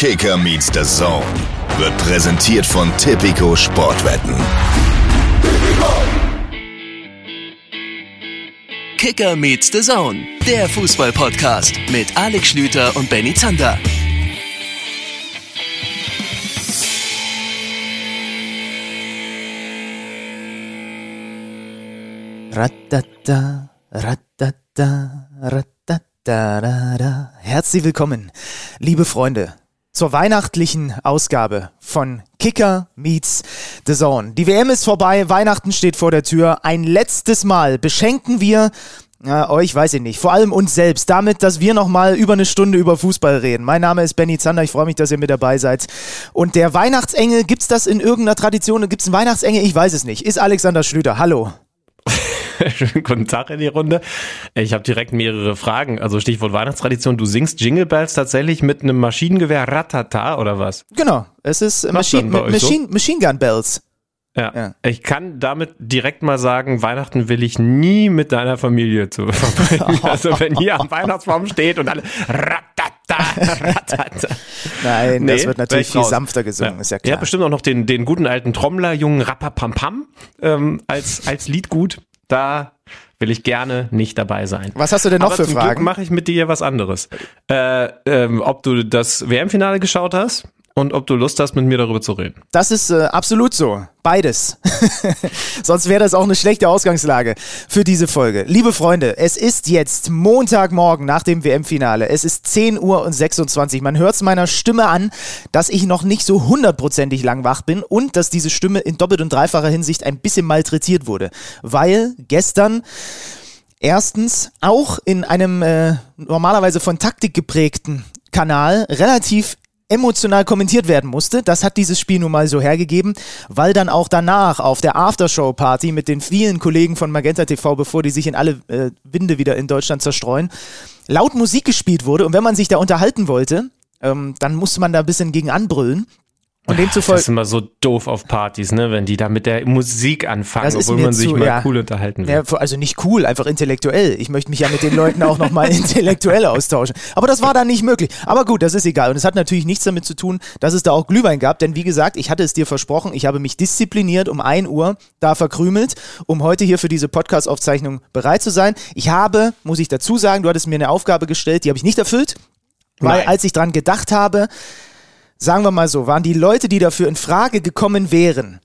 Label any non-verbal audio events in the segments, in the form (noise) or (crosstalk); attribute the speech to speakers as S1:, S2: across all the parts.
S1: Kicker meets the Zone wird präsentiert von Tipico Sportwetten.
S2: Kicker meets the Zone, der Fußball-Podcast mit Alex Schlüter und Benny Zander.
S3: Ratata, ratata, ratata, Herzlich willkommen, liebe Freunde, zur weihnachtlichen Ausgabe von Kicker meets the Zone. Die WM ist vorbei, Weihnachten steht vor der Tür. Ein letztes Mal beschenken wir ja, euch weiß ich nicht. Vor allem uns selbst. Damit, dass wir nochmal über eine Stunde über Fußball reden. Mein Name ist Benny Zander. Ich freue mich, dass ihr mit dabei seid. Und der Weihnachtsengel, gibt's das in irgendeiner Tradition? Gibt's einen Weihnachtsengel? Ich weiß es nicht. Ist Alexander Schlüter. Hallo. (laughs)
S4: Schönen guten Tag in die Runde. Ich habe direkt mehrere Fragen. Also Stichwort Weihnachtstradition. Du singst Jingle Bells tatsächlich mit einem Maschinengewehr Ratata oder was?
S3: Genau. Es ist Maschinen, Machine, so? Machine Gun Bells.
S4: Ja. ja. Ich kann damit direkt mal sagen, Weihnachten will ich nie mit deiner Familie zu verbringen. (laughs) Also wenn hier am Weihnachtsbaum steht und alle ratata, ratata. (laughs)
S3: Nein, nee, das wird natürlich viel raus. sanfter gesungen,
S4: ja.
S3: ist ja klar.
S4: Ja, bestimmt auch noch den, den guten alten Trommlerjungen Rappapampam ähm, als, als Liedgut. Da will ich gerne nicht dabei sein.
S3: Was hast du denn noch
S4: Aber
S3: für
S4: zum
S3: Fragen?
S4: Mache ich mit dir was anderes. Äh, ähm, ob du das WM-Finale geschaut hast? Und ob du Lust hast, mit mir darüber zu reden.
S3: Das ist äh, absolut so. Beides. (laughs) Sonst wäre das auch eine schlechte Ausgangslage für diese Folge. Liebe Freunde, es ist jetzt Montagmorgen nach dem WM-Finale. Es ist 10 Uhr und 26. Man hört es meiner Stimme an, dass ich noch nicht so hundertprozentig lang wach bin und dass diese Stimme in doppelt und dreifacher Hinsicht ein bisschen malträtiert wurde. Weil gestern erstens auch in einem äh, normalerweise von Taktik geprägten Kanal relativ emotional kommentiert werden musste. Das hat dieses Spiel nun mal so hergegeben, weil dann auch danach auf der Aftershow-Party mit den vielen Kollegen von Magenta TV, bevor die sich in alle äh, Winde wieder in Deutschland zerstreuen, laut Musik gespielt wurde. Und wenn man sich da unterhalten wollte, ähm, dann musste man da ein bisschen gegen anbrüllen.
S4: Und demzufolge, das ist immer so doof auf Partys, ne, wenn die da mit der Musik anfangen, obwohl man sich zu, mal ja, cool unterhalten will.
S3: Ja, also nicht cool, einfach intellektuell. Ich möchte mich ja mit den Leuten auch nochmal (laughs) intellektuell austauschen. Aber das war dann nicht möglich. Aber gut, das ist egal. Und es hat natürlich nichts damit zu tun, dass es da auch Glühwein gab, denn wie gesagt, ich hatte es dir versprochen, ich habe mich diszipliniert um 1 Uhr da verkrümelt, um heute hier für diese Podcast-Aufzeichnung bereit zu sein. Ich habe, muss ich dazu sagen, du hattest mir eine Aufgabe gestellt, die habe ich nicht erfüllt. Weil Nein. als ich dran gedacht habe, sagen wir mal so, waren die Leute, die dafür in Frage gekommen wären,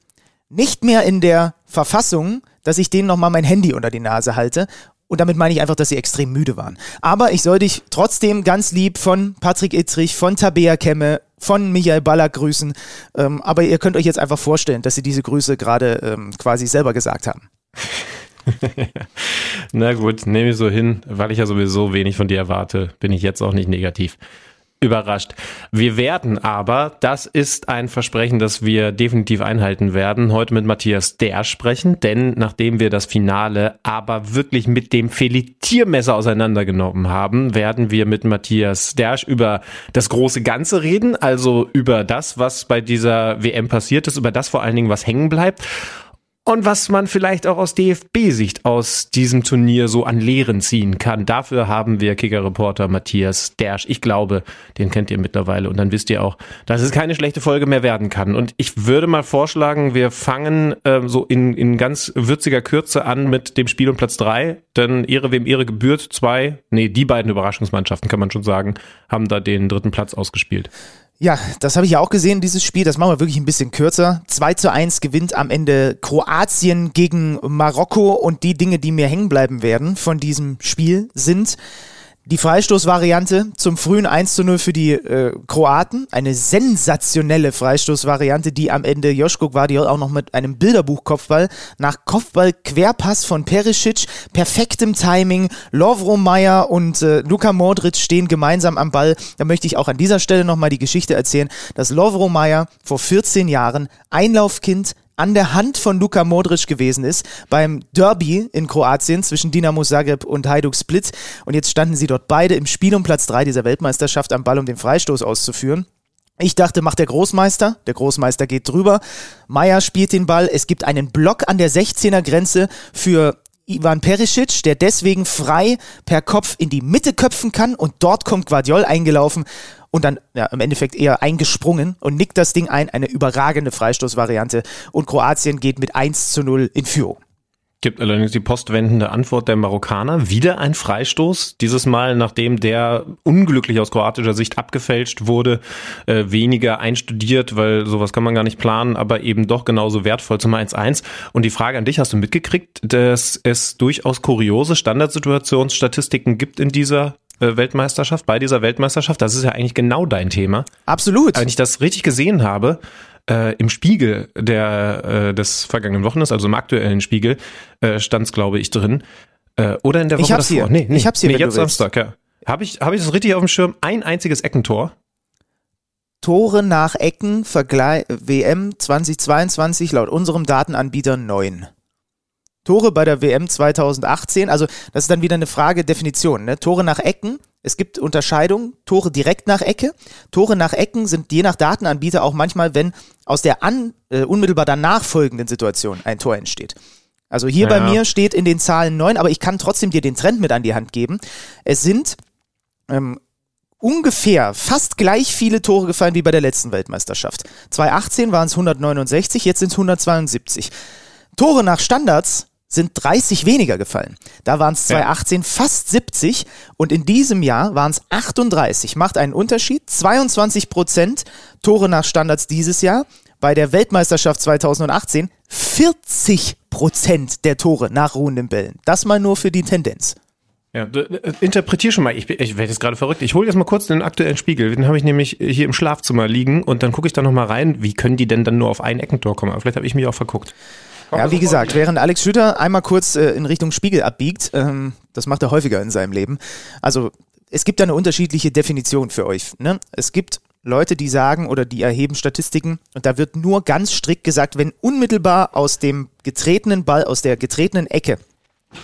S3: nicht mehr in der Verfassung, dass ich denen nochmal mein Handy unter die Nase halte. Und damit meine ich einfach, dass sie extrem müde waren. Aber ich soll dich trotzdem ganz lieb von Patrick Ittrich, von Tabea Kemme, von Michael Ballack grüßen. Ähm, aber ihr könnt euch jetzt einfach vorstellen, dass sie diese Grüße gerade ähm, quasi selber gesagt haben. (laughs)
S4: Na gut, nehme ich so hin, weil ich ja sowieso wenig von dir erwarte, bin ich jetzt auch nicht negativ überrascht. Wir werden aber, das ist ein Versprechen, das wir definitiv einhalten werden, heute mit Matthias Der sprechen, denn nachdem wir das Finale aber wirklich mit dem Felitiermesser auseinandergenommen haben, werden wir mit Matthias Dersch über das große Ganze reden, also über das, was bei dieser WM passiert ist, über das vor allen Dingen, was hängen bleibt und was man vielleicht auch aus DFB-Sicht aus diesem Turnier so an Lehren ziehen kann. Dafür haben wir Kicker-Reporter Matthias Dersch. Ich glaube, den kennt ihr mittlerweile und dann wisst ihr auch, dass es keine schlechte Folge mehr werden kann. Und ich würde mal vorschlagen, wir fangen äh, so in, in ganz würziger Kürze an mit dem Spiel um Platz drei, denn Ehre wem Ehre gebührt. Zwei, nee, die beiden Überraschungsmannschaften, kann man schon sagen, haben da den dritten Platz ausgespielt.
S3: Ja, das habe ich ja auch gesehen, dieses Spiel. Das machen wir wirklich ein bisschen kürzer. 2 zu 1 gewinnt am Ende Kroatien gegen Marokko und die Dinge, die mir hängen bleiben werden von diesem Spiel sind die Freistoßvariante zum frühen 1 zu 0 für die äh, Kroaten. Eine sensationelle Freistoßvariante, die am Ende Joschko Guardiol auch noch mit einem Bilderbuch-Kopfball nach Kopfball-Querpass von Perisic, perfektem Timing. Lovro Meyer und äh, Luka Modric stehen gemeinsam am Ball. Da möchte ich auch an dieser Stelle nochmal die Geschichte erzählen, dass Lovro Meyer vor 14 Jahren Einlaufkind an der Hand von Luka Modric gewesen ist beim Derby in Kroatien zwischen Dinamo Zagreb und Hajduk Split. Und jetzt standen sie dort beide im Spiel um Platz 3 dieser Weltmeisterschaft am Ball, um den Freistoß auszuführen. Ich dachte, macht der Großmeister. Der Großmeister geht drüber. Meier spielt den Ball. Es gibt einen Block an der 16er Grenze für Ivan Perisic, der deswegen frei per Kopf in die Mitte köpfen kann und dort kommt Guardiol eingelaufen und dann ja, im Endeffekt eher eingesprungen und nickt das Ding ein. Eine überragende Freistoßvariante. Und Kroatien geht mit 1 zu 0 in Führung.
S4: Gibt allerdings die postwendende Antwort der Marokkaner. Wieder ein Freistoß. Dieses Mal, nachdem der unglücklich aus kroatischer Sicht abgefälscht wurde, äh, weniger einstudiert, weil sowas kann man gar nicht planen, aber eben doch genauso wertvoll zum 1-1. Und die Frage an dich, hast du mitgekriegt, dass es durchaus kuriose Standardsituationsstatistiken gibt in dieser Weltmeisterschaft, bei dieser Weltmeisterschaft? Das ist ja eigentlich genau dein Thema.
S3: Absolut.
S4: Wenn ich das richtig gesehen habe, äh, im Spiegel der, äh, des vergangenen Wochenendes, also im aktuellen Spiegel, äh, stand es, glaube ich, drin. Äh, oder in der Woche
S3: ich hab's
S4: davor.
S3: Hier. Nee, nee, ich hab's hier,
S4: nee, jetzt Samstag, ja. Habe ich, hab ich das richtig auf dem Schirm? Ein einziges Eckentor?
S3: Tore nach Ecken, Vergleich WM 2022 laut unserem Datenanbieter 9. Tore bei der WM 2018, also das ist dann wieder eine Frage Definition. Ne? Tore nach Ecken, es gibt Unterscheidungen, Tore direkt nach Ecke. Tore nach Ecken sind je nach Datenanbieter auch manchmal, wenn aus der an, äh, unmittelbar danach folgenden Situation ein Tor entsteht. Also hier ja. bei mir steht in den Zahlen 9, aber ich kann trotzdem dir den Trend mit an die Hand geben. Es sind ähm, ungefähr fast gleich viele Tore gefallen wie bei der letzten Weltmeisterschaft. 2018 waren es 169, jetzt sind es 172. Tore nach Standards sind 30 weniger gefallen. Da waren es 2018 ja. fast 70 und in diesem Jahr waren es 38. Macht einen Unterschied. 22 Prozent Tore nach Standards dieses Jahr. Bei der Weltmeisterschaft 2018 40 Prozent der Tore nach ruhenden Bällen. Das mal nur für die Tendenz.
S4: Ja, äh, interpretier schon mal. Ich, ich werde jetzt gerade verrückt. Ich hole jetzt mal kurz den aktuellen Spiegel. Den habe ich nämlich hier im Schlafzimmer liegen und dann gucke ich da noch mal rein. Wie können die denn dann nur auf ein Eckentor kommen? Aber vielleicht habe ich mich auch verguckt.
S3: Ja, wie gesagt, während Alex Schütter einmal kurz äh, in Richtung Spiegel abbiegt, ähm, das macht er häufiger in seinem Leben. Also es gibt eine unterschiedliche Definition für euch. Ne? Es gibt Leute, die sagen oder die erheben Statistiken und da wird nur ganz strikt gesagt, wenn unmittelbar aus dem getretenen Ball, aus der getretenen Ecke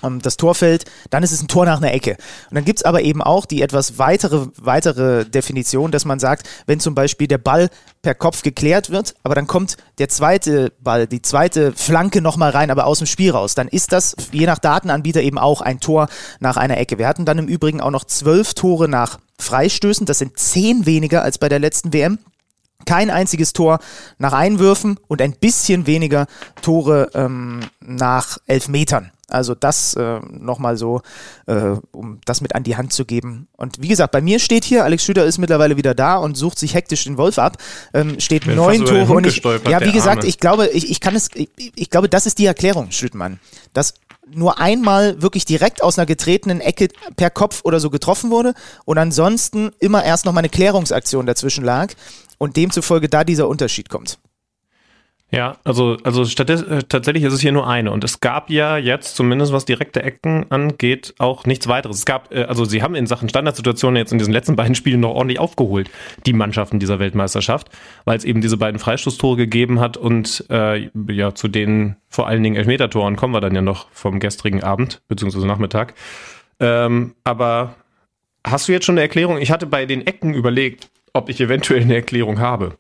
S3: ähm, das Tor fällt, dann ist es ein Tor nach einer Ecke. Und dann gibt es aber eben auch die etwas weitere, weitere Definition, dass man sagt, wenn zum Beispiel der Ball per Kopf geklärt wird, aber dann kommt der zweite Ball, die zweite Flanke nochmal rein, aber aus dem Spiel raus, dann ist das je nach Datenanbieter eben auch ein Tor nach einer Ecke. Wir hatten dann im Übrigen auch noch zwölf Tore nach Freistößen, das sind zehn weniger als bei der letzten WM. Kein einziges Tor nach Einwürfen und ein bisschen weniger Tore ähm, nach Elfmetern. Also das äh, nochmal so, äh, um das mit an die Hand zu geben. Und wie gesagt, bei mir steht hier, Alex Schüter ist mittlerweile wieder da und sucht sich hektisch den Wolf ab. Ähm, steht neun Tore und ich, ja, wie gesagt, Arme. ich glaube, ich, ich kann es, ich, ich glaube, das ist die Erklärung, Schüttmann. Dass nur einmal wirklich direkt aus einer getretenen Ecke per Kopf oder so getroffen wurde und ansonsten immer erst noch mal eine Klärungsaktion dazwischen lag und demzufolge da dieser Unterschied kommt.
S4: Ja, also, also äh, tatsächlich ist es hier nur eine. Und es gab ja jetzt, zumindest was direkte Ecken angeht, auch nichts weiteres. Es gab, äh, also sie haben in Sachen Standardsituationen jetzt in diesen letzten (laughs) beiden Spielen noch ordentlich aufgeholt, die Mannschaften dieser Weltmeisterschaft, weil es eben diese beiden Freistoßtore gegeben hat und äh, ja, zu den vor allen Dingen Elfmetertoren kommen wir dann ja noch vom gestrigen Abend, beziehungsweise Nachmittag. Ähm, aber hast du jetzt schon eine Erklärung? Ich hatte bei den Ecken überlegt, ob ich eventuell eine Erklärung habe.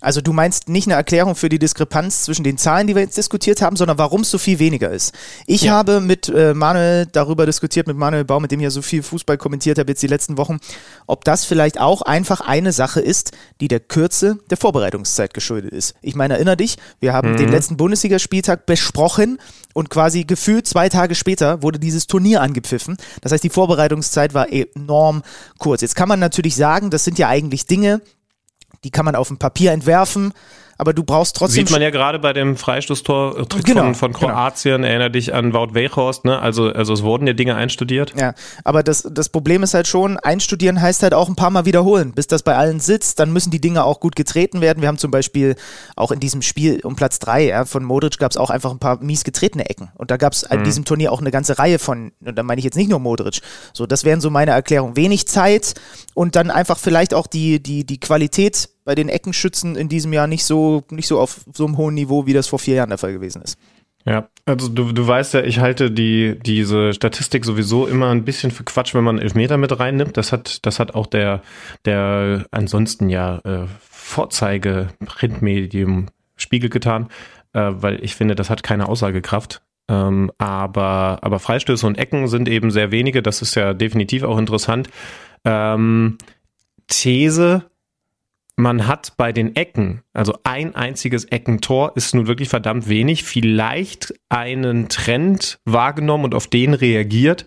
S3: Also du meinst nicht eine Erklärung für die Diskrepanz zwischen den Zahlen, die wir jetzt diskutiert haben, sondern warum es so viel weniger ist. Ich ja. habe mit äh, Manuel darüber diskutiert, mit Manuel Baum, mit dem ich ja so viel Fußball kommentiert habe jetzt die letzten Wochen, ob das vielleicht auch einfach eine Sache ist, die der Kürze der Vorbereitungszeit geschuldet ist. Ich meine, erinnere dich, wir haben mhm. den letzten Bundesligaspieltag besprochen und quasi gefühlt zwei Tage später wurde dieses Turnier angepfiffen. Das heißt, die Vorbereitungszeit war enorm kurz. Jetzt kann man natürlich sagen, das sind ja eigentlich Dinge, die kann man auf dem Papier entwerfen aber du brauchst trotzdem.
S4: Sieht man ja gerade bei dem Freistoßtor äh, genau, von, von genau. Kroatien, genau. erinnere dich an Wout Weghorst, ne? Also, also es wurden ja Dinge einstudiert.
S3: Ja, aber das, das Problem ist halt schon, einstudieren heißt halt auch ein paar Mal wiederholen, bis das bei allen sitzt, dann müssen die Dinge auch gut getreten werden. Wir haben zum Beispiel auch in diesem Spiel um Platz drei ja, von Modric gab es auch einfach ein paar mies getretene Ecken. Und da gab es in mhm. diesem Turnier auch eine ganze Reihe von, und da meine ich jetzt nicht nur Modric. So, das wären so meine Erklärungen. Wenig Zeit und dann einfach vielleicht auch die, die, die Qualität bei den Eckenschützen in diesem Jahr nicht so, nicht so auf so einem hohen Niveau, wie das vor vier Jahren der Fall gewesen ist.
S4: Ja, also du, du weißt ja, ich halte die, diese Statistik sowieso immer ein bisschen für Quatsch, wenn man Elfmeter mit reinnimmt. Das hat, das hat auch der, der ansonsten ja äh, Vorzeige-Printmedium Spiegel getan, äh, weil ich finde, das hat keine Aussagekraft. Ähm, aber, aber Freistöße und Ecken sind eben sehr wenige. Das ist ja definitiv auch interessant. Ähm, These, man hat bei den Ecken, also ein einziges Eckentor ist nun wirklich verdammt wenig, vielleicht einen Trend wahrgenommen und auf den reagiert,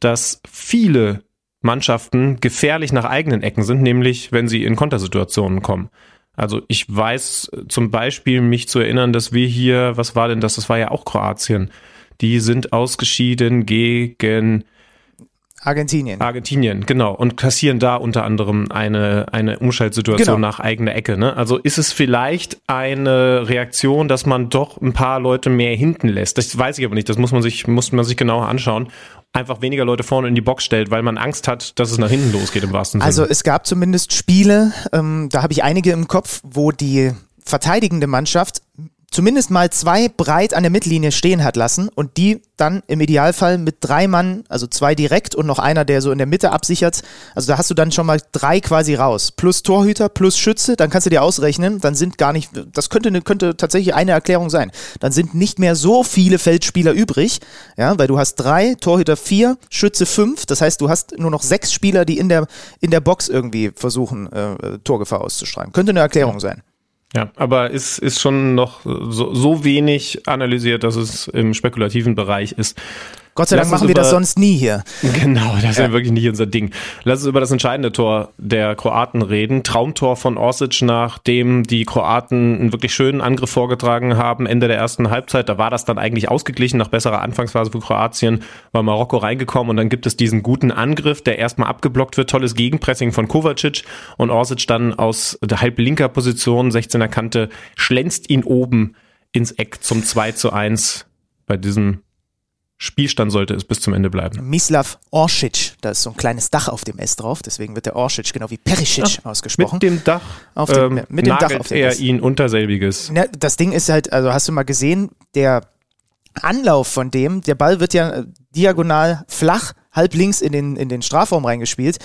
S4: dass viele Mannschaften gefährlich nach eigenen Ecken sind, nämlich wenn sie in Kontersituationen kommen. Also ich weiß zum Beispiel mich zu erinnern, dass wir hier, was war denn das? Das war ja auch Kroatien. Die sind ausgeschieden gegen
S3: Argentinien.
S4: Argentinien, genau. Und kassieren da unter anderem eine, eine Umschaltsituation genau. nach eigener Ecke. Ne? Also ist es vielleicht eine Reaktion, dass man doch ein paar Leute mehr hinten lässt? Das weiß ich aber nicht. Das muss man sich, muss man sich genauer anschauen einfach weniger Leute vorne in die Box stellt, weil man Angst hat, dass es nach hinten losgeht im wahrsten
S3: Sinne. Also es gab zumindest Spiele, ähm, da habe ich einige im Kopf, wo die verteidigende Mannschaft zumindest mal zwei breit an der Mittellinie stehen hat lassen und die dann im Idealfall mit drei Mann, also zwei direkt und noch einer, der so in der Mitte absichert. Also da hast du dann schon mal drei quasi raus. Plus Torhüter, plus Schütze, dann kannst du dir ausrechnen, dann sind gar nicht, das könnte, könnte tatsächlich eine Erklärung sein. Dann sind nicht mehr so viele Feldspieler übrig, ja, weil du hast drei, Torhüter vier, Schütze fünf, das heißt, du hast nur noch sechs Spieler, die in der, in der Box irgendwie versuchen, äh, Torgefahr auszustrahlen. Könnte eine Erklärung sein.
S4: Ja, aber ist, ist schon noch so, so wenig analysiert, dass es im spekulativen Bereich ist.
S3: Gott sei Dank machen wir das sonst nie hier. (laughs)
S4: Genau, das ist ja wirklich nicht unser Ding. Lass uns über das entscheidende Tor der Kroaten reden. Traumtor von Orsic, nachdem die Kroaten einen wirklich schönen Angriff vorgetragen haben, Ende der ersten Halbzeit. Da war das dann eigentlich ausgeglichen. Nach besserer Anfangsphase für Kroatien war Marokko reingekommen und dann gibt es diesen guten Angriff, der erstmal abgeblockt wird. Tolles Gegenpressing von Kovacic und Orsic dann aus der halb linker Position, 16er Kante, schlänzt ihn oben ins Eck zum 2 zu 1 bei diesem Spielstand sollte es bis zum Ende bleiben.
S3: Mislav Orsic, da ist so ein kleines Dach auf dem S drauf, deswegen wird der Orsic genau wie Perisic Ach, ausgesprochen.
S4: Mit dem Dach,
S3: auf dem, ähm, mit dem Dach auf dem
S4: er S. ihn unter selbiges.
S3: Ja, das Ding ist halt, also hast du mal gesehen, der Anlauf von dem, der Ball wird ja äh, diagonal flach, halb links in den, in den Strafraum reingespielt.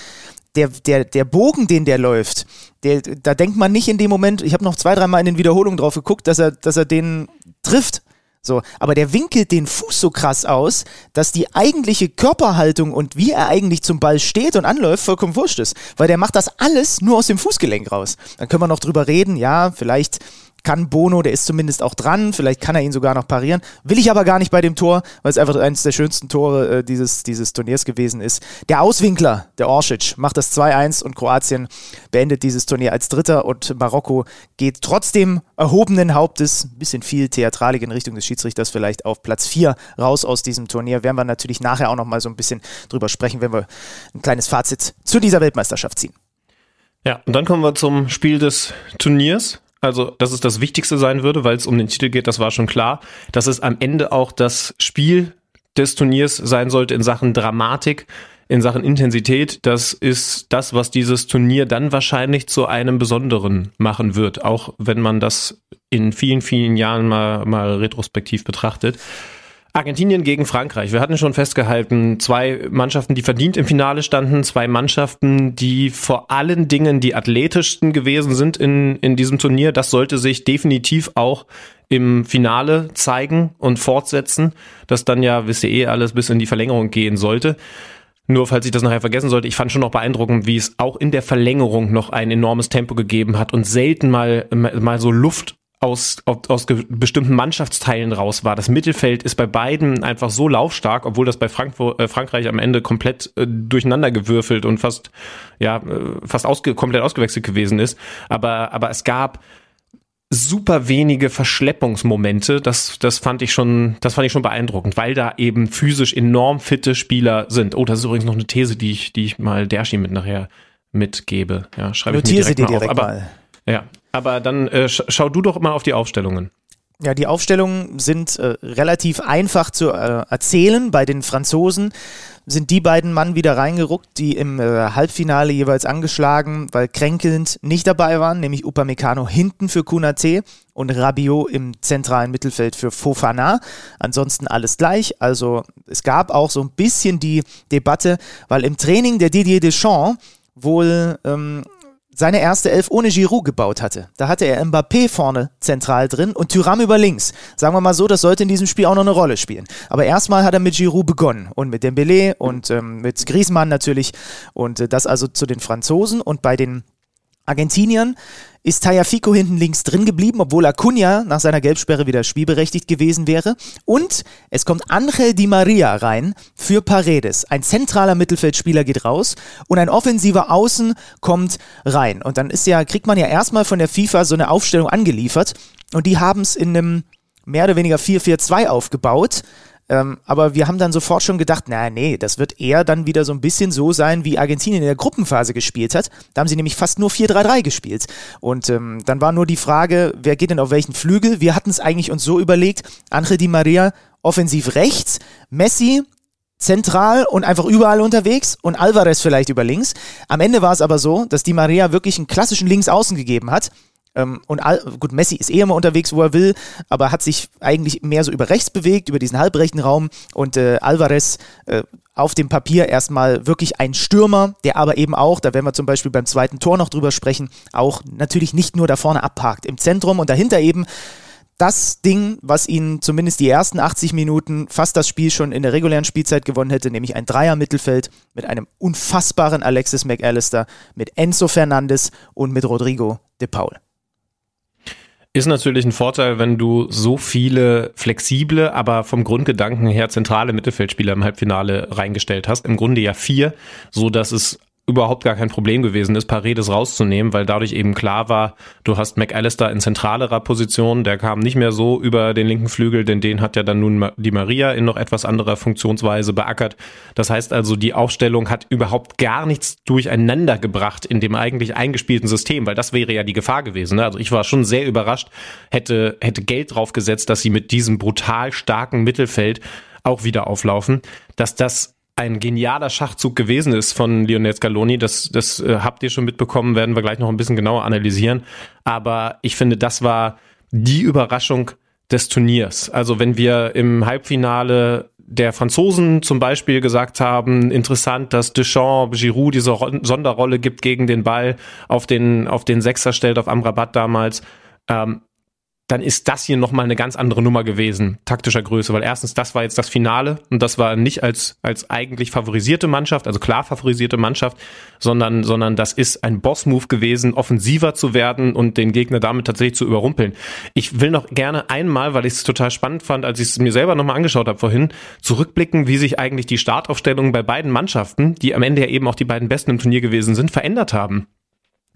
S3: Der, der, der Bogen, den der läuft, der, da denkt man nicht in dem Moment, ich habe noch zwei, dreimal in den Wiederholungen drauf geguckt, dass er, dass er den trifft. So, aber der winkelt den Fuß so krass aus, dass die eigentliche Körperhaltung und wie er eigentlich zum Ball steht und anläuft vollkommen wurscht ist. Weil der macht das alles nur aus dem Fußgelenk raus. Dann können wir noch drüber reden, ja, vielleicht kann Bono, der ist zumindest auch dran, vielleicht kann er ihn sogar noch parieren. Will ich aber gar nicht bei dem Tor, weil es einfach eines der schönsten Tore äh, dieses, dieses Turniers gewesen ist. Der Auswinkler, der Orsic, macht das 2-1 und Kroatien beendet dieses Turnier als Dritter und Marokko geht trotzdem erhobenen Hauptes, ein bisschen viel Theatralik in Richtung des Schiedsrichters vielleicht auf Platz 4 raus aus diesem Turnier. Werden wir natürlich nachher auch noch mal so ein bisschen drüber sprechen, wenn wir ein kleines Fazit zu dieser Weltmeisterschaft ziehen.
S4: Ja, und dann kommen wir zum Spiel des Turniers. Also, dass es das Wichtigste sein würde, weil es um den Titel geht, das war schon klar. Dass es am Ende auch das Spiel des Turniers sein sollte in Sachen Dramatik, in Sachen Intensität. Das ist das, was dieses Turnier dann wahrscheinlich zu einem besonderen machen wird, auch wenn man das in vielen, vielen Jahren mal, mal retrospektiv betrachtet. Argentinien gegen Frankreich. Wir hatten schon festgehalten, zwei Mannschaften, die verdient im Finale standen, zwei Mannschaften, die vor allen Dingen die athletischsten gewesen sind in, in diesem Turnier. Das sollte sich definitiv auch im Finale zeigen und fortsetzen, das dann ja, wisst ihr eh, alles bis in die Verlängerung gehen sollte. Nur falls ich das nachher vergessen sollte, ich fand schon noch beeindruckend, wie es auch in der Verlängerung noch ein enormes Tempo gegeben hat und selten mal, mal so Luft aus, aus bestimmten Mannschaftsteilen raus war. Das Mittelfeld ist bei beiden einfach so laufstark, obwohl das bei Frankfurt, äh, Frankreich am Ende komplett äh, durcheinander gewürfelt und fast, ja, äh, fast ausge, komplett ausgewechselt gewesen ist. Aber, aber es gab super wenige Verschleppungsmomente. Das, das fand ich schon, das fand ich schon beeindruckend, weil da eben physisch enorm fitte Spieler sind. Oh, das ist übrigens noch eine These, die ich, die ich mal Dershi mit nachher mitgebe. Ja, schreibe ich mir direkt,
S3: dir direkt mal. Aber,
S4: ja, aber dann äh, schau du doch mal auf die Aufstellungen.
S3: Ja, die Aufstellungen sind äh, relativ einfach zu äh, erzählen. Bei den Franzosen sind die beiden Mann wieder reingeruckt, die im äh, Halbfinale jeweils angeschlagen, weil kränkelnd nicht dabei waren, nämlich Upamecano hinten für Kunate und Rabiot im zentralen Mittelfeld für Fofana. Ansonsten alles gleich. Also es gab auch so ein bisschen die Debatte, weil im Training der Didier Deschamps wohl ähm, seine erste Elf ohne Giroud gebaut hatte. Da hatte er Mbappé vorne zentral drin und Thuram über links. Sagen wir mal so, das sollte in diesem Spiel auch noch eine Rolle spielen. Aber erstmal hat er mit Giroud begonnen und mit Dembélé und ähm, mit Griezmann natürlich und äh, das also zu den Franzosen und bei den Argentiniern ist Tajafico hinten links drin geblieben, obwohl Acuna nach seiner Gelbsperre wieder spielberechtigt gewesen wäre. Und es kommt Angel Di Maria rein für Paredes. Ein zentraler Mittelfeldspieler geht raus und ein offensiver Außen kommt rein. Und dann ist ja, kriegt man ja erstmal von der FIFA so eine Aufstellung angeliefert und die haben es in einem mehr oder weniger 4-4-2 aufgebaut. Ähm, aber wir haben dann sofort schon gedacht, na nee, das wird eher dann wieder so ein bisschen so sein, wie Argentinien in der Gruppenphase gespielt hat. Da haben sie nämlich fast nur 4-3-3 gespielt. Und ähm, dann war nur die Frage, wer geht denn auf welchen Flügel? Wir hatten es eigentlich uns so überlegt, Angel Di Maria offensiv rechts, Messi zentral und einfach überall unterwegs und Alvarez vielleicht über links. Am Ende war es aber so, dass Di Maria wirklich einen klassischen Linksaußen gegeben hat ähm, und Al gut, Messi ist eh immer unterwegs, wo er will, aber hat sich eigentlich mehr so über rechts bewegt, über diesen halbrechten Raum. Und äh, Alvarez äh, auf dem Papier erstmal wirklich ein Stürmer, der aber eben auch, da werden wir zum Beispiel beim zweiten Tor noch drüber sprechen, auch natürlich nicht nur da vorne abparkt. Im Zentrum und dahinter eben das Ding, was ihn zumindest die ersten 80 Minuten fast das Spiel schon in der regulären Spielzeit gewonnen hätte, nämlich ein Dreier-Mittelfeld mit einem unfassbaren Alexis McAllister, mit Enzo Fernandes und mit Rodrigo de Paul.
S4: Ist natürlich ein Vorteil, wenn du so viele flexible, aber vom Grundgedanken her zentrale Mittelfeldspieler im Halbfinale reingestellt hast. Im Grunde ja vier, so dass es überhaupt gar kein Problem gewesen ist, Paredes rauszunehmen, weil dadurch eben klar war, du hast McAllister in zentralerer Position, der kam nicht mehr so über den linken Flügel, denn den hat ja dann nun die Maria in noch etwas anderer Funktionsweise beackert. Das heißt also, die Aufstellung hat überhaupt gar nichts durcheinander gebracht in dem eigentlich eingespielten System, weil das wäre ja die Gefahr gewesen. Ne? Also ich war schon sehr überrascht, hätte, hätte Geld drauf gesetzt, dass sie mit diesem brutal starken Mittelfeld auch wieder auflaufen, dass das ein genialer Schachzug gewesen ist von Lionel Scaloni. Das, das äh, habt ihr schon mitbekommen, werden wir gleich noch ein bisschen genauer analysieren. Aber ich finde, das war die Überraschung des Turniers. Also wenn wir im Halbfinale der Franzosen zum Beispiel gesagt haben, interessant, dass Deschamps Giroud diese Sonderrolle gibt gegen den Ball auf den, auf den Sechser stellt, auf Amrabat damals. Ähm, dann ist das hier nochmal eine ganz andere Nummer gewesen, taktischer Größe, weil erstens, das war jetzt das Finale und das war nicht als, als eigentlich favorisierte Mannschaft, also klar favorisierte Mannschaft, sondern, sondern das ist ein Boss-Move gewesen, offensiver zu werden und den Gegner damit tatsächlich zu überrumpeln. Ich will noch gerne einmal, weil ich es total spannend fand, als ich es mir selber nochmal angeschaut habe vorhin, zurückblicken, wie sich eigentlich die Startaufstellungen bei beiden Mannschaften, die am Ende ja eben auch die beiden besten im Turnier gewesen sind, verändert haben.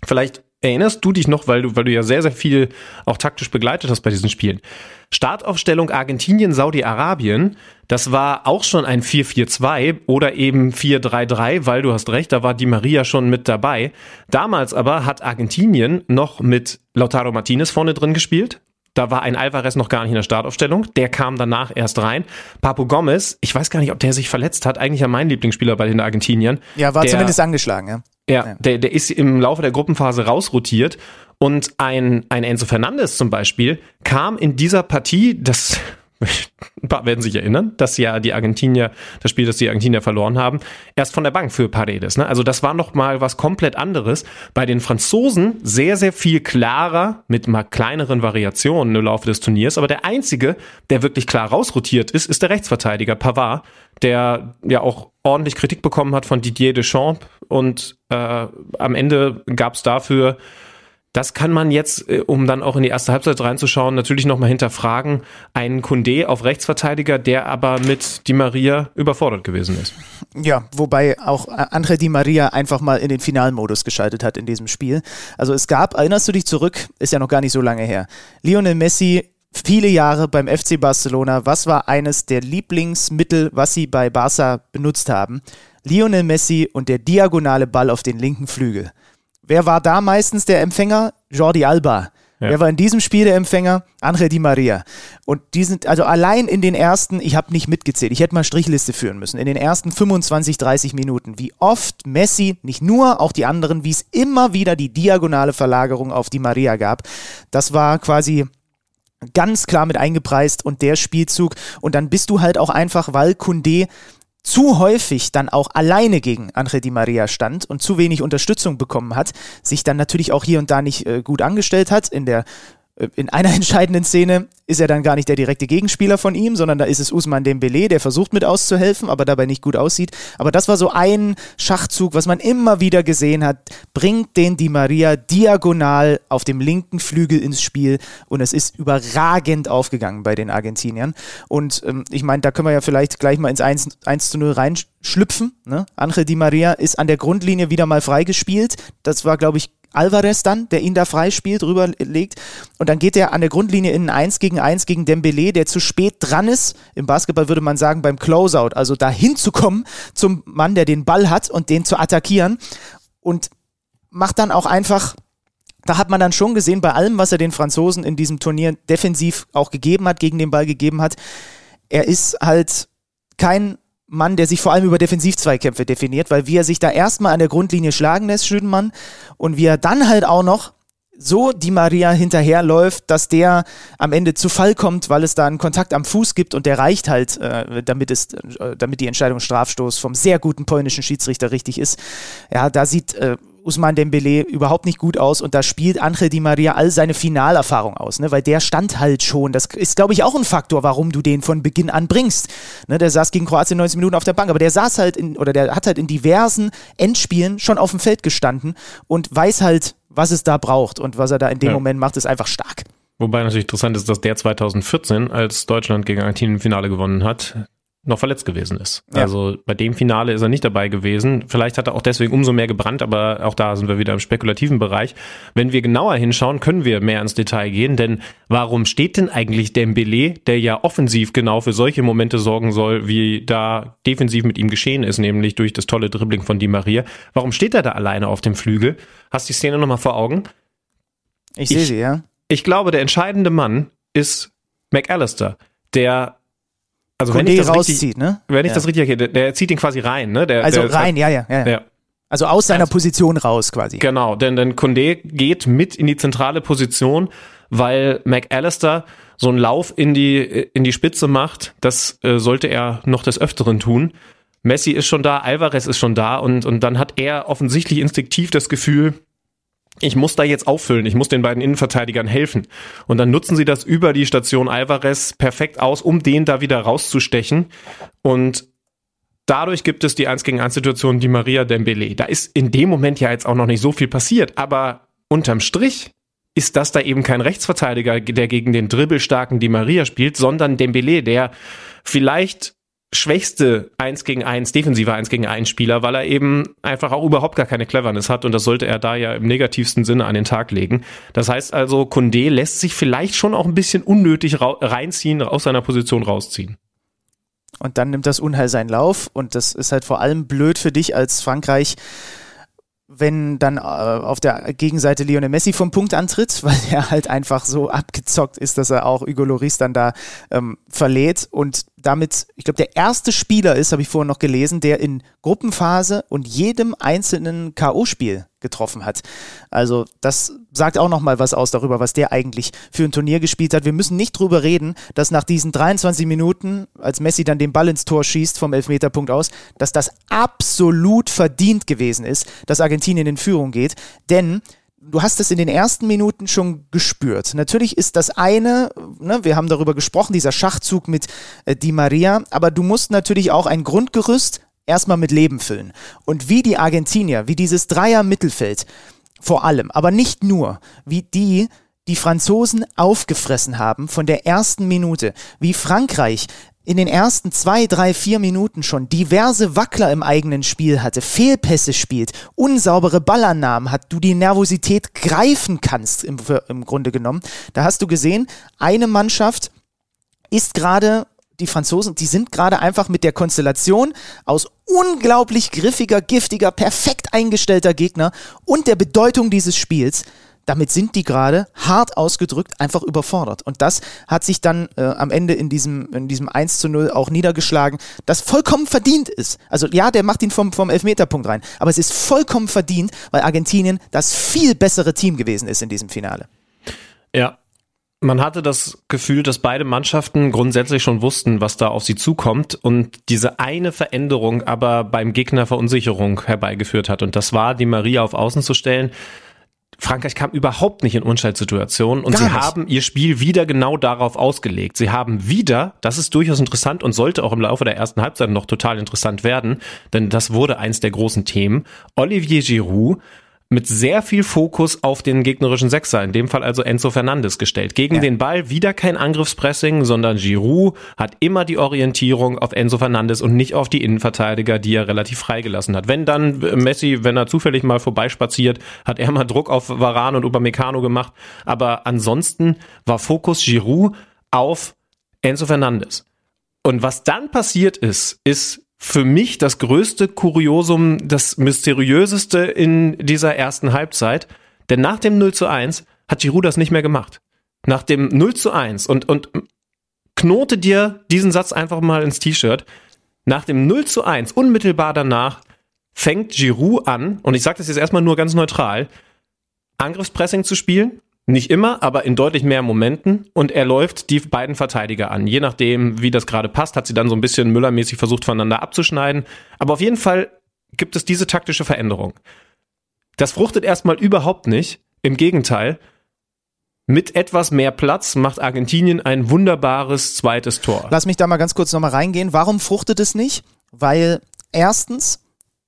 S4: Vielleicht erinnerst du dich noch, weil du, weil du ja sehr, sehr viel auch taktisch begleitet hast bei diesen Spielen. Startaufstellung Argentinien, Saudi-Arabien, das war auch schon ein 4-4-2 oder eben 4-3-3, weil du hast recht, da war die Maria schon mit dabei. Damals aber hat Argentinien noch mit Lautaro Martinez vorne drin gespielt. Da war ein Alvarez noch gar nicht in der Startaufstellung. Der kam danach erst rein. Papo Gomez, ich weiß gar nicht, ob der sich verletzt hat. Eigentlich ja mein Lieblingsspieler bei den Argentiniern.
S3: Ja, war
S4: der,
S3: zumindest angeschlagen, ja.
S4: Ja, der, der ist im Laufe der Gruppenphase rausrotiert. Und ein, ein Enzo Fernandes zum Beispiel kam in dieser Partie, das (laughs) ein paar werden sich erinnern, dass ja die Argentinier, das Spiel, das die Argentinier verloren haben, erst von der Bank für Paredes. Ne? Also das war noch mal was komplett anderes. Bei den Franzosen sehr, sehr viel klarer, mit mal kleineren Variationen im Laufe des Turniers. Aber der einzige, der wirklich klar rausrotiert ist, ist der Rechtsverteidiger Pavard, der ja auch ordentlich Kritik bekommen hat von Didier Deschamps. Und äh, am Ende gab es dafür das kann man jetzt, äh, um dann auch in die erste Halbzeit reinzuschauen, natürlich nochmal hinterfragen. Einen Kunde auf Rechtsverteidiger, der aber mit Di Maria überfordert gewesen ist.
S3: Ja, wobei auch Andre Di Maria einfach mal in den Finalmodus geschaltet hat in diesem Spiel. Also es gab, erinnerst du dich zurück, ist ja noch gar nicht so lange her, Lionel Messi viele Jahre beim FC Barcelona. Was war eines der Lieblingsmittel, was sie bei Barca benutzt haben? Lionel Messi und der diagonale Ball auf den linken Flügel. Wer war da meistens der Empfänger? Jordi Alba. Ja. Wer war in diesem Spiel der Empfänger? Angel Di Maria. Und die sind, also allein in den ersten, ich habe nicht mitgezählt, ich hätte mal Strichliste führen müssen, in den ersten 25, 30 Minuten, wie oft Messi, nicht nur, auch die anderen, wie es immer wieder die diagonale Verlagerung auf Di Maria gab. Das war quasi ganz klar mit eingepreist und der Spielzug. Und dann bist du halt auch einfach, weil Kunde zu häufig dann auch alleine gegen Angel Di Maria stand und zu wenig Unterstützung bekommen hat, sich dann natürlich auch hier und da nicht äh, gut angestellt hat. In der in einer (laughs) entscheidenden Szene ist er dann gar nicht der direkte Gegenspieler von ihm, sondern da ist es Usman Dembele, der versucht mit auszuhelfen, aber dabei nicht gut aussieht. Aber das war so ein Schachzug, was man immer wieder gesehen hat, bringt den Di Maria diagonal auf dem linken Flügel ins Spiel und es ist überragend aufgegangen bei den Argentiniern. Und ähm, ich meine, da können wir ja vielleicht gleich mal ins 1, 1 zu 0 reinschlüpfen. Ne? Angel Di Maria ist an der Grundlinie wieder mal freigespielt. Das war, glaube ich, Alvarez dann, der ihn da freispielt, rüberlegt. Und dann geht er an der Grundlinie in ein 1 gegen 1 gegen Dembele, der zu spät dran ist. Im Basketball würde man sagen beim Closeout, also da hinzukommen zum Mann, der den Ball hat und den zu attackieren. Und macht dann auch einfach da hat man dann schon gesehen, bei allem, was er den Franzosen in diesem Turnier defensiv auch gegeben hat, gegen den Ball gegeben hat, er ist halt kein Mann, der sich vor allem über Defensivzweikämpfe definiert, weil wie er sich da erstmal an der Grundlinie schlagen lässt, Schüdenmann, und wie er dann halt auch noch so die Maria hinterherläuft, dass der am Ende zu Fall kommt, weil es da einen Kontakt am Fuß gibt und der reicht halt, äh, damit, es, äh, damit die Entscheidung Strafstoß vom sehr guten polnischen Schiedsrichter richtig ist. Ja, da sieht äh, Usman Dembele überhaupt nicht gut aus und da spielt Angel Di Maria all seine Finalerfahrung aus, ne? weil der stand halt schon. Das ist, glaube ich, auch ein Faktor, warum du den von Beginn an bringst. Ne? Der saß gegen Kroatien 90 Minuten auf der Bank, aber der saß halt in, oder der hat halt in diversen Endspielen schon auf dem Feld gestanden und weiß halt, was es da braucht und was er da in dem ja. Moment macht, ist einfach stark.
S4: Wobei natürlich interessant ist, dass der 2014, als Deutschland gegen Argentinien im Finale gewonnen hat, noch verletzt gewesen ist. Ja. Also bei dem Finale ist er nicht dabei gewesen. Vielleicht hat er auch deswegen umso mehr gebrannt, aber auch da sind wir wieder im spekulativen Bereich. Wenn wir genauer hinschauen, können wir mehr ins Detail gehen, denn warum steht denn eigentlich Dembele, der ja offensiv genau für solche Momente sorgen soll, wie da defensiv mit ihm geschehen ist, nämlich durch das tolle Dribbling von Di Maria. Warum steht er da alleine auf dem Flügel? Hast du die Szene nochmal vor Augen?
S3: Ich, ich sehe sie, ja.
S4: Ich glaube, der entscheidende Mann ist McAllister, der
S3: also wenn ich das rauszieht, richtig, ne?
S4: Wenn ich ja. das richtig erkenne, der, zieht ihn quasi rein, ne? Der,
S3: also
S4: der,
S3: rein, ja, ja, ja, ja. Also aus seiner also, Position raus quasi.
S4: Genau, denn, denn Condé geht mit in die zentrale Position, weil McAllister so einen Lauf in die, in die Spitze macht. Das äh, sollte er noch des Öfteren tun. Messi ist schon da, Alvarez ist schon da und, und dann hat er offensichtlich instinktiv das Gefühl, ich muss da jetzt auffüllen, ich muss den beiden Innenverteidigern helfen. Und dann nutzen sie das über die Station Alvarez perfekt aus, um den da wieder rauszustechen. Und dadurch gibt es die 1 gegen 1 Situation, die Maria Dembele. Da ist in dem Moment ja jetzt auch noch nicht so viel passiert, aber unterm Strich ist das da eben kein Rechtsverteidiger, der gegen den dribbelstarken Di Maria spielt, sondern Dembele, der vielleicht schwächste 1 gegen 1, defensive 1 gegen 1 Spieler, weil er eben einfach auch überhaupt gar keine Cleverness hat und das sollte er da ja im negativsten Sinne an den Tag legen. Das heißt also, Kunde lässt sich vielleicht schon auch ein bisschen unnötig reinziehen, aus seiner Position rausziehen.
S3: Und dann nimmt das Unheil seinen Lauf und das ist halt vor allem blöd für dich als Frankreich wenn dann äh, auf der Gegenseite Lionel Messi vom Punkt antritt, weil er halt einfach so abgezockt ist, dass er auch Hugo Loris dann da ähm, verlädt und damit, ich glaube, der erste Spieler ist, habe ich vorhin noch gelesen, der in Gruppenphase und jedem einzelnen K.O.-Spiel getroffen hat. Also das sagt auch nochmal was aus darüber, was der eigentlich für ein Turnier gespielt hat. Wir müssen nicht drüber reden, dass nach diesen 23 Minuten, als Messi dann den Ball ins Tor schießt vom Elfmeterpunkt aus, dass das absolut verdient gewesen ist, dass Argentinien in Führung geht. Denn du hast es in den ersten Minuten schon gespürt. Natürlich ist das eine, ne, wir haben darüber gesprochen, dieser Schachzug mit äh, Di Maria, aber du musst natürlich auch ein Grundgerüst erstmal mit Leben füllen. Und wie die Argentinier, wie dieses Dreier-Mittelfeld vor allem, aber nicht nur, wie die die Franzosen aufgefressen haben von der ersten Minute, wie Frankreich in den ersten zwei, drei, vier Minuten schon diverse Wackler im eigenen Spiel hatte, Fehlpässe spielt, unsaubere Ballannahmen hat, du die Nervosität greifen kannst im, im Grunde genommen. Da hast du gesehen, eine Mannschaft ist gerade die Franzosen, die sind gerade einfach mit der Konstellation aus unglaublich griffiger, giftiger, perfekt eingestellter Gegner und der Bedeutung dieses Spiels damit sind die gerade hart ausgedrückt einfach überfordert. Und das hat sich dann äh, am Ende in diesem, in diesem 1 zu 0 auch niedergeschlagen, das vollkommen verdient ist. Also ja, der macht ihn vom, vom Elfmeterpunkt rein, aber es ist vollkommen verdient, weil Argentinien das viel bessere Team gewesen ist in diesem Finale.
S4: Ja, man hatte das Gefühl, dass beide Mannschaften grundsätzlich schon wussten, was da auf sie zukommt und diese eine Veränderung aber beim Gegner Verunsicherung herbeigeführt hat. Und das war, die Maria auf Außen zu stellen. Frankreich kam überhaupt nicht in Unschaltsituationen und
S3: Gar
S4: sie
S3: nicht.
S4: haben ihr Spiel wieder genau darauf ausgelegt. Sie haben wieder, das ist durchaus interessant und sollte auch im Laufe der ersten Halbzeit noch total interessant werden, denn das wurde eins der großen Themen. Olivier Giroud mit sehr viel Fokus auf den gegnerischen Sechser, in dem Fall also Enzo Fernandes gestellt. Gegen
S3: Ja.
S4: den Ball wieder kein Angriffspressing, sondern Giroud hat immer die Orientierung auf Enzo Fernandes und nicht auf die Innenverteidiger, die er relativ freigelassen hat. Wenn dann Messi, wenn er zufällig mal vorbeispaziert, hat er mal Druck auf Varane und Upamecano gemacht, aber ansonsten war Fokus Giroud auf Enzo Fernandes. Und was dann passiert ist, ist für mich das größte Kuriosum, das mysteriöseste in dieser ersten Halbzeit. Denn nach dem 0 zu 1 hat Giroud das nicht mehr gemacht. Nach dem 0 zu 1 und, und knote dir diesen Satz einfach mal ins T-Shirt. Nach dem 0 zu 1, unmittelbar danach, fängt Giroud an, und ich sage das jetzt erstmal nur ganz neutral, Angriffspressing zu spielen. Nicht immer, aber in deutlich mehr Momenten. Und er läuft die beiden Verteidiger an. Je nachdem, wie das gerade passt, hat sie dann so ein bisschen müllermäßig versucht, voneinander abzuschneiden. Aber auf jeden Fall gibt es diese taktische Veränderung. Das fruchtet erstmal überhaupt nicht. Im Gegenteil. Mit etwas mehr Platz macht Argentinien ein wunderbares zweites Tor.
S3: Lass mich da mal ganz kurz nochmal reingehen. Warum fruchtet es nicht? Weil erstens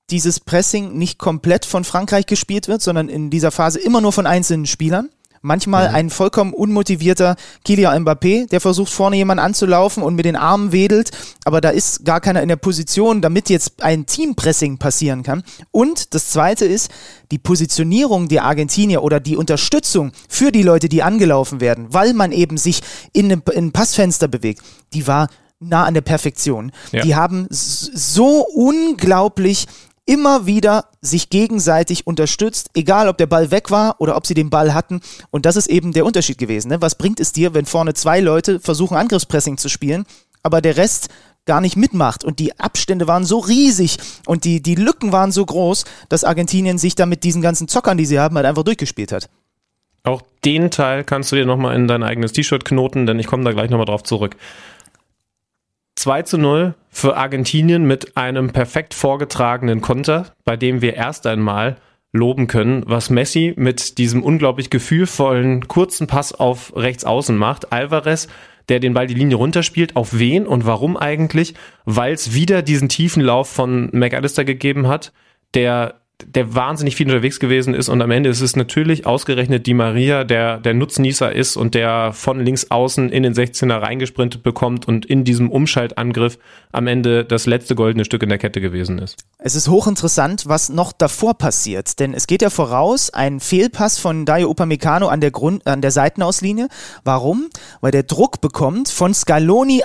S3: dieses Pressing nicht komplett von Frankreich gespielt wird, sondern in dieser Phase immer nur von einzelnen Spielern. Manchmal ein vollkommen unmotivierter Kylian Mbappé, der versucht vorne jemanden anzulaufen und mit den Armen wedelt, aber da ist gar keiner in der Position, damit jetzt ein Teampressing passieren kann. Und das zweite ist, die Positionierung der Argentinier oder die Unterstützung für die Leute, die angelaufen werden, weil man eben sich in einem, in einem Passfenster bewegt, die war nah an der Perfektion.
S4: Ja.
S3: Die haben so unglaublich immer wieder sich gegenseitig unterstützt, egal ob der Ball weg war oder ob sie den Ball hatten. Und das ist eben der Unterschied gewesen. Ne? Was bringt es dir, wenn vorne zwei Leute versuchen, Angriffspressing zu spielen, aber der Rest gar nicht mitmacht und die Abstände waren so riesig und die, die Lücken waren so groß, dass Argentinien sich da mit diesen ganzen Zockern, die sie haben, halt einfach durchgespielt hat.
S4: Auch den Teil kannst du dir nochmal in dein eigenes T-Shirt knoten, denn ich komme da gleich nochmal drauf zurück. 2 zu 0 für Argentinien mit einem perfekt vorgetragenen Konter, bei dem wir erst einmal loben können, was Messi mit diesem unglaublich gefühlvollen kurzen Pass auf rechts außen macht. Alvarez, der den Ball die Linie runterspielt, auf wen und warum eigentlich? Weil es wieder diesen tiefen Lauf von McAllister gegeben hat, der der wahnsinnig viel unterwegs gewesen ist und am Ende ist es natürlich ausgerechnet die Maria, der der Nutznießer ist und der von links außen in den 16er reingesprintet bekommt und in diesem Umschaltangriff am Ende das letzte goldene Stück in der Kette gewesen ist.
S3: Es ist hochinteressant, was noch davor passiert, denn es geht ja voraus ein Fehlpass von Dayo Upamecano an der Grund an der Seitenauslinie. Warum? Weil der Druck bekommt von Scaloni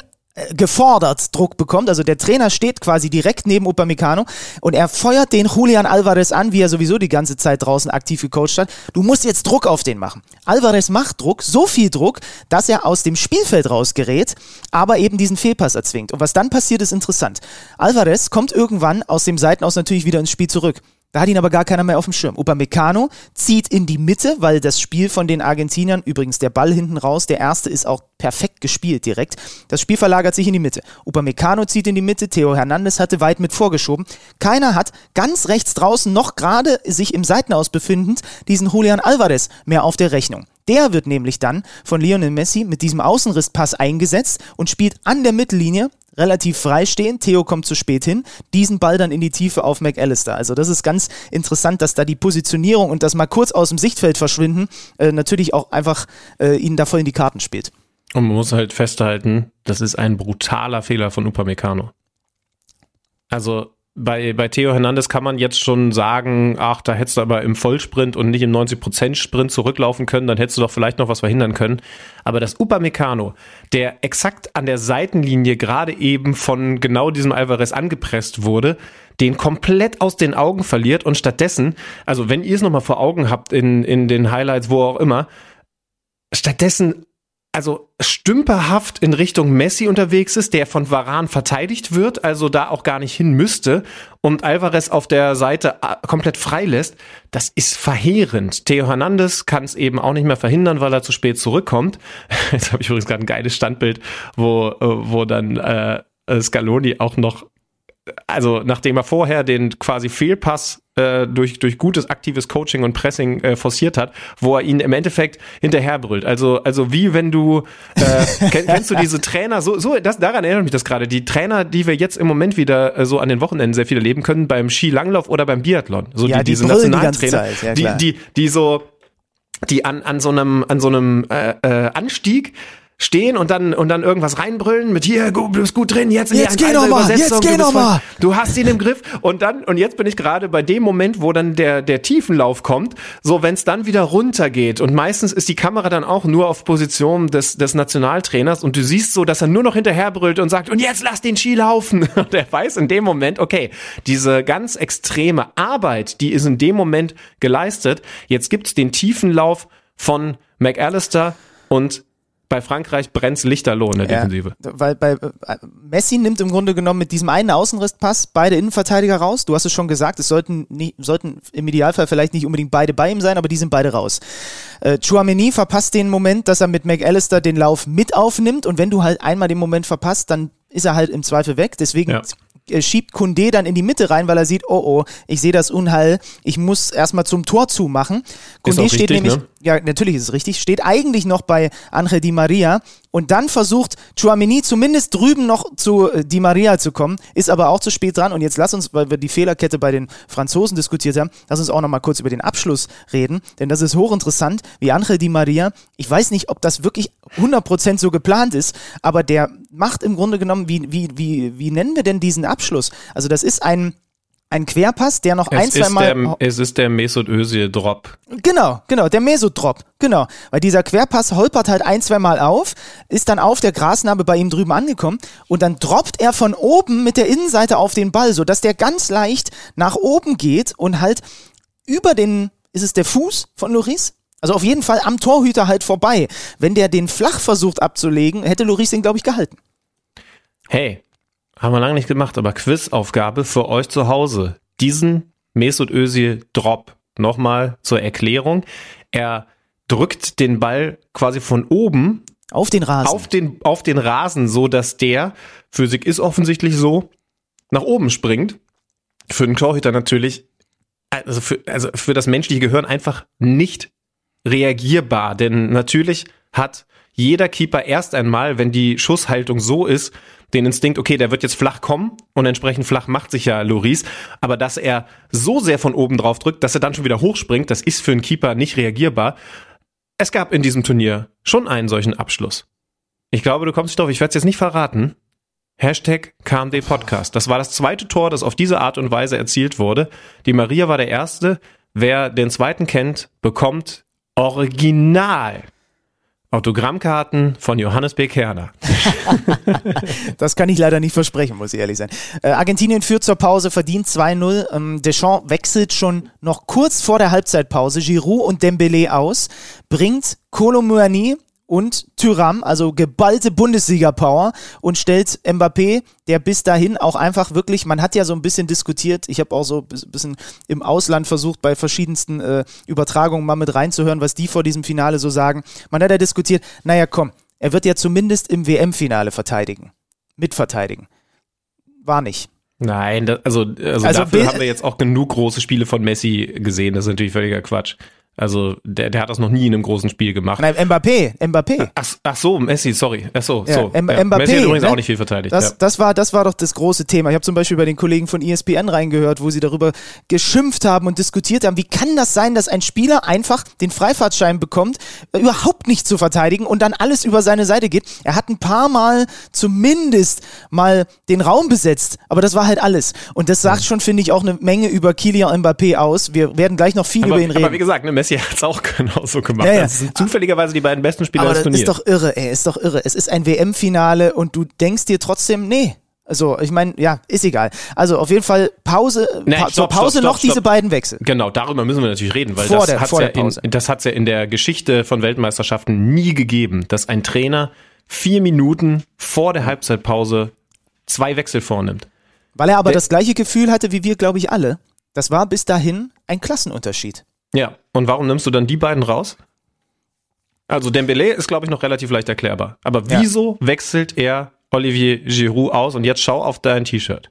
S3: gefordert Druck bekommt. Also der Trainer steht quasi direkt neben Upamecano und er feuert den Julian Alvarez an, wie er sowieso die ganze Zeit draußen aktiv gecoacht hat. Du musst jetzt Druck auf den machen. Alvarez macht Druck, so viel Druck, dass er aus dem Spielfeld rausgerät, aber eben diesen Fehlpass erzwingt. Und was dann passiert, ist interessant. Alvarez kommt irgendwann aus dem Seitenaus natürlich wieder ins Spiel zurück. Da hat ihn aber gar keiner mehr auf dem Schirm. Upamecano zieht in die Mitte, weil das Spiel von den Argentiniern, übrigens der Ball hinten raus, der erste ist auch perfekt gespielt direkt. Das Spiel verlagert sich in die Mitte. Upamecano zieht in die Mitte, Theo Hernandez hatte weit mit vorgeschoben. Keiner hat ganz rechts draußen noch gerade sich im Seitenaus befindend diesen Julian Alvarez mehr auf der Rechnung. Der wird nämlich dann von Lionel Messi mit diesem Außenrisspass eingesetzt und spielt an der Mittellinie relativ frei stehen. Theo kommt zu spät hin, diesen Ball dann in die Tiefe auf McAllister. Also das ist ganz interessant, dass da die Positionierung und das mal kurz aus dem Sichtfeld verschwinden äh, natürlich auch einfach äh, ihnen da voll in die Karten spielt.
S4: Und man muss halt festhalten, das ist ein brutaler Fehler von Upamecano. Also bei, bei Theo Hernandez kann man jetzt schon sagen, ach, da hättest du aber im Vollsprint und nicht im 90%-Sprint zurücklaufen können, dann hättest du doch vielleicht noch was verhindern können. Aber das Upamecano, der exakt an der Seitenlinie gerade eben von genau diesem Alvarez angepresst wurde, den komplett aus den Augen verliert und stattdessen, also wenn ihr es nochmal vor Augen habt in, in den Highlights, wo auch immer, stattdessen also stümperhaft in Richtung Messi unterwegs ist, der von Varan verteidigt wird, also da auch gar nicht hin müsste und Alvarez auf der Seite äh, komplett frei lässt, das ist verheerend. Theo Hernandez kann es eben auch nicht mehr verhindern, weil er zu spät zurückkommt. (laughs) Jetzt habe ich übrigens gerade ein geiles Standbild, wo, äh, wo dann äh, Scaloni auch noch also nachdem er vorher den quasi Fehlpass äh, durch, durch gutes aktives Coaching und Pressing äh, forciert hat, wo er ihn im Endeffekt hinterherbrüllt. Also, also wie wenn du, äh, (laughs) kenn, kennst du diese Trainer, so, so das, daran erinnert mich das gerade, die Trainer, die wir jetzt im Moment wieder äh, so an den Wochenenden sehr viel erleben können, beim Skilanglauf oder beim Biathlon. So
S3: Ja,
S4: die,
S3: die
S4: diese
S3: die
S4: Nationaltrainer,
S3: Zeit, ja,
S4: die, die, die so die an, an so einem, an so einem äh, äh, Anstieg stehen und dann und dann irgendwas reinbrüllen mit hier du bist gut drin jetzt in
S3: Jetzt geh noch mal, jetzt geh noch mal.
S4: du hast ihn im Griff und dann und jetzt bin ich gerade bei dem Moment wo dann der der Tiefenlauf kommt. So wenn es dann wieder runtergeht und meistens ist die Kamera dann auch nur auf Position des des Nationaltrainers und du siehst so dass er nur noch hinterherbrüllt und sagt und jetzt lass den Ski laufen. (laughs) Und er weiß in dem Moment okay diese ganz extreme Arbeit die ist in dem Moment geleistet. Jetzt gibt's den Tiefenlauf von McAllister und bei Frankreich brennt's Lichterloh in der
S3: Ja,
S4: Defensive.
S3: weil bei äh, Messi nimmt im Grunde genommen mit diesem einen Außenrisspass beide Innenverteidiger raus. Du hast es schon gesagt, es sollten, nie, sollten im Idealfall vielleicht nicht unbedingt beide bei ihm sein, aber die sind beide raus. Äh, Chouameni verpasst den Moment, dass er mit McAllister den Lauf mit aufnimmt und wenn du halt einmal den Moment verpasst, dann ist er halt im Zweifel weg. Deswegen
S4: Ja.
S3: äh, schiebt Kunde dann in die Mitte rein, weil er sieht, oh oh, ich sehe das Unheil, ich muss erstmal zum Tor zumachen. Kunde steht
S4: richtig,
S3: nämlich,
S4: ne?
S3: Ja, natürlich ist es richtig, steht eigentlich noch bei Angel Di Maria. Und dann versucht Chouameni zumindest drüben noch zu äh, Di Maria zu kommen, ist aber auch zu spät dran. Und jetzt lass uns, weil wir die Fehlerkette bei den Franzosen diskutiert haben, lass uns auch noch mal kurz über den Abschluss reden, denn das ist hochinteressant, wie Angel Di Maria, ich weiß nicht, ob das wirklich 100% so geplant ist, aber der macht im Grunde genommen, wie, wie, wie, wie nennen wir denn diesen Abschluss? Also das ist ein, ein Querpass, der noch ein,
S4: Es
S3: zwei
S4: ist,
S3: Mal...
S4: der, es ist der Mesut Özil Drop.
S3: Genau, genau, der Mesodrop, genau. Weil dieser Querpass holpert halt ein, zwei Mal auf, ist dann auf der Grasnarbe bei ihm drüben angekommen und dann droppt er von oben mit der Innenseite auf den Ball, sodass der ganz leicht nach oben geht und halt über den, ist es der Fuß von Loris? Also auf jeden Fall am Torhüter halt vorbei. Wenn der den flach versucht abzulegen, hätte Loris den, glaube ich, gehalten.
S4: Hey, haben wir lange nicht gemacht, aber Quizaufgabe für euch zu Hause. Diesen Mesut Özil Drop nochmal zur Erklärung. Er drückt den Ball quasi von oben
S3: Auf den Rasen.
S4: auf den, auf den Rasen, so dass der, Physik ist offensichtlich so, nach oben springt. Für den Torhüter natürlich, also für, also für das menschliche Gehirn einfach nicht reagierbar. Denn natürlich hat jeder Keeper erst einmal, wenn die Schusshaltung so ist, den Instinkt, okay, der wird jetzt flach kommen und entsprechend flach macht sich ja Loris. Aber dass er so sehr von oben drauf drückt, dass er dann schon wieder hochspringt, das ist für einen Keeper nicht reagierbar. Es gab in diesem Turnier schon einen solchen Abschluss. Ich glaube, du kommst nicht drauf, ich werde es jetzt nicht verraten. Hashtag KMD Podcast. Das war das zweite Tor, das auf diese Art und Weise erzielt wurde. Die Maria war der erste. Wer den zweiten kennt, bekommt original Autogrammkarten von Johannes B. Kerner. (laughs)
S3: Das kann ich leider nicht versprechen, muss ich ehrlich sein. Äh, Argentinien führt zur Pause, verdient 2-0. Ähm, Deschamps wechselt schon noch kurz vor der Halbzeitpause Giroud und Dembele aus, bringt Kolomuani und Tyram, also geballte Bundesliga-Power und stellt Mbappé, der bis dahin auch einfach wirklich, man hat ja so ein bisschen diskutiert, ich habe auch so ein bisschen im Ausland versucht, bei verschiedensten äh, Übertragungen mal mit reinzuhören, was die vor diesem Finale so sagen. Man hat ja diskutiert, naja komm, er wird ja zumindest im WM-Finale verteidigen. Mitverteidigen. War nicht.
S4: Nein, das, also, also,
S3: Also
S4: dafür haben wir jetzt auch genug große Spiele von Messi gesehen. Das ist natürlich völliger Quatsch. Also der, der hat das noch nie in einem großen Spiel gemacht.
S3: Nein, Mbappé, Mbappé.
S4: Ach, ach so, Messi, sorry. Ach so,
S3: Ja,
S4: so.
S3: M
S4: ja.
S3: Mbappé,
S4: Messi hat übrigens
S3: ne?
S4: auch nicht viel verteidigt.
S3: Das,
S4: ja.
S3: das, war, das war doch das große Thema. Ich habe zum Beispiel bei den Kollegen von ESPN reingehört, wo sie darüber geschimpft haben und diskutiert haben, wie kann das sein, dass ein Spieler einfach den Freifahrtschein bekommt, äh, überhaupt nicht zu verteidigen und dann alles über seine Seite geht. Er hat ein paar Mal zumindest mal den Raum besetzt, aber das war halt alles. Und das sagt schon, finde ich, auch eine Menge über Kylian Mbappé aus. Wir werden gleich noch viel
S4: aber,
S3: über ihn reden.
S4: aber wie gesagt, ne, Messi hat es auch (laughs) genauso gemacht.
S3: Ja, ja.
S4: Das sind zufälligerweise die beiden besten Spieler
S3: Aber
S4: des
S3: das
S4: Turniers.
S3: ist doch irre, ey, ist doch irre. Es ist ein WM-Finale und du denkst dir trotzdem, nee, Also, ich meine, ja, ist egal. Also auf jeden Fall Pause,
S4: Nee,
S3: pa
S4: stopp,
S3: zur Pause
S4: stopp,
S3: noch
S4: stopp,
S3: diese
S4: stopp.
S3: beiden Wechsel.
S4: Genau, darüber müssen wir natürlich reden, weil
S3: Vor
S4: das hat's
S3: vor
S4: ja in, das hat's ja in der Geschichte von Weltmeisterschaften nie gegeben, dass ein Trainer vier Minuten vor der Halbzeitpause zwei Wechsel vornimmt.
S3: Weil er aber
S4: Der-
S3: das gleiche Gefühl hatte wie wir, glaube ich, alle. Das war bis dahin ein Klassenunterschied.
S4: Ja, und warum nimmst du dann die beiden raus? Also Dembele ist, glaube ich, noch relativ leicht erklärbar. Aber
S3: Ja.
S4: wieso wechselt er Olivier Giroud aus? Und jetzt schau auf dein T-Shirt.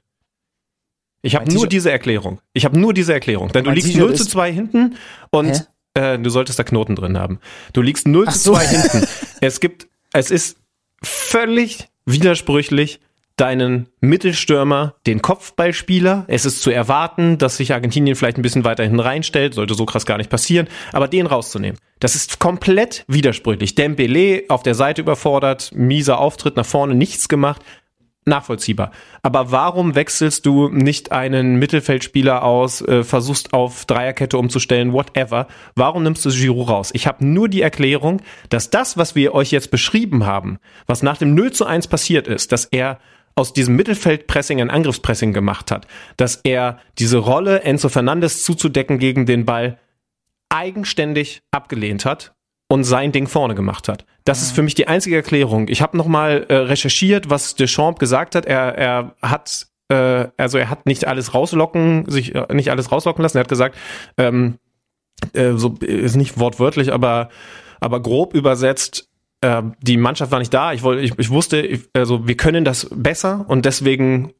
S4: Ich habe nur diese Erklärung. Ich habe nur diese Erklärung. Denn du liegst
S3: T-Shirt
S4: 0 zu
S3: ist-
S4: 2 hinten und äh, du solltest da Knoten drin haben. Du liegst 0
S3: Ach
S4: zu
S3: so.
S4: 2 hinten. (laughs) Es gibt, es ist völlig widersprüchlich, deinen Mittelstürmer, den Kopfballspieler. Es ist zu erwarten, dass sich Argentinien vielleicht ein bisschen weiter hinten reinstellt, sollte so krass gar nicht passieren, aber den rauszunehmen. Das ist komplett widersprüchlich. Dembele auf der Seite überfordert, mieser Auftritt nach vorne, nichts gemacht. Nachvollziehbar. Aber warum wechselst du nicht einen Mittelfeldspieler aus, äh, versuchst auf Dreierkette umzustellen, whatever? Warum nimmst du Giroud raus? Ich habe nur die Erklärung, dass das, was wir euch jetzt beschrieben haben, was nach dem 0 zu 1 passiert ist, dass er aus diesem Mittelfeldpressing ein Angriffspressing gemacht hat, dass er diese Rolle Enzo Fernandes zuzudecken gegen den Ball eigenständig abgelehnt hat und sein Ding vorne gemacht hat. Das ist für mich die einzige Erklärung. Ich habe nochmal äh, recherchiert, was Deschamps gesagt hat. Er, er hat äh, also er hat nicht alles rauslocken, sich äh, nicht alles rauslocken lassen. Er hat gesagt, ähm, äh, so ist nicht wortwörtlich, aber aber grob übersetzt, äh, die Mannschaft war nicht da. Ich wollte, ich, ich wusste, ich, also wir können das besser und deswegen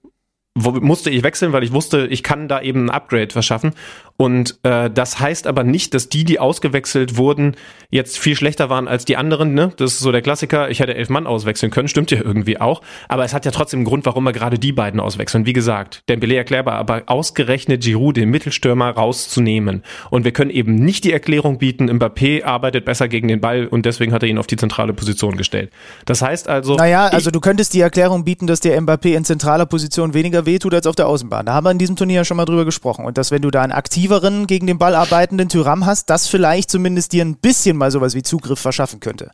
S4: musste ich wechseln, weil ich wusste, ich kann da eben ein Upgrade verschaffen. Und äh, das heißt aber nicht, dass die, die ausgewechselt wurden, jetzt viel schlechter waren als die anderen. Ne? Das ist so der Klassiker. Ich hätte elf Mann auswechseln können, stimmt ja irgendwie auch. Aber es hat ja trotzdem einen Grund, warum wir gerade die beiden auswechseln. Wie gesagt, Dembele erklärbar, aber ausgerechnet Giroud, den Mittelstürmer, rauszunehmen. Und wir können eben nicht die Erklärung bieten, Mbappé arbeitet besser gegen den Ball und deswegen hat er ihn auf die zentrale Position gestellt. Das heißt also...
S3: Naja, also du könntest die Erklärung bieten, dass der Mbappé in zentraler Position weniger wehtut als auf der Außenbahn. Da haben wir in diesem Turnier ja schon mal drüber gesprochen. Und dass wenn du da einen aktiveren, gegen den Ball arbeitenden Tyram hast, das vielleicht zumindest dir ein bisschen mal sowas wie Zugriff verschaffen könnte.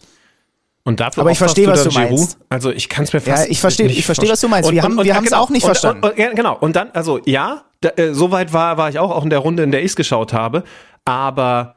S4: Und dafür
S3: Aber ich verstehe, was du meinst.
S4: Giroud. Also ich kann es mir fast
S3: Ja, ich verstehe- ich verstehe, was du meinst. Wir haben- wir
S4: ja,
S3: haben's auch nicht
S4: und,
S3: verstanden.
S4: Und, und, ja, genau. Und dann, also ja, da, äh, soweit war, war ich auch, auch in der Runde, in der ich es geschaut habe. Aber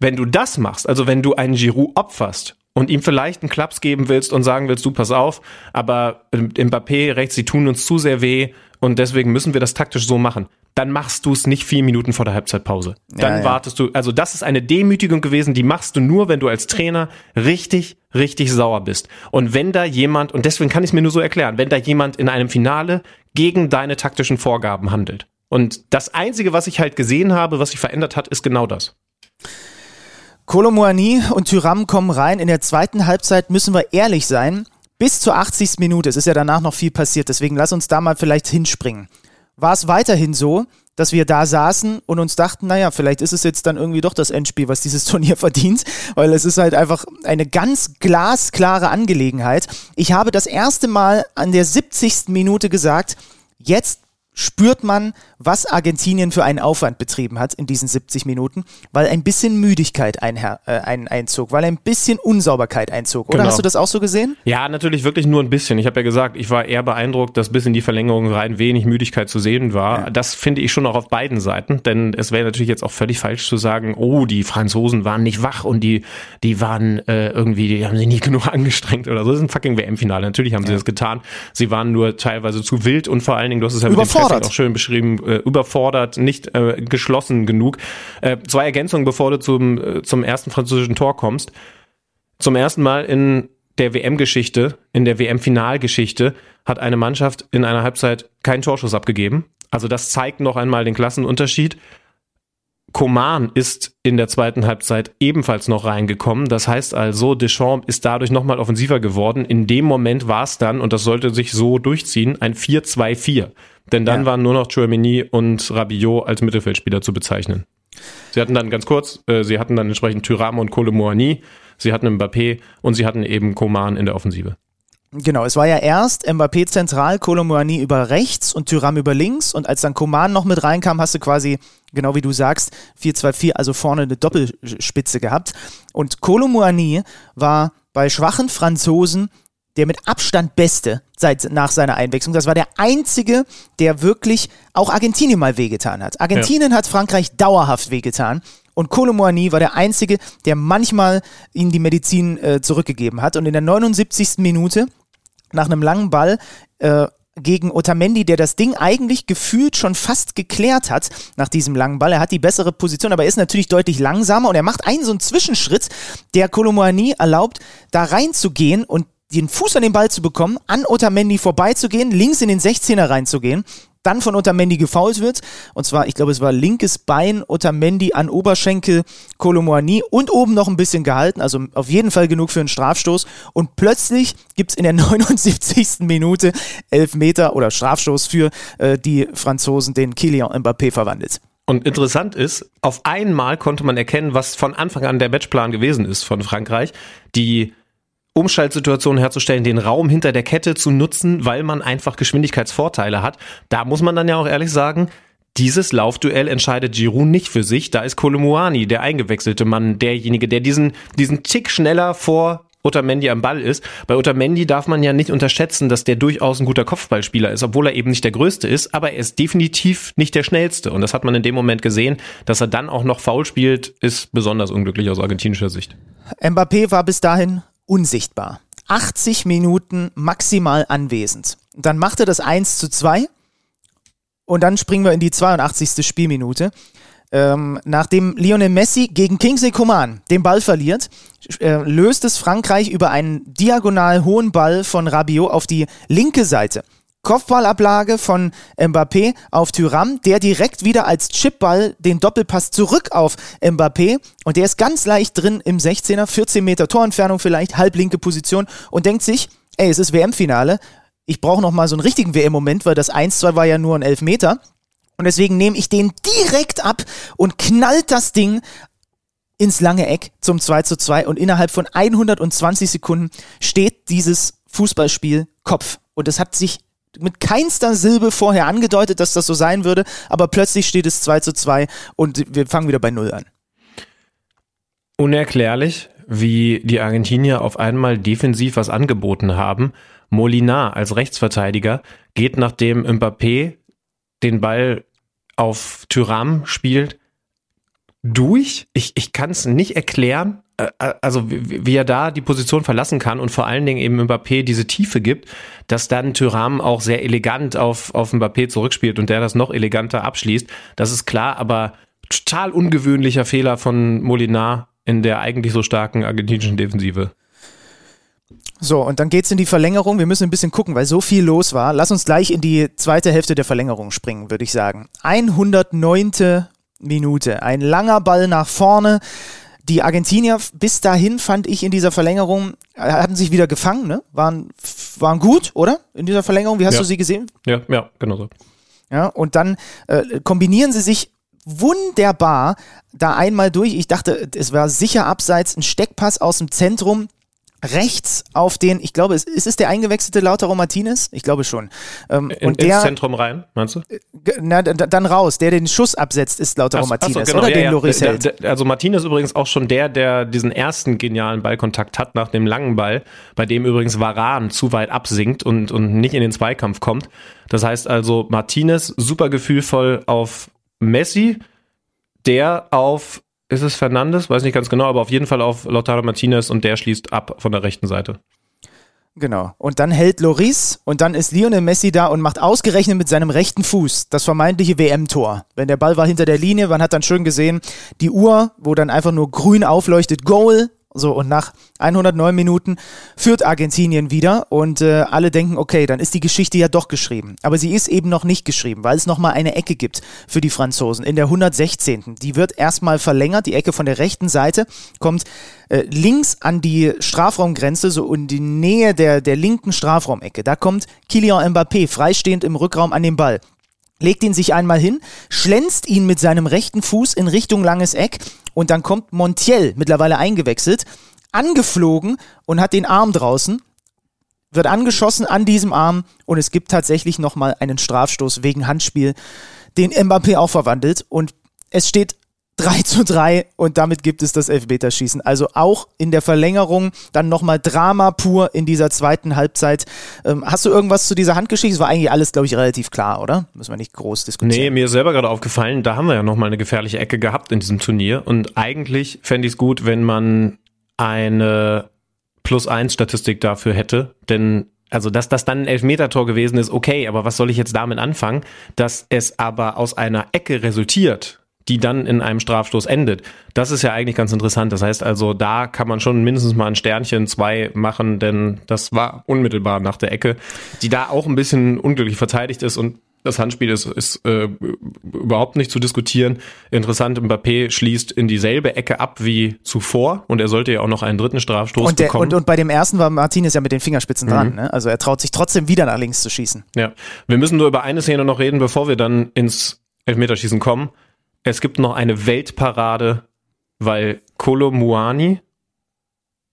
S4: wenn du das machst, also wenn du einen Giroud opferst und ihm vielleicht einen Klaps geben willst und sagen willst, du pass auf, aber ähm, Mbappé rechts, sie tun uns zu sehr weh und deswegen müssen wir das taktisch so machen, dann machst du es nicht vier Minuten vor der Halbzeitpause. Dann
S3: Ja, ja.
S4: wartest du, also das ist eine Demütigung gewesen, die machst du nur, wenn du als Trainer richtig, richtig sauer bist. Und wenn da jemand, und deswegen kann ich es mir nur so erklären, wenn da jemand in einem Finale gegen deine taktischen Vorgaben handelt. Und das Einzige, was ich halt gesehen habe, was sich verändert hat, ist genau das.
S3: Kolomoani und Tyram kommen rein. In der zweiten Halbzeit müssen wir ehrlich sein. Bis zur 80. Minute, es ist ja danach noch viel passiert, deswegen lass uns da mal vielleicht hinspringen. War es weiterhin so, dass wir da saßen und uns dachten, naja, vielleicht ist es jetzt dann irgendwie doch das Endspiel, was dieses (laughs) Turnier verdient, weil es ist halt einfach eine ganz glasklare Angelegenheit. Ich habe das erste Mal an der 70. Minute gesagt, jetzt spürt man, was Argentinien für einen Aufwand betrieben hat in diesen 70 Minuten, weil ein bisschen Müdigkeit einher, äh, ein, einzog, weil ein bisschen Unsauberkeit einzog. Oder
S4: Genau.
S3: hast du das auch so gesehen?
S4: Ja, natürlich wirklich nur ein bisschen. Ich habe ja gesagt, ich war eher beeindruckt, dass bis in die Verlängerung rein wenig Müdigkeit zu sehen war. Das finde ich schon auch auf beiden Seiten, denn es wäre natürlich jetzt auch völlig falsch zu sagen, oh, die Franzosen waren nicht wach und die, die waren äh, irgendwie, die haben sich nicht (laughs) genug angestrengt oder so. Das ist ein fucking WM-Finale. Natürlich haben sie das getan. Sie waren nur teilweise zu wild und vor allen Dingen, du hast es ja dem
S3: Überfordert.
S4: Auch schön beschrieben, äh, überfordert, nicht äh, geschlossen genug. Äh, zwei Ergänzungen, bevor du zum, äh, zum ersten französischen Tor kommst. Zum ersten Mal in der WM-Geschichte, in der WM-Finalgeschichte, hat eine Mannschaft in einer Halbzeit keinen Torschuss abgegeben. Also das zeigt noch einmal den Klassenunterschied. Coman ist in der zweiten Halbzeit ebenfalls noch reingekommen. Das heißt also, Deschamps ist dadurch nochmal offensiver geworden. In dem Moment war es dann, und das sollte sich so durchziehen, ein 4-2-4. Denn dann
S3: Ja.
S4: waren nur noch Chouameni und Rabiot als Mittelfeldspieler zu bezeichnen. Sie hatten dann ganz kurz, äh, sie hatten dann entsprechend Thuram und Kolomoani, sie hatten Mbappé und sie hatten eben Coman in der Offensive.
S3: Genau, es war ja erst Mbappé zentral, Kolomoani über rechts und Tyram über links und als dann Coman noch mit reinkam, hast du quasi, genau wie du sagst, 4-2-4, also vorne eine Doppelspitze gehabt und Kolomoani war bei schwachen Franzosen der mit Abstand beste seit nach seiner Einwechslung. Das war der einzige, der wirklich auch Argentinien mal wehgetan hat. Argentinien ja. hat Frankreich dauerhaft wehgetan. Und Kolomoani war der Einzige, der manchmal ihnen die Medizin äh, zurückgegeben hat. Und in der 79. Minute, nach einem langen Ball, äh, gegen Otamendi, der das Ding eigentlich gefühlt schon fast geklärt hat nach diesem langen Ball. Er hat die bessere Position, aber er ist natürlich deutlich langsamer und er macht einen so einen Zwischenschritt, der Kolomoani erlaubt, da reinzugehen und den Fuß an den Ball zu bekommen, an Otamendi vorbeizugehen, links in den 16er reinzugehen dann von Otamendi gefault wird. Und zwar, ich glaube, es war linkes Bein, Otamendi an Oberschenkel, Kolomoani und oben noch ein bisschen gehalten. Also auf jeden Fall genug für einen Strafstoß. Und plötzlich gibt es in der (laughs) 79. Minute Elfmeter oder Strafstoß für äh, die Franzosen, den Kylian Mbappé verwandelt.
S4: Und interessant ist, auf einmal konnte man erkennen, was von Anfang an der Matchplan gewesen ist von Frankreich. Die Umschaltsituationen herzustellen, den Raum hinter der Kette zu nutzen, weil man einfach Geschwindigkeitsvorteile hat. Da muss man dann ja auch ehrlich sagen, dieses Laufduell entscheidet Giroud nicht für sich. Da ist Kolomuani, der eingewechselte Mann, derjenige, der diesen, diesen Tick schneller vor Otamendi am Ball ist. Bei Otamendi darf man ja nicht unterschätzen, dass der durchaus ein guter Kopfballspieler ist, obwohl er eben nicht der Größte ist, aber er ist definitiv nicht der Schnellste. Und das hat man in dem Moment gesehen. Dass er dann auch noch faul spielt, ist besonders unglücklich aus argentinischer Sicht.
S3: Mbappé war bis dahin unsichtbar. 80 Minuten maximal anwesend. Dann macht er das 1 zu 2 und dann springen wir in die 82. Spielminute. Ähm, nachdem Lionel Messi gegen Kingsley Coman den Ball verliert, äh, löst es Frankreich über einen diagonal hohen Ball von Rabiot auf die linke Seite. Kopfballablage von Mbappé auf Tyram, der direkt wieder als Chipball den Doppelpass zurück auf Mbappé. Und der ist ganz leicht drin im 16er, 14 Meter Torentfernung vielleicht, halblinke Position und denkt sich, ey, es ist WM-Finale, ich brauche noch mal so einen richtigen WM-Moment, weil das 1-2 war ja nur ein Elfmeter. Und deswegen nehme ich den direkt ab und knallt das Ding ins lange Eck zum 2 zu 2 und innerhalb von 120 Sekunden steht dieses Fußballspiel Kopf. Und es hat sich mit keinster Silbe vorher angedeutet, dass das so sein würde, aber plötzlich steht es 2 zu 2 und wir fangen wieder bei Null an.
S4: Unerklärlich, wie die Argentinier auf einmal defensiv was angeboten haben. Molinar als Rechtsverteidiger geht, nachdem Mbappé den Ball auf Tyram spielt, durch. Ich, ich kann es nicht erklären, also wie, er da die Position verlassen kann und vor allen Dingen eben Mbappé diese Tiefe gibt, dass dann Thuram auch sehr elegant auf, auf Mbappé zurückspielt und der das noch eleganter abschließt. Das ist klar, aber total ungewöhnlicher Fehler von Molinar in der eigentlich so starken argentinischen Defensive.
S3: So, und dann geht's in die Verlängerung. Wir müssen ein bisschen gucken, weil so viel los war. Lass uns gleich in die zweite Hälfte der Verlängerung springen, würde ich sagen. 109. Minute. Ein langer Ball nach vorne. Die Argentinier bis dahin fand ich in dieser Verlängerung äh, hatten sich wieder gefangen, ne? Waren waren gut, oder? In dieser Verlängerung, wie hast
S4: ja.
S3: du sie gesehen?
S4: Ja, ja, genau so.
S3: Ja, und dann äh, kombinieren sie sich wunderbar da einmal durch. Ich dachte, es war sicher abseits ein Steckpass aus dem Zentrum rechts auf den, ich glaube, ist, ist es der eingewechselte Lautaro Martinez? Ich glaube schon.
S4: Ähm, In, und der, ins Zentrum rein, meinst du? Äh,
S3: na, dann raus. Der, der den Schuss absetzt, ist Lautaro ach, Martinez. Ach so, genau, oder ja, den ja. Loris der,
S4: hält. Also Martinez übrigens auch schon der, der diesen ersten genialen Ballkontakt hat nach dem langen Ball, bei dem übrigens Varan zu weit absinkt und, und nicht in den Zweikampf kommt. Das heißt also, Martinez super gefühlvoll auf Messi, der auf ist es Fernandes? Weiß nicht ganz genau, aber auf jeden Fall auf Lautaro Martinez und der schließt ab von der rechten Seite.
S3: Genau. Und dann hält Loris und dann ist Lionel Messi da und macht ausgerechnet mit seinem rechten Fuß das vermeintliche WM-Tor. Wenn der Ball war hinter der Linie, man hat dann schön gesehen, die Uhr, wo dann einfach nur grün aufleuchtet, Goal, so, und nach 109 Minuten führt Argentinien wieder und äh, alle denken, okay, dann ist die Geschichte ja doch geschrieben. Aber sie ist eben noch nicht geschrieben, weil es nochmal eine Ecke gibt für die Franzosen in der 116. Die wird erstmal verlängert, die Ecke von der rechten Seite kommt äh, links an die Strafraumgrenze, so in die Nähe der, der linken Strafraumecke. Da kommt Kylian Mbappé freistehend im Rückraum an den Ball legt ihn sich einmal hin, schlänzt ihn mit seinem rechten Fuß in Richtung langes Eck und dann kommt Montiel, mittlerweile eingewechselt, angeflogen und hat den Arm draußen, wird angeschossen an diesem Arm und es gibt tatsächlich nochmal einen Strafstoß wegen Handspiel, den Mbappé auch verwandelt und es steht 3 zu 3 und damit gibt es das Elfmeterschießen. Also auch in der Verlängerung dann nochmal Drama pur in dieser zweiten Halbzeit. Ähm, hast du irgendwas zu dieser Handgeschichte? Es war eigentlich alles, glaube ich, relativ klar, oder? Müssen wir nicht groß diskutieren.
S4: Nee, mir ist selber gerade aufgefallen, da haben wir ja nochmal eine gefährliche Ecke gehabt in diesem Turnier und eigentlich fände ich es gut, wenn man eine Plus-1-Statistik dafür hätte, denn also dass das dann ein Elfmetertor gewesen ist, okay, aber was soll ich jetzt damit anfangen? Dass es aber aus einer Ecke resultiert, die dann in einem Strafstoß endet. Das ist ja eigentlich ganz interessant. Das heißt also, da kann man schon mindestens mal ein Sternchen, zwei machen, denn das war unmittelbar nach der Ecke, die da auch ein bisschen unglücklich verteidigt ist und das Handspiel ist, ist äh, überhaupt nicht zu diskutieren. Interessant, Mbappé schließt in dieselbe Ecke ab wie zuvor und er sollte ja auch noch einen dritten Strafstoß
S3: und der,
S4: bekommen.
S3: Und, und bei dem ersten war Martinez ja mit den Fingerspitzen mhm. dran. Ne? Also er traut sich trotzdem wieder nach links zu schießen.
S4: Ja, wir müssen nur über eine Szene noch reden, bevor wir dann ins Elfmeterschießen kommen. Es gibt noch eine Weltparade, weil Kolo Muani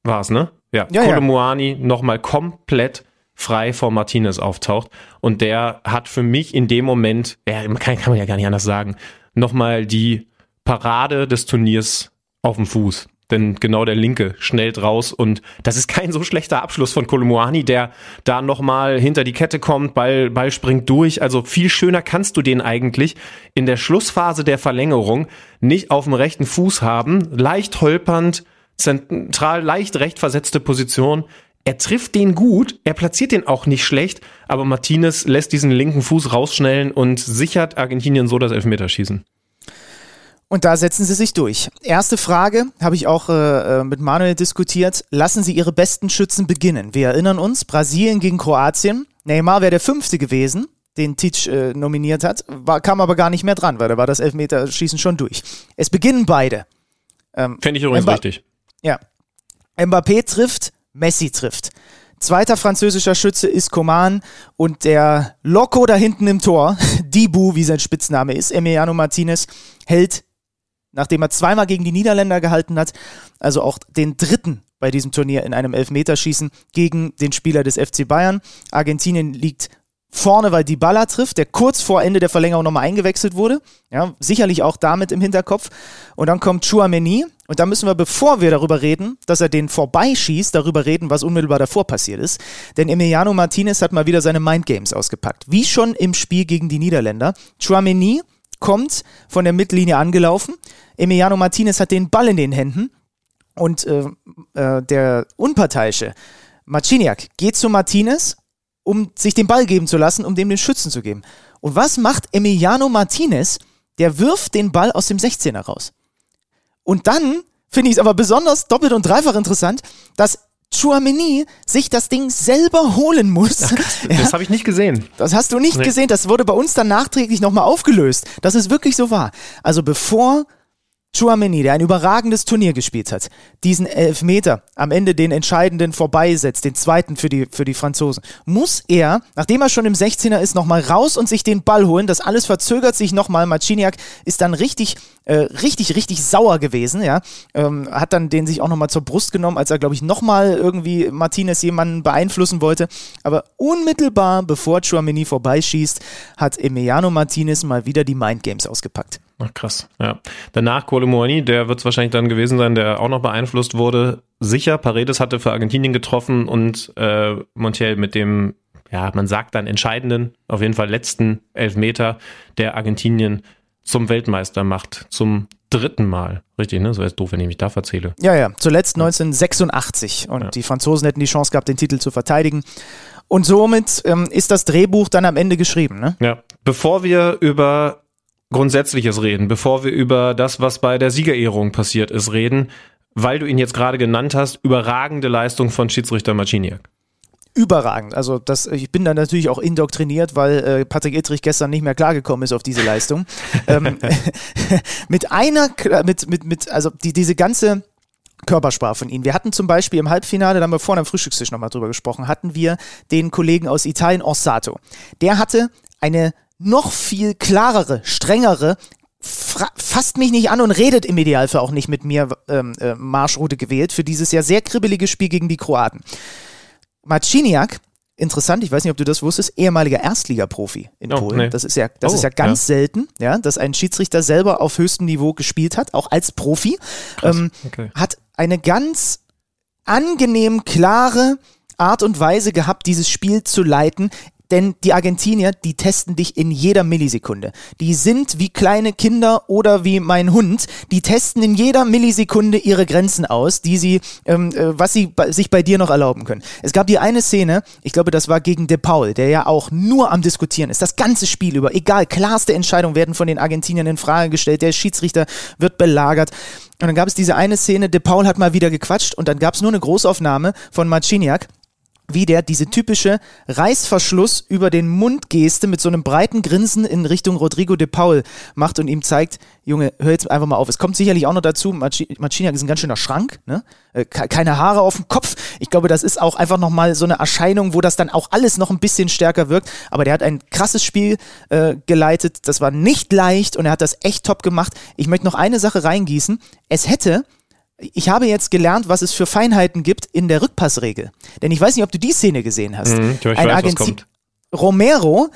S4: war es, ne? Ja, ja Kolo ja. Muani nochmal komplett frei vor Martinez auftaucht. Und der hat für mich in dem Moment, ja, kann, kann man ja gar nicht anders sagen, nochmal die Parade des Turniers auf dem Fuß. Denn genau der Linke schnellt raus und das ist kein so schlechter Abschluss von Kolomuani, der da nochmal hinter die Kette kommt, Ball, Ball springt durch. Also viel schöner kannst du den eigentlich in der Schlussphase der Verlängerung nicht auf dem rechten Fuß haben. Leicht holpernd, zentral, leicht recht versetzte Position er trifft den gut, er platziert den auch nicht schlecht, aber Martinez lässt diesen linken Fuß rausschnellen und sichert Argentinien so das Elfmeterschießen.
S3: Und da setzen sie sich durch. Erste Frage habe ich auch äh, äh, mit Manuel diskutiert. Lassen Sie Ihre besten Schützen beginnen. Wir erinnern uns, Brasilien gegen Kroatien. Neymar wäre der fünfte gewesen, den Titsch äh, nominiert hat, war, kam aber gar nicht mehr dran, weil da war das Elfmeterschießen schon durch. Es beginnen beide.
S4: Ähm, Fände ich übrigens Mba richtig.
S3: Ja. Mbappé trifft Messi trifft. Zweiter französischer Schütze ist Coman und der Loco da hinten im Tor, (laughs) Dibu, wie sein Spitzname ist, Emiliano Martinez, hält, nachdem er zweimal gegen die Niederländer gehalten hat, also auch den dritten bei diesem Turnier in einem Elfmeterschießen gegen den Spieler des FC Bayern. Argentinien liegt vorne, weil die Baller trifft, der kurz vor Ende der Verlängerung nochmal eingewechselt wurde. Ja, sicherlich auch damit im Hinterkopf. Und dann kommt Chouameni. Und da müssen wir, bevor wir darüber reden, dass er den vorbeischießt, darüber reden, was unmittelbar davor passiert ist. Denn Emiliano Martinez hat mal wieder seine Mindgames ausgepackt. Wie schon im Spiel gegen die Niederländer. Chouameni kommt von der Mittellinie angelaufen. Emiliano Martinez hat den Ball in den Händen. Und äh, äh, der Unparteiische, Marciniak, geht zu Martinez um sich den Ball geben zu lassen, um dem den Schützen zu geben. Und was macht Emiliano Martinez? Der wirft den Ball aus dem 16er raus. Und dann finde ich es aber besonders doppelt und dreifach interessant, dass Chouameni sich das Ding selber holen muss. Ach, (laughs)
S4: das ja, habe ich nicht gesehen.
S3: Das hast du nicht nee. gesehen. Das wurde bei uns dann nachträglich nochmal aufgelöst. Das ist wirklich so wahr. Also bevor Chouameni, der ein überragendes Turnier gespielt hat, diesen Elfmeter am Ende den entscheidenden vorbeisetzt, den zweiten für die, für die Franzosen, muss er, nachdem er schon im 16er ist, nochmal raus und sich den Ball holen. Das alles verzögert sich nochmal. Marciniak ist dann richtig, äh, richtig, richtig sauer gewesen, ja. Ähm, hat dann den sich auch nochmal zur Brust genommen, als er, glaube ich, nochmal irgendwie Martinez jemanden beeinflussen wollte. Aber unmittelbar bevor Chouameni vorbeischießt, hat Emiliano Martinez mal wieder die Mindgames ausgepackt.
S4: Ach krass, ja. Danach Colomoni, der wird es wahrscheinlich dann gewesen sein, der auch noch beeinflusst wurde. Sicher, Paredes hatte für Argentinien getroffen und äh, Montiel mit dem, ja, man sagt dann entscheidenden, auf jeden Fall letzten Elfmeter, der Argentinien zum Weltmeister macht, zum dritten Mal. Richtig, ne? So ist doof, wenn ich mich da verzähle.
S3: Ja, ja, zuletzt 1986 und ja. die Franzosen hätten die Chance gehabt, den Titel zu verteidigen. Und somit ähm, ist das Drehbuch dann am Ende geschrieben, ne?
S4: Ja. Bevor wir über Grundsätzliches reden, bevor wir über das, was bei der Siegerehrung passiert ist, reden, weil du ihn jetzt gerade genannt hast, überragende Leistung von Schiedsrichter Marciniak.
S3: Überragend. Also das, ich bin da natürlich auch indoktriniert, weil äh, Patrick Ittrich gestern nicht mehr klargekommen ist auf diese Leistung. (laughs) ähm, (laughs) mit einer, mit, mit, mit, also die, diese ganze Körpersprache von ihnen. Wir hatten zum Beispiel im Halbfinale, da haben wir vorhin am Frühstückstisch nochmal drüber gesprochen, hatten wir den Kollegen aus Italien, Orsato. Der hatte eine noch viel klarere, strengere, fasst mich nicht an und redet im Idealfall auch nicht mit mir ähm, äh, Marschroute gewählt für dieses ja sehr kribbelige Spiel gegen die Kroaten. Marciniak interessant, ich weiß nicht, ob du das wusstest, ehemaliger Erstligaprofi in
S4: Oh,
S3: Polen.
S4: nee.
S3: Das ist ja, das
S4: Oh,
S3: ist ja ganz selten, ja, dass ein Schiedsrichter selber auf höchstem Niveau gespielt hat, auch als Profi. Ähm,
S4: okay.
S3: Hat eine ganz angenehm klare Art und Weise gehabt, dieses Spiel zu leiten. Denn die Argentinier, die testen dich in jeder Millisekunde. Die sind wie kleine Kinder oder wie mein Hund. Die testen in jeder Millisekunde ihre Grenzen aus, die sie, ähm, äh, was sie sich bei dir noch erlauben können. Es gab die eine Szene, ich glaube, das war gegen De Paul, der ja auch nur am Diskutieren ist. Das ganze Spiel über, egal, klarste Entscheidungen werden von den Argentiniern in Frage gestellt. Der Schiedsrichter wird belagert. Und dann gab es diese eine Szene, De Paul hat mal wieder gequatscht und dann gab es nur eine Großaufnahme von Marciniak wie der diese typische Reißverschluss über den Mund Geste mit so einem breiten Grinsen in Richtung Rodrigo de Paul macht und ihm zeigt, Junge, hör jetzt einfach mal auf. Es kommt sicherlich auch noch dazu, Marci- Marciniak ist ein ganz schöner Schrank, ne? Äh, ke- keine Haare auf dem Kopf. Ich glaube, das ist auch einfach nochmal so eine Erscheinung, wo das dann auch alles noch ein bisschen stärker wirkt. Aber der hat ein krasses Spiel äh, geleitet. Das war nicht leicht und er hat das echt top gemacht. Ich möchte noch eine Sache reingießen. Es hätte ich habe jetzt gelernt, was es für Feinheiten gibt in der Rückpassregel. Denn ich weiß nicht, ob du die Szene gesehen hast.
S4: Mhm, ich weiß,
S3: Ein
S4: was
S3: Argenti-
S4: kommt.
S3: Romero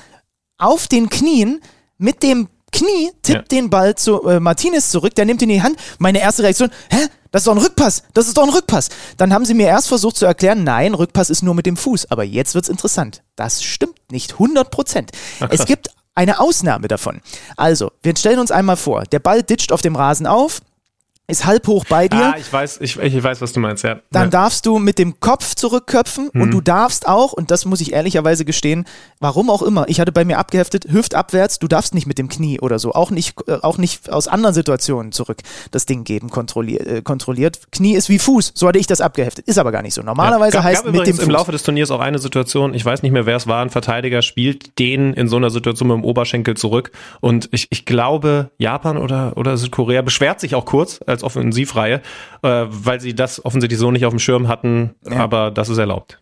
S3: auf den Knien mit dem Knie tippt den Ball zu äh, Martinez zurück, der nimmt ihn in die Hand. Meine erste Reaktion, hä? Das ist doch ein Rückpass, das ist doch ein Rückpass. Dann haben sie mir erst versucht zu erklären, nein, Rückpass ist nur mit dem Fuß. Aber jetzt wird's interessant. Das stimmt nicht 100 Prozent. Es gibt eine Ausnahme davon. Also, wir stellen uns einmal vor, der Ball ditcht auf dem Rasen auf, ist halb hoch bei dir.
S4: Ah, ich weiß, ich, ich weiß, was du meinst, ja.
S3: Dann
S4: ja.
S3: darfst du mit dem Kopf zurückköpfen und du darfst auch, und das muss ich ehrlicherweise gestehen, warum auch immer, ich hatte bei mir abgeheftet, hüftabwärts, du darfst nicht mit dem Knie oder so, auch nicht, äh, auch nicht aus anderen Situationen zurück das Ding geben, kontrolliert, äh, kontrolliert. Knie ist wie Fuß, so hatte ich das abgeheftet. Ist aber gar nicht so. Normalerweise
S4: gab,
S3: heißt
S4: gab
S3: mit dem Fuß.
S4: im Laufe des Turniers auch eine Situation, ich weiß nicht mehr, wer es war, ein Verteidiger spielt den in so einer Situation mit dem Oberschenkel zurück und ich, ich glaube, Japan oder, oder Südkorea beschwert sich auch kurz als Offensivreihe, äh, weil sie das offensichtlich so nicht auf dem Schirm hatten, aber das ist erlaubt.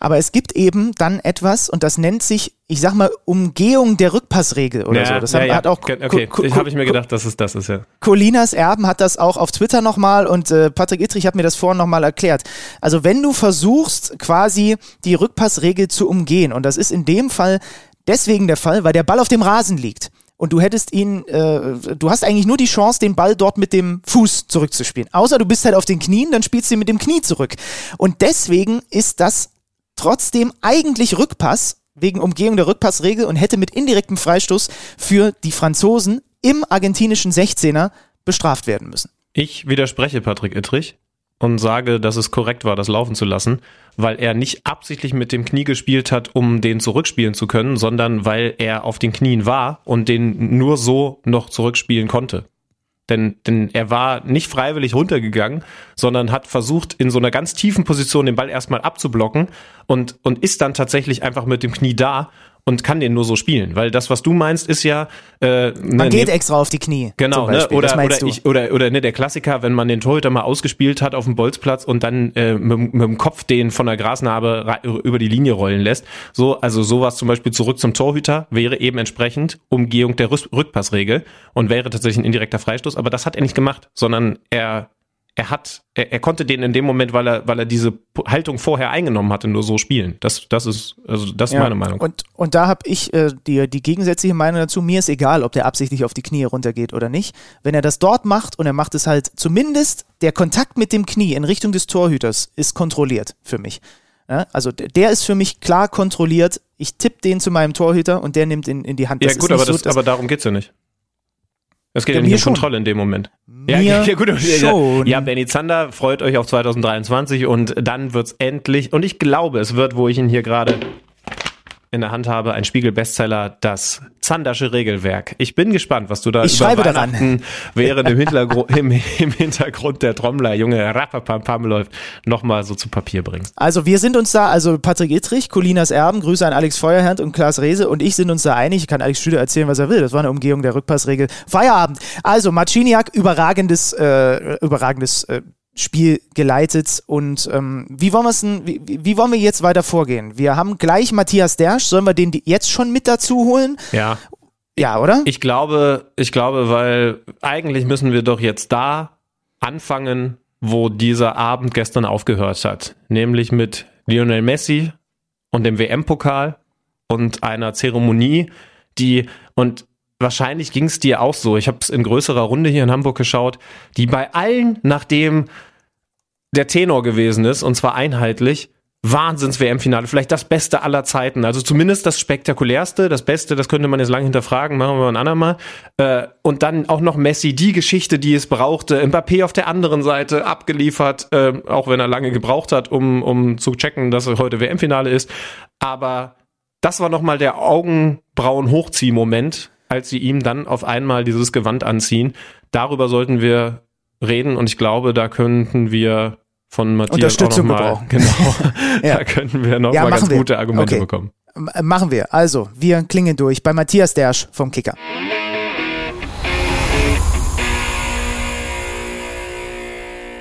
S3: Aber es gibt eben dann etwas, und das nennt sich, ich sag mal, Umgehung der Rückpassregel oder so. Das
S4: ja,
S3: hat,
S4: ja.
S3: hat auch
S4: okay, habe ich mir gedacht, dass es das ist, ja.
S3: Colinas Erben hat das auch auf Twitter nochmal und äh, Patrick Ittrich hat mir das vorhin nochmal erklärt. Also wenn du versuchst, quasi die Rückpassregel zu umgehen, und das ist in dem Fall deswegen der Fall, weil der Ball auf dem Rasen liegt. Und du hättest ihn, äh, du hast eigentlich nur die Chance, den Ball dort mit dem Fuß zurückzuspielen. Außer du bist halt auf den Knien, dann spielst du ihn mit dem Knie zurück. Und deswegen ist das trotzdem eigentlich Rückpass wegen Umgehung der Rückpassregel und hätte mit indirektem Freistoß für die Franzosen im argentinischen 16er bestraft werden müssen.
S4: Ich widerspreche Patrick Ittrich und sage, dass es korrekt war, das laufen zu lassen, weil er nicht absichtlich mit dem Knie gespielt hat, um den zurückspielen zu können, sondern weil er auf den Knien war und den nur so noch zurückspielen konnte. Denn, denn er war nicht freiwillig runtergegangen, sondern hat versucht, in so einer ganz tiefen Position den Ball erstmal abzublocken und, und ist dann tatsächlich einfach mit dem Knie da und kann den nur so spielen. Weil das, was du meinst, ist ja. Äh,
S3: Man geht extra auf die Knie.
S4: Genau, ne? Oder, oder,
S3: du.
S4: ich, oder, oder ne, der Klassiker, wenn man den Torhüter mal ausgespielt hat auf dem Bolzplatz und dann äh, mit, mit dem Kopf den von der Grasnarbe ra- über die Linie rollen lässt. So, also sowas zum Beispiel zurück zum Torhüter wäre eben entsprechend Umgehung der Rück- Rückpassregel und wäre tatsächlich ein indirekter Freistoß, aber das hat er nicht gemacht, sondern er er hat, er, er konnte den in dem Moment, weil er, weil er diese Haltung vorher eingenommen hatte, nur so spielen. Das, das ist, also das ist
S3: Ja,
S4: meine Meinung.
S3: Und, und da habe ich äh, die, die gegensätzliche Meinung dazu. Mir ist egal, ob der absichtlich auf die Knie runtergeht oder nicht. Wenn er das dort macht und er macht es halt zumindest, der Kontakt mit dem Knie in Richtung des Torhüters ist kontrolliert für mich. Ja, also der ist für mich klar kontrolliert. Ich tippe den zu meinem Torhüter und der nimmt ihn in die Hand.
S4: Ja
S3: Das
S4: gut,
S3: ist
S4: aber, das,
S3: so, dass-
S4: aber darum geht's ja nicht. Es geht
S3: Ja,
S4: ja, nicht um
S3: schon.
S4: Kontrolle in dem Moment.
S3: Mir (laughs)
S4: ja, ja, gut,
S3: schon.
S4: ja, Benny Zander freut euch auf 2023 und dann wird's endlich, und ich glaube, es wird, wo ich ihn hier gerade in der Hand habe, ein Spiegel-Bestseller, das Zandersche Regelwerk. Ich bin gespannt, was du da
S3: Ich
S4: über
S3: schreibe daran.
S4: Weihnachten, während im Hintergrund, (laughs) im, im Hintergrund der Trommler, Junge, Rappapampam läuft, nochmal so zu Papier bringst.
S3: Also wir sind uns da, also Patrick Ittrich, Colinas Erben, Grüße an Alex Feuerhand und Klaas Rehse und ich sind uns da einig. Ich kann Alex Stüder erzählen, was er will. Das war eine Umgehung der Rückpassregel. Feierabend. Also Marciniak, überragendes, äh, überragendes äh, Spiel geleitet und ähm, wie wollen wir es denn, wie, wie wollen wir jetzt weiter vorgehen? Wir haben gleich Matthias Dersch, sollen wir den jetzt schon mit dazu holen?
S4: Ja.
S3: Ja, oder?
S4: Ich glaube, ich glaube, weil eigentlich müssen wir doch jetzt da anfangen, wo dieser Abend gestern aufgehört hat. Nämlich mit Lionel Messi und dem WM-Pokal und einer Zeremonie, die, und wahrscheinlich ging es dir auch so, ich habe es in größerer Runde hier in Hamburg geschaut, die bei allen, nachdem der Tenor gewesen ist, und zwar einheitlich, Wahnsinns-WM-Finale, vielleicht das Beste aller Zeiten. Also zumindest das spektakulärste, das Beste, das könnte man jetzt lange hinterfragen, machen wir ein andermal. Äh, und dann auch noch Messi, die Geschichte, die es brauchte. Mbappé auf der anderen Seite abgeliefert, äh, auch wenn er lange gebraucht hat, um, um zu checken, dass er heute WM-Finale ist. Aber das war nochmal der Augenbrauen-Hochzieh-Moment, als sie ihm dann auf einmal dieses Gewand anziehen. Darüber sollten wir reden und ich glaube, da könnten wir von Matthias
S3: Unterstützung
S4: auch noch mal. (laughs) Genau, (laughs)
S3: Ja.
S4: da könnten wir noch
S3: Ja,
S4: mal ganz
S3: wir.
S4: gute Argumente
S3: Okay.
S4: bekommen.
S3: M- äh, Machen wir. Also, wir klingen durch bei Matthias Dersch vom Kicker.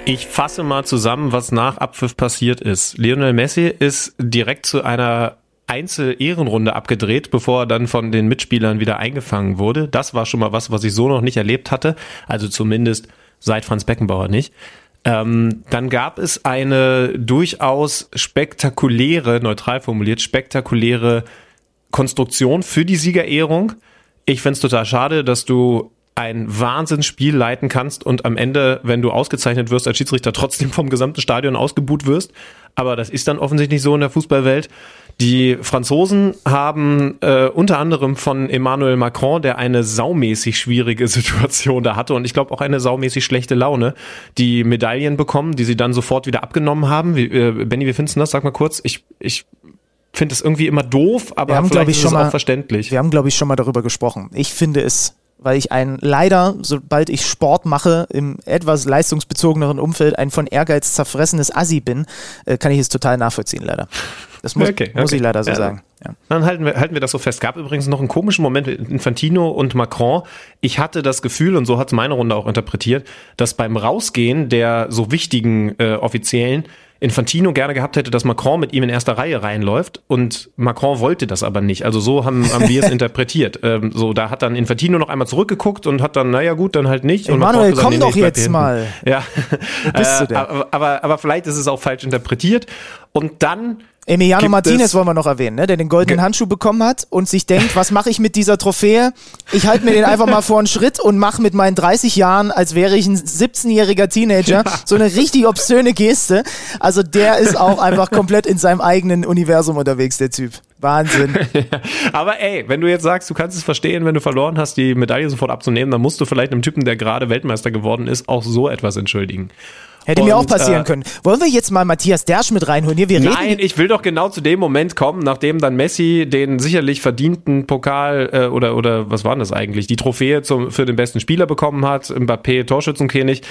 S4: Ich fasse mal zusammen, was nach Abpfiff passiert ist. Lionel Messi ist direkt zu einer Einzel-Ehrenrunde abgedreht, bevor er dann von den Mitspielern wieder eingefangen wurde. Das war schon mal was, was ich so noch nicht erlebt hatte. Also zumindest seit Franz Beckenbauer nicht. Ähm, dann gab es eine durchaus spektakuläre, neutral formuliert, spektakuläre Konstruktion für die Siegerehrung. Ich find's total schade, dass du ein Wahnsinnsspiel leiten kannst und am Ende, wenn du ausgezeichnet wirst als Schiedsrichter, trotzdem vom gesamten Stadion ausgebuht wirst. Aber das ist dann offensichtlich so in der Fußballwelt. Die Franzosen haben äh, unter anderem von Emmanuel Macron, der eine saumäßig schwierige (laughs) Situation da hatte und ich glaube auch eine saumäßig schlechte Laune, die Medaillen bekommen, die sie dann sofort wieder abgenommen haben. Wie, äh, Benny, wie findest du das? Sag mal kurz. Ich, ich finde es irgendwie immer doof, aber
S3: Wir haben,
S4: vielleicht
S3: glaube ich,
S4: ist
S3: schon
S4: es
S3: mal,
S4: auch verständlich.
S3: Wir haben, glaube ich, schon mal darüber gesprochen. Ich finde es, weil ich ein leider, sobald ich Sport mache, im etwas leistungsbezogeneren Umfeld ein von Ehrgeiz zerfressenes Assi bin, äh, kann ich es total nachvollziehen, leider. Das muss,
S4: Okay,
S3: muss
S4: okay.
S3: ich leider so
S4: Ja.
S3: sagen. Ja.
S4: Dann halten wir, halten wir das so fest. Gab übrigens noch einen komischen Moment mit Infantino und Macron. Ich hatte das Gefühl, und so hat es meine Runde auch interpretiert, dass beim Rausgehen der so wichtigen äh, Offiziellen Infantino gerne gehabt hätte, dass Macron mit ihm in erster Reihe reinläuft und Macron wollte das aber nicht. Also so haben, haben wir es (laughs) interpretiert. Ähm, so, da hat dann Infantino noch einmal zurückgeguckt und hat dann, naja gut, dann halt nicht. Und hat gesagt,
S3: komm
S4: nee,
S3: doch
S4: nee,
S3: jetzt mal.
S4: Ja.
S3: Wo bist du denn? (laughs)
S4: Aber, aber, aber vielleicht ist es auch falsch interpretiert. Und dann
S3: Emiliano Martinez wollen wir noch erwähnen, ne? der den goldenen Handschuh bekommen hat und sich denkt, was mache ich mit dieser Trophäe? Ich halte mir den einfach mal vor einen Schritt und mache mit meinen 30 Jahren, als wäre ich ein 17-jähriger Teenager, so eine richtig obszöne Geste. Also der ist auch einfach komplett in seinem eigenen Universum unterwegs, der Typ. Wahnsinn. (laughs)
S4: Aber ey, wenn du jetzt sagst, du kannst es verstehen, wenn du verloren hast, die Medaille sofort abzunehmen, dann musst du vielleicht einem Typen, der gerade Weltmeister geworden ist, auch so etwas entschuldigen.
S3: Hätte mir auch
S4: Und,
S3: passieren
S4: äh,
S3: können. Wollen wir jetzt mal Matthias Dersch mit reinholen? Hier, wir
S4: Nein,
S3: reden.
S4: ich will doch genau zu dem Moment kommen, nachdem dann Messi den sicherlich verdienten Pokal äh, oder oder was war denn das eigentlich? Die Trophäe zum, für den besten Spieler bekommen hat, Mbappé Torschützenkönig,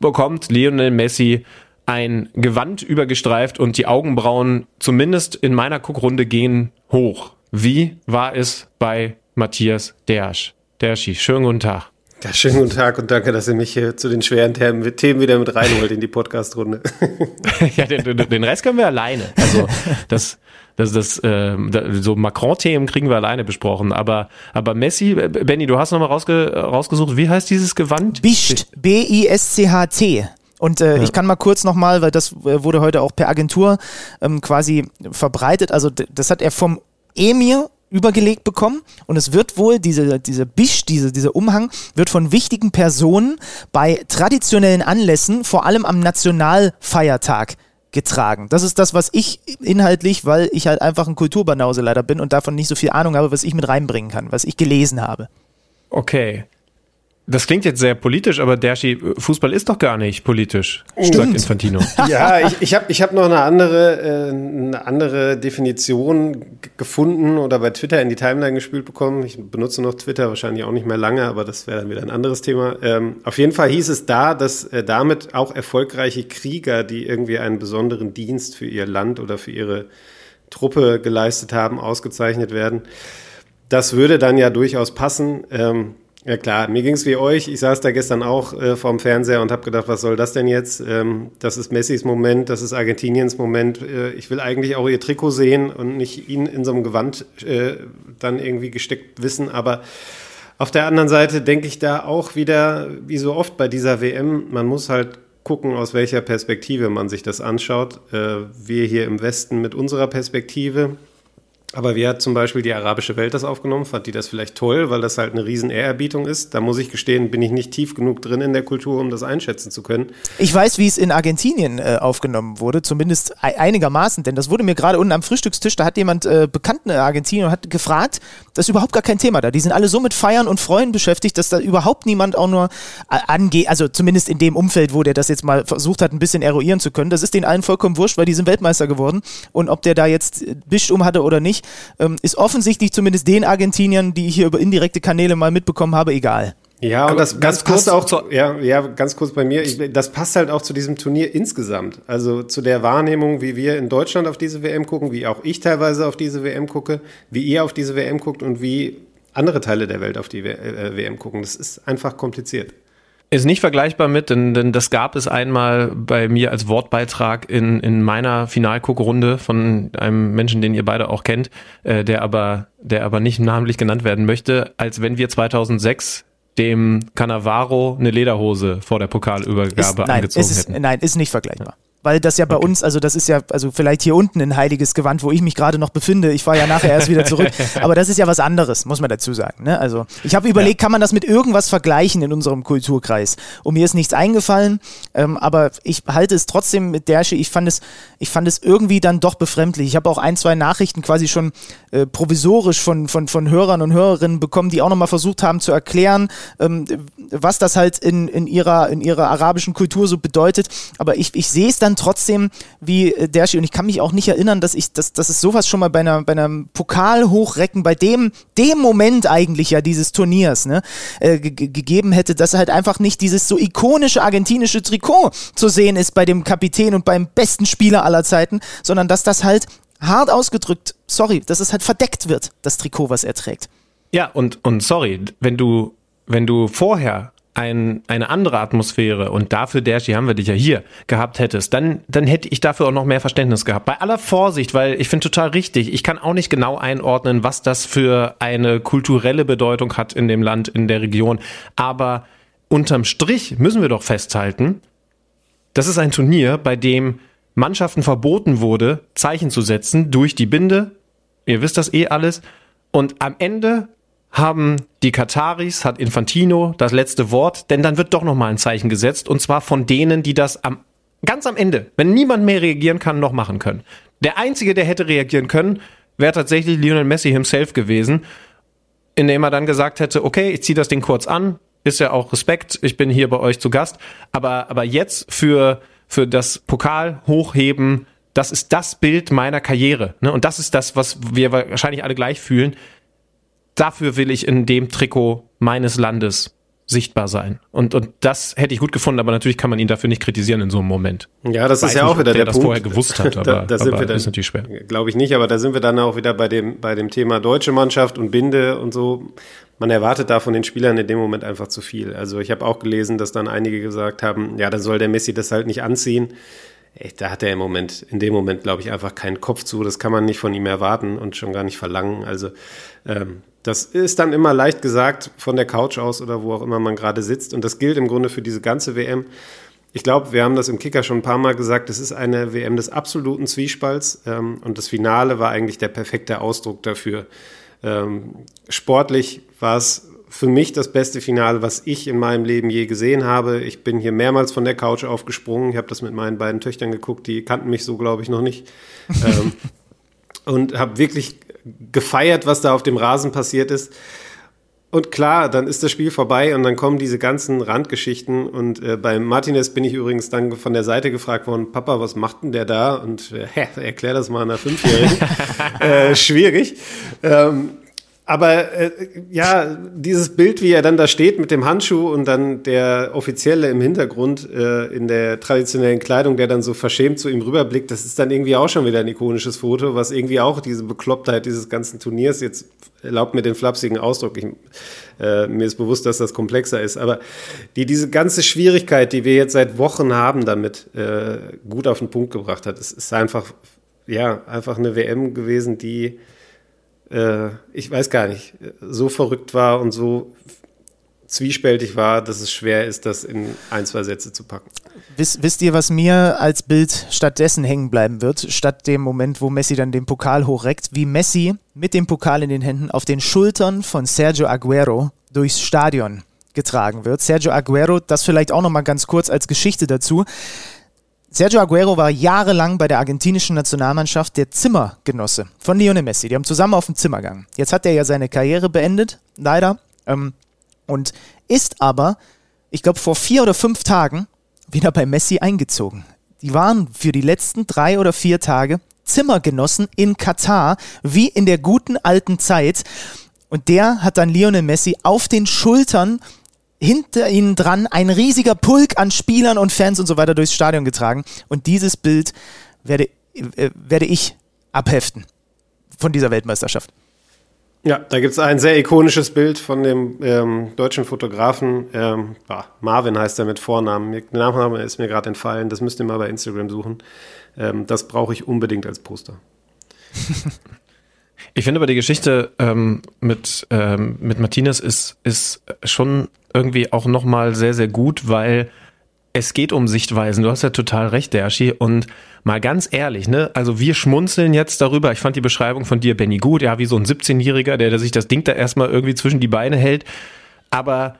S4: bekommt Lionel Messi ein Gewand übergestreift und die Augenbrauen zumindest in meiner Guckrunde gehen hoch. Wie war es bei Matthias Dersch? Derschi, schönen guten Tag.
S5: Ja, schönen guten Tag und danke, dass ihr mich hier zu den schweren Themen, wieder mit reinholt in die Podcast-Runde. (laughs)
S4: ja, den, den- Rest können wir alleine. Also das, das, das, äh, so Macron-Themen kriegen wir alleine besprochen. Aber, aber Messi, äh, Benny, du hast nochmal rausge, rausgesucht, wie heißt dieses Gewand?
S3: Bischt, B-I-S-C-H-T. Und äh, ich kann mal kurz nochmal, weil das äh, wurde heute auch per Agentur ähm, quasi verbreitet. Also das hat er vom Emir übergelegt bekommen und es wird wohl, diese, diese Bisch, diese, dieser Umhang, wird von wichtigen Personen bei traditionellen Anlässen, vor allem am Nationalfeiertag, getragen. Das ist das, was ich inhaltlich, weil ich halt einfach ein Kulturbanause leider bin und davon nicht so viel Ahnung habe, was ich mit reinbringen kann, was ich gelesen habe.
S4: Okay. Das klingt jetzt sehr politisch, aber Derschi, Fußball ist doch gar nicht politisch, sagt
S3: Stimmt.
S4: Infantino. (laughs)
S5: ja, ich, ich habe ich hab noch eine andere, äh, eine andere Definition gefunden oder bei Twitter in die Timeline gespült bekommen. Ich benutze noch Twitter, wahrscheinlich auch nicht mehr lange, aber das wäre dann wieder ein anderes Thema. Ähm, auf jeden Fall hieß es da, dass äh, damit auch erfolgreiche Krieger, die irgendwie einen besonderen Dienst für ihr Land oder für ihre Truppe geleistet haben, ausgezeichnet werden. Das würde dann ja durchaus passen. Ähm, ja klar, mir ging's wie euch. Ich saß da gestern auch äh, vorm Fernseher und habe gedacht, was soll das denn jetzt? Ähm, das ist Messis Moment, das ist Argentiniens Moment. Äh, ich will eigentlich auch ihr Trikot sehen und nicht ihn in so einem Gewand äh, dann irgendwie gesteckt wissen. Aber auf der anderen Seite denke ich da auch wieder, wie so oft bei dieser WM, man muss halt gucken, aus welcher Perspektive man sich das anschaut. Äh, wir hier im Westen mit unserer Perspektive Aber wie hat zum Beispiel die arabische Welt das aufgenommen? Fand die das vielleicht toll, weil das halt eine riesen Ehrerbietung ist? Da muss ich gestehen, bin ich nicht tief genug drin in der Kultur, um das einschätzen zu können.
S3: Ich weiß, wie es in Argentinien äh, aufgenommen wurde, zumindest einigermaßen, denn das wurde mir gerade unten am Frühstückstisch, da hat jemand äh, Bekannten in Argentinien und hat gefragt, das ist überhaupt gar kein Thema da. Die sind alle so mit Feiern und Freuen beschäftigt, dass da überhaupt niemand auch nur äh, angeht, also zumindest in dem Umfeld, wo der das jetzt mal versucht hat, ein bisschen eruieren zu können. Das ist denen allen vollkommen wurscht, weil die sind Weltmeister geworden und ob der da jetzt Bisch um hatte oder nicht, ähm, ist offensichtlich zumindest den Argentiniern, die ich hier über indirekte Kanäle mal mitbekommen habe, egal.
S5: Ja, und das, das passt auch zu, ja, ja, ganz kurz bei mir. Ich, das passt halt auch zu diesem Turnier insgesamt. Also zu der Wahrnehmung, wie wir in Deutschland auf diese WM gucken, wie auch ich teilweise auf diese WM gucke, wie ihr auf diese WM guckt und wie andere Teile der Welt auf die WM gucken. Das ist einfach kompliziert.
S4: Ist nicht vergleichbar mit, denn, denn das gab es einmal bei mir als Wortbeitrag in, in meiner Finalguckrunde von einem Menschen, den ihr beide auch kennt, äh, der aber, der aber nicht namentlich genannt werden möchte, als wenn wir 2006 dem Cannavaro eine Lederhose vor der Pokalübergabe
S3: ist, nein,
S4: angezogen
S3: ist,
S4: hätten.
S3: Nein, ist nicht vergleichbar weil das ja bei okay. uns, also das ist ja, also vielleicht hier unten ein heiliges Gewand, wo ich mich gerade noch befinde. Ich fahre ja nachher erst wieder zurück. (laughs) Aber das ist ja was anderes, muss man dazu sagen. Ne? Also ich habe überlegt, ja. kann man das mit irgendwas vergleichen in unserem Kulturkreis? Und mir ist nichts eingefallen, ähm, aber ich halte es trotzdem mit Dersche, ich fand es, ich fand es irgendwie dann doch befremdlich. Ich habe auch ein, zwei Nachrichten quasi schon äh, provisorisch von, von, von Hörern und Hörerinnen bekommen, die auch nochmal versucht haben zu erklären, ähm, was das halt in, in, ihrer, in ihrer arabischen Kultur so bedeutet. Aber ich, ich sehe es dann trotzdem wie äh, Dershi und ich kann mich auch nicht erinnern, dass ich, dass, dass es sowas schon mal bei, einer, bei einem Pokalhochrecken, bei dem, dem Moment eigentlich ja dieses Turniers, ne, äh, gegeben hätte, dass halt einfach nicht dieses so ikonische argentinische Trikot zu sehen ist bei dem Kapitän und beim besten Spieler aller Zeiten, sondern dass das halt hart ausgedrückt, sorry, dass es halt verdeckt wird, das Trikot, was er trägt.
S4: Ja, und, und sorry, wenn du wenn du vorher ein, eine andere Atmosphäre und dafür, Dershi, haben wir dich ja hier gehabt hättest, dann, dann hätte ich dafür auch noch mehr Verständnis gehabt. Bei aller Vorsicht, weil ich finde total richtig, ich kann auch nicht genau einordnen, was das für eine kulturelle Bedeutung hat in dem Land, in der Region. Aber unterm Strich müssen wir doch festhalten, das ist ein Turnier, bei dem Mannschaften verboten wurde, Zeichen zu setzen durch die Binde. Ihr wisst das eh alles. Und am Ende haben die Kataris, hat Infantino das letzte Wort, denn dann wird doch nochmal ein Zeichen gesetzt und zwar von denen, die das am, ganz am Ende, wenn niemand mehr reagieren kann, noch machen können. Der einzige, der hätte reagieren können, wäre tatsächlich Lionel Messi himself gewesen, indem er dann gesagt hätte, okay, ich ziehe das Ding kurz an, ist ja auch Respekt, ich bin hier bei euch zu Gast, aber, aber jetzt für, für das Pokal hochheben, das ist das Bild meiner Karriere. Ne? Und das ist das, was wir wahrscheinlich alle gleich fühlen dafür will ich in dem Trikot meines Landes sichtbar sein. Und, und das hätte ich gut gefunden, aber natürlich kann man ihn dafür nicht kritisieren in so einem Moment.
S5: Ja, das Weiß ist ja auch wieder der, der Punkt.
S4: vorher gewusst hat, (laughs) aber,
S5: da, da sind
S4: aber
S5: wir dann,
S4: ist natürlich schwer.
S5: Glaube ich nicht, aber da sind wir dann auch wieder bei dem, bei dem Thema deutsche Mannschaft und Binde und so. Man erwartet da von den Spielern in dem Moment einfach zu viel. Also ich habe auch gelesen, dass dann einige gesagt haben, ja, dann soll der Messi das halt nicht anziehen. Ey, da hat er im Moment, in dem Moment, glaube ich, einfach keinen Kopf zu. Das kann man nicht von ihm erwarten und schon gar nicht verlangen. Also ähm, das ist dann immer leicht gesagt von der Couch aus oder wo auch immer man gerade sitzt. Und das gilt im Grunde für diese ganze WM. Ich glaube, wir haben das im Kicker schon ein paar Mal gesagt, es ist eine WM des absoluten Zwiespalts. Ähm, und das Finale war eigentlich der perfekte Ausdruck dafür. Ähm, sportlich war es für mich das beste Finale, was ich in meinem Leben je gesehen habe. Ich bin hier mehrmals von der Couch aufgesprungen. Ich habe das mit meinen beiden Töchtern geguckt, die kannten mich so, glaube ich, noch nicht. (laughs) ähm, und habe wirklich gefeiert, was da auf dem Rasen passiert ist. Und klar, dann ist das Spiel vorbei und dann kommen diese ganzen Randgeschichten. Und äh, bei Martinez bin ich übrigens dann von der Seite gefragt worden, Papa, was macht denn der da? Und äh, erklär das mal einer Fünfjährigen. (laughs) äh, schwierig. Ähm, aber äh, ja, dieses Bild, wie er dann da steht mit dem Handschuh und dann der Offizielle im Hintergrund äh, in der traditionellen Kleidung, der dann so verschämt zu ihm rüberblickt, das ist dann irgendwie auch schon wieder ein ikonisches Foto, was irgendwie auch diese Beklopptheit dieses ganzen Turniers, jetzt erlaubt mir den flapsigen Ausdruck, ich, äh, mir ist bewusst, dass das komplexer ist, aber die diese ganze Schwierigkeit, die wir jetzt seit Wochen haben, damit äh, gut auf den Punkt gebracht hat. Es ist einfach, ja, einfach eine WM gewesen, die äh, ich weiß gar nicht, so verrückt war und so zwiespältig war, dass es schwer ist, das in ein, zwei Sätze zu packen.
S3: Wisst, wisst ihr, was mir als Bild stattdessen hängen bleiben wird, statt dem Moment, wo Messi dann den Pokal hochreckt, wie Messi mit dem Pokal in den Händen auf den Schultern von Sergio Aguero durchs Stadion getragen wird. Sergio Aguero, das vielleicht auch noch mal ganz kurz als Geschichte dazu. Sergio Aguero war jahrelang bei der argentinischen Nationalmannschaft der Zimmergenosse von Lionel Messi. Die haben zusammen auf dem Zimmer gegangen. Jetzt hat er ja seine Karriere beendet, leider, ähm, und ist aber, ich glaube, vor vier oder fünf Tagen wieder bei Messi eingezogen. Die waren für die letzten drei oder vier Tage Zimmergenossen in Katar, wie in der guten alten Zeit. Und der hat dann Lionel Messi auf den Schultern hinter ihnen dran ein riesiger Pulk an Spielern und Fans und so weiter durchs Stadion getragen. Und dieses Bild werde, äh, werde ich abheften von dieser Weltmeisterschaft.
S5: Ja, da gibt es ein sehr ikonisches Bild von dem ähm, deutschen Fotografen. Ähm, bah, Marvin heißt er mit Vornamen. Der Nachname ist mir gerade entfallen. Das müsst ihr mal bei Instagram suchen. Ähm, das brauche ich unbedingt als Poster. (laughs)
S4: Ich finde aber die Geschichte ähm, mit, ähm, mit Martinez ist, ist schon irgendwie auch nochmal sehr, sehr gut, weil es geht um Sichtweisen. Du hast ja total recht, Derschi. Und mal ganz ehrlich, ne, also wir schmunzeln jetzt darüber. Ich fand die Beschreibung von dir, Benny, gut. Ja, wie so ein 17-Jähriger, der, der sich das Ding da erstmal irgendwie zwischen die Beine hält. Aber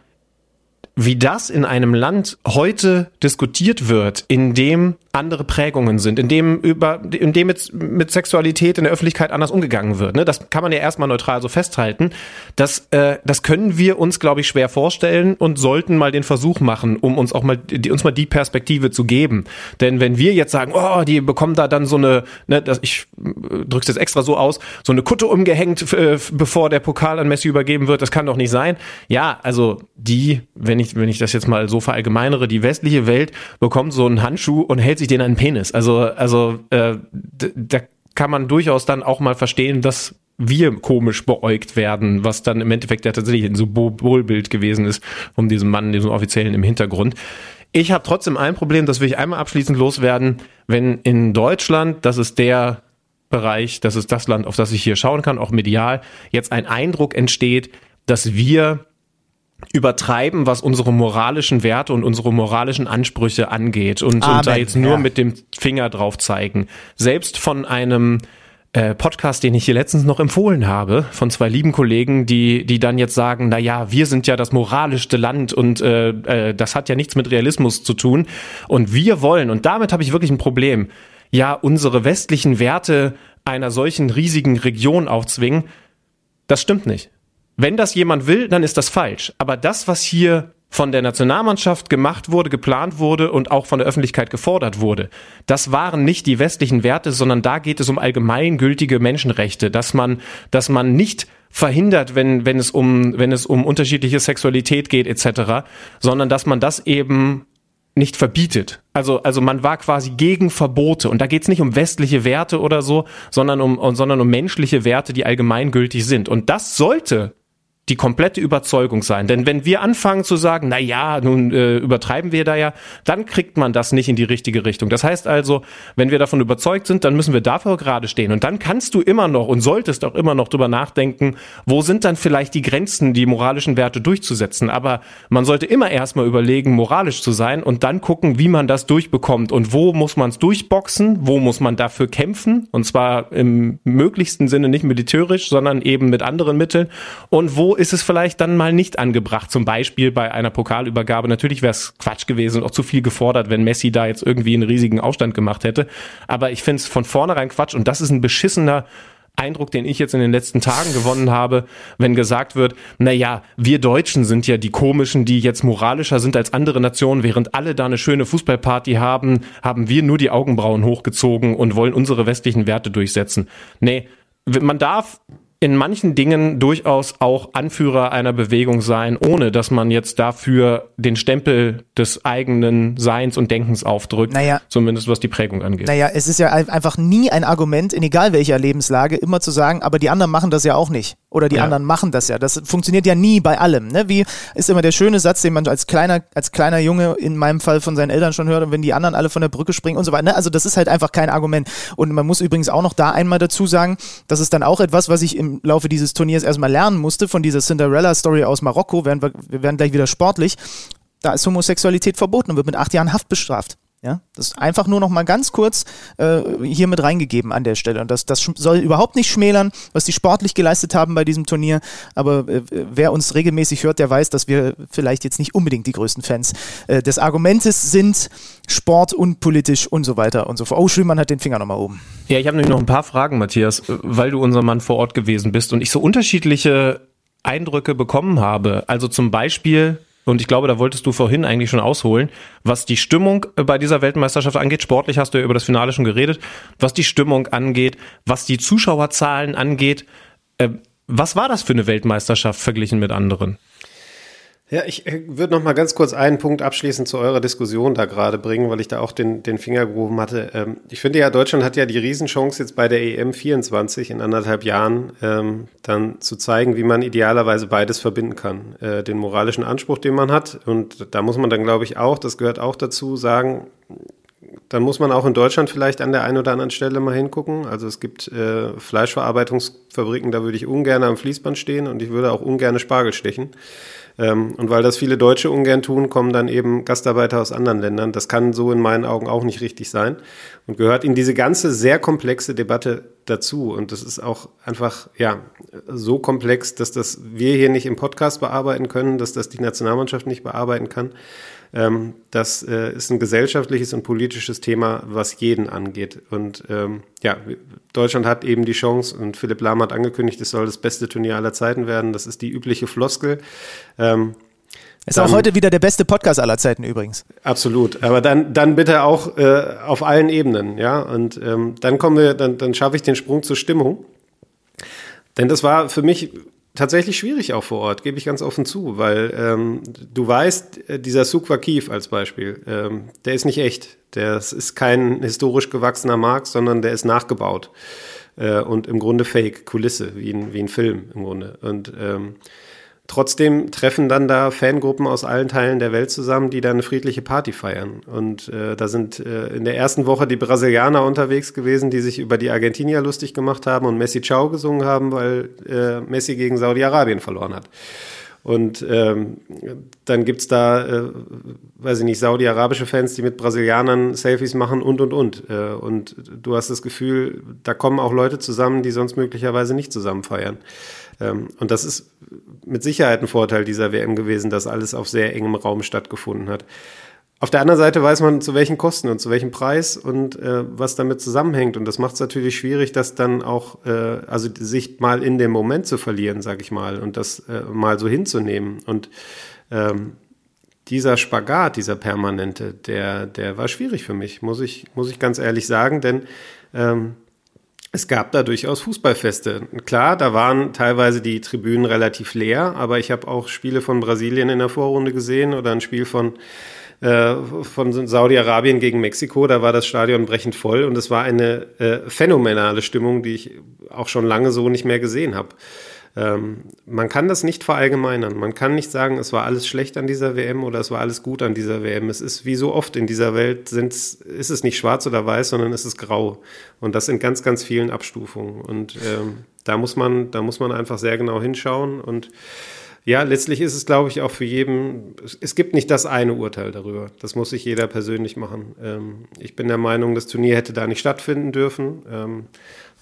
S4: wie das in einem Land heute diskutiert wird, in dem andere Prägungen sind, in dem über, in dem mit, mit Sexualität in der Öffentlichkeit anders umgegangen wird. Ne? Das kann man ja erstmal neutral so festhalten. Das, äh, das können wir uns, glaube ich, schwer vorstellen und sollten mal den Versuch machen, um uns auch mal die, uns mal die Perspektive zu geben. Denn wenn wir jetzt sagen, oh, die bekommen da dann so eine, ne, das, ich äh, drück's jetzt extra so aus, so eine Kutte umgehängt, äh, bevor der Pokal an Messi übergeben wird, das kann doch nicht sein. Ja, also die, wenn ich, wenn ich das jetzt mal so verallgemeinere, die westliche Welt bekommt so einen Handschuh und hält sich den an den Penis. Also, also äh, da kann man durchaus dann auch mal verstehen, dass wir komisch beäugt werden, was dann im Endeffekt ja tatsächlich ein Symbolbild gewesen ist um diesen Mann, diesem Offiziellen im Hintergrund. Ich habe trotzdem ein Problem, das will ich einmal abschließend loswerden. Wenn in Deutschland, das ist der Bereich, das ist das Land, auf das ich hier schauen kann, auch medial, jetzt ein Eindruck entsteht, dass wir übertreiben, was unsere moralischen Werte und unsere moralischen Ansprüche angeht und, und da jetzt nur ja. mit dem Finger drauf zeigen. Selbst von einem äh, Podcast, den ich hier letztens noch empfohlen habe, von zwei lieben Kollegen, die, die dann jetzt sagen, na ja, wir sind ja das moralischste Land und äh, äh, das hat ja nichts mit Realismus zu tun. Und wir wollen, und damit habe ich wirklich ein Problem, ja, unsere westlichen Werte einer solchen riesigen Region aufzwingen. Das stimmt nicht. Wenn das jemand will, dann ist das falsch. Aber das, was hier von der Nationalmannschaft gemacht wurde, geplant wurde und auch von der Öffentlichkeit gefordert wurde. Das waren nicht die westlichen Werte, sondern da geht es um allgemeingültige Menschenrechte, dass man, dass man nicht verhindert, wenn, wenn es um, wenn es um unterschiedliche Sexualität geht, etc., sondern dass man das eben nicht verbietet. Also, also man war quasi gegen Verbote. Und da geht es nicht um westliche Werte oder so, sondern um, sondern um menschliche Werte, die allgemeingültig sind. Und das sollte die komplette Überzeugung sein. Denn wenn wir anfangen zu sagen, na ja, nun äh, übertreiben wir da ja, dann kriegt man das nicht in die richtige Richtung. Das heißt also, wenn wir davon überzeugt sind, dann müssen wir dafür gerade stehen. Und dann kannst du immer noch und solltest auch immer noch drüber nachdenken, wo sind dann vielleicht die Grenzen, die moralischen Werte durchzusetzen. Aber man sollte immer erstmal überlegen, moralisch zu sein und dann gucken, wie man das durchbekommt und wo muss man es durchboxen, wo muss man dafür kämpfen. Und zwar im möglichsten Sinne nicht militärisch, sondern eben mit anderen Mitteln. Und wo ist es vielleicht dann mal nicht angebracht. Zum Beispiel bei einer Pokalübergabe. Natürlich wäre es Quatsch gewesen und auch zu viel gefordert, wenn Messi da jetzt irgendwie einen riesigen Aufstand gemacht hätte. Aber ich finde es von vornherein Quatsch und das ist ein beschissener Eindruck, den ich jetzt in den letzten Tagen gewonnen habe, wenn gesagt wird, na ja, wir Deutschen sind ja die komischen, die jetzt moralischer sind als andere Nationen, während alle da eine schöne Fußballparty haben, haben wir nur die Augenbrauen hochgezogen und wollen unsere westlichen Werte durchsetzen. Nee, man darf in manchen Dingen durchaus auch Anführer einer Bewegung sein, ohne dass man jetzt dafür den Stempel des eigenen Seins und Denkens aufdrückt. Naja, zumindest was die Prägung angeht.
S3: Naja, es ist ja einfach nie ein Argument, in egal welcher Lebenslage, immer zu sagen, aber die anderen machen das ja auch nicht. oder die ja. anderen machen das ja. Das funktioniert ja nie bei allem. Ne? Wie ist immer der schöne Satz, den man als kleiner, als kleiner Junge in meinem Fall von seinen Eltern schon hört, und wenn die anderen alle von der Brücke springen und so weiter. Ne? Also das ist halt einfach kein Argument. Und man muss übrigens auch noch da einmal dazu sagen, das ist dann auch etwas, was ich im Laufe dieses Turniers erstmal lernen musste von dieser Cinderella-Story aus Marokko. Werden wir, wir werden gleich wieder sportlich. Da ist Homosexualität verboten und wird mit acht Jahren Haft bestraft. Ja, das ist einfach nur noch mal ganz kurz äh, hier mit reingegeben an der Stelle. Und das, das soll überhaupt nicht schmälern, was die sportlich geleistet haben bei diesem Turnier. Aber äh, wer uns regelmäßig hört, der weiß, dass wir vielleicht jetzt nicht unbedingt die größten Fans äh, des Argumentes sind, Sport und politisch und so weiter und so fort. Oh, Schülmann hat den Finger nochmal oben.
S4: Ja, ich habe nämlich noch ein paar Fragen, Matthias, weil du unser Mann vor Ort gewesen bist und ich so unterschiedliche Eindrücke bekommen habe. Also zum Beispiel und ich glaube, da wolltest du vorhin eigentlich schon ausholen, was die Stimmung bei dieser Weltmeisterschaft angeht. Sportlich hast du ja über das Finale schon geredet. Was die Stimmung angeht, was die Zuschauerzahlen angeht. Äh, was war das für eine Weltmeisterschaft verglichen mit anderen?
S5: Ja, ich äh, würde noch mal ganz kurz einen Punkt abschließend zu eurer Diskussion da gerade bringen, weil ich da auch den, den Finger gehoben hatte. Ähm, ich finde ja, Deutschland hat ja die Riesenchance jetzt bei der EM 24 in anderthalb Jahren ähm, dann zu zeigen, wie man idealerweise beides verbinden kann. Äh, den moralischen Anspruch, den man hat und da muss man dann, glaube ich, auch, das gehört auch dazu, sagen, dann muss man auch in Deutschland vielleicht an der einen oder anderen Stelle mal hingucken. Also es gibt äh, Fleischverarbeitungsfabriken, da würde ich ungern am Fließband stehen und ich würde auch ungern Spargel stechen. Ähm, und weil das viele Deutsche ungern tun, kommen dann eben Gastarbeiter aus anderen Ländern. Das kann so in meinen Augen auch nicht richtig sein und gehört in diese ganze sehr komplexe Debatte dazu. Und das ist auch einfach, ja, so komplex, dass das wir hier nicht im Podcast bearbeiten können, dass das die Nationalmannschaft nicht bearbeiten kann. Ähm, das äh, ist ein gesellschaftliches und politisches Thema, was jeden angeht. Und ähm, ja, Deutschland hat eben die Chance und Philipp Lahm hat angekündigt, es soll das beste Turnier aller Zeiten werden. Das ist die übliche Floskel.
S3: Ähm, ist dann, auch heute wieder der beste Podcast aller Zeiten übrigens.
S5: Absolut. Aber dann, dann bitte auch äh, auf allen Ebenen, ja. Und ähm, dann kommen wir, dann, dann schaffe ich den Sprung zur Stimmung. Denn das war für mich tatsächlich schwierig auch vor Ort, gebe ich ganz offen zu, weil ähm, du weißt, äh, dieser Sukwa Kiev als Beispiel, ähm, der ist nicht echt. Das ist kein historisch gewachsener Markt, sondern der ist nachgebaut äh, und im Grunde Fake, Kulisse, wie ein, wie ein Film im Grunde. Und ähm, Trotzdem treffen dann da Fangruppen aus allen Teilen der Welt zusammen, die da eine friedliche Party feiern. Und äh, da sind äh, in der ersten Woche die Brasilianer unterwegs gewesen, die sich über die Argentinier lustig gemacht haben und Messi Ciao gesungen haben, weil äh, Messi gegen Saudi-Arabien verloren hat. Und ähm, dann gibt's da, äh, weiß ich nicht, saudi-arabische Fans, die mit Brasilianern Selfies machen und, und, und. Äh, und du hast das Gefühl, da kommen auch Leute zusammen, die sonst möglicherweise nicht zusammen feiern. Ähm, und das ist mit Sicherheit ein Vorteil dieser WM gewesen, dass alles auf sehr engem Raum stattgefunden hat. Auf der anderen Seite weiß man, zu welchen Kosten und zu welchem Preis und äh, was damit zusammenhängt. Und das macht es natürlich schwierig, das dann auch, äh, also sich mal in dem Moment zu verlieren, sag ich mal, und das äh, mal so hinzunehmen. Und ähm, dieser Spagat, dieser permanente, der, der war schwierig für mich, muss ich, muss ich ganz ehrlich sagen, denn ähm, es gab da durchaus Fußballfeste. Klar, da waren teilweise die Tribünen relativ leer, aber ich habe auch Spiele von Brasilien in der Vorrunde gesehen oder ein Spiel von, äh, von Saudi-Arabien gegen Mexiko. Da war das Stadion brechend voll und es war eine äh, phänomenale Stimmung, die ich auch schon lange so nicht mehr gesehen habe. Ähm, man kann das nicht verallgemeinern. Man kann nicht sagen, es war alles schlecht an dieser WM oder es war alles gut an dieser WM. Es ist wie so oft in dieser Welt sind's, ist es nicht schwarz oder weiß, sondern es ist grau. Und das in ganz, ganz vielen Abstufungen. Und ähm, da muss man, da muss man einfach sehr genau hinschauen und ja, letztlich ist es, glaube ich, auch für jeden, es gibt nicht das eine Urteil darüber. Das muss sich jeder persönlich machen. Ähm, ich bin der Meinung, das Turnier hätte da nicht stattfinden dürfen.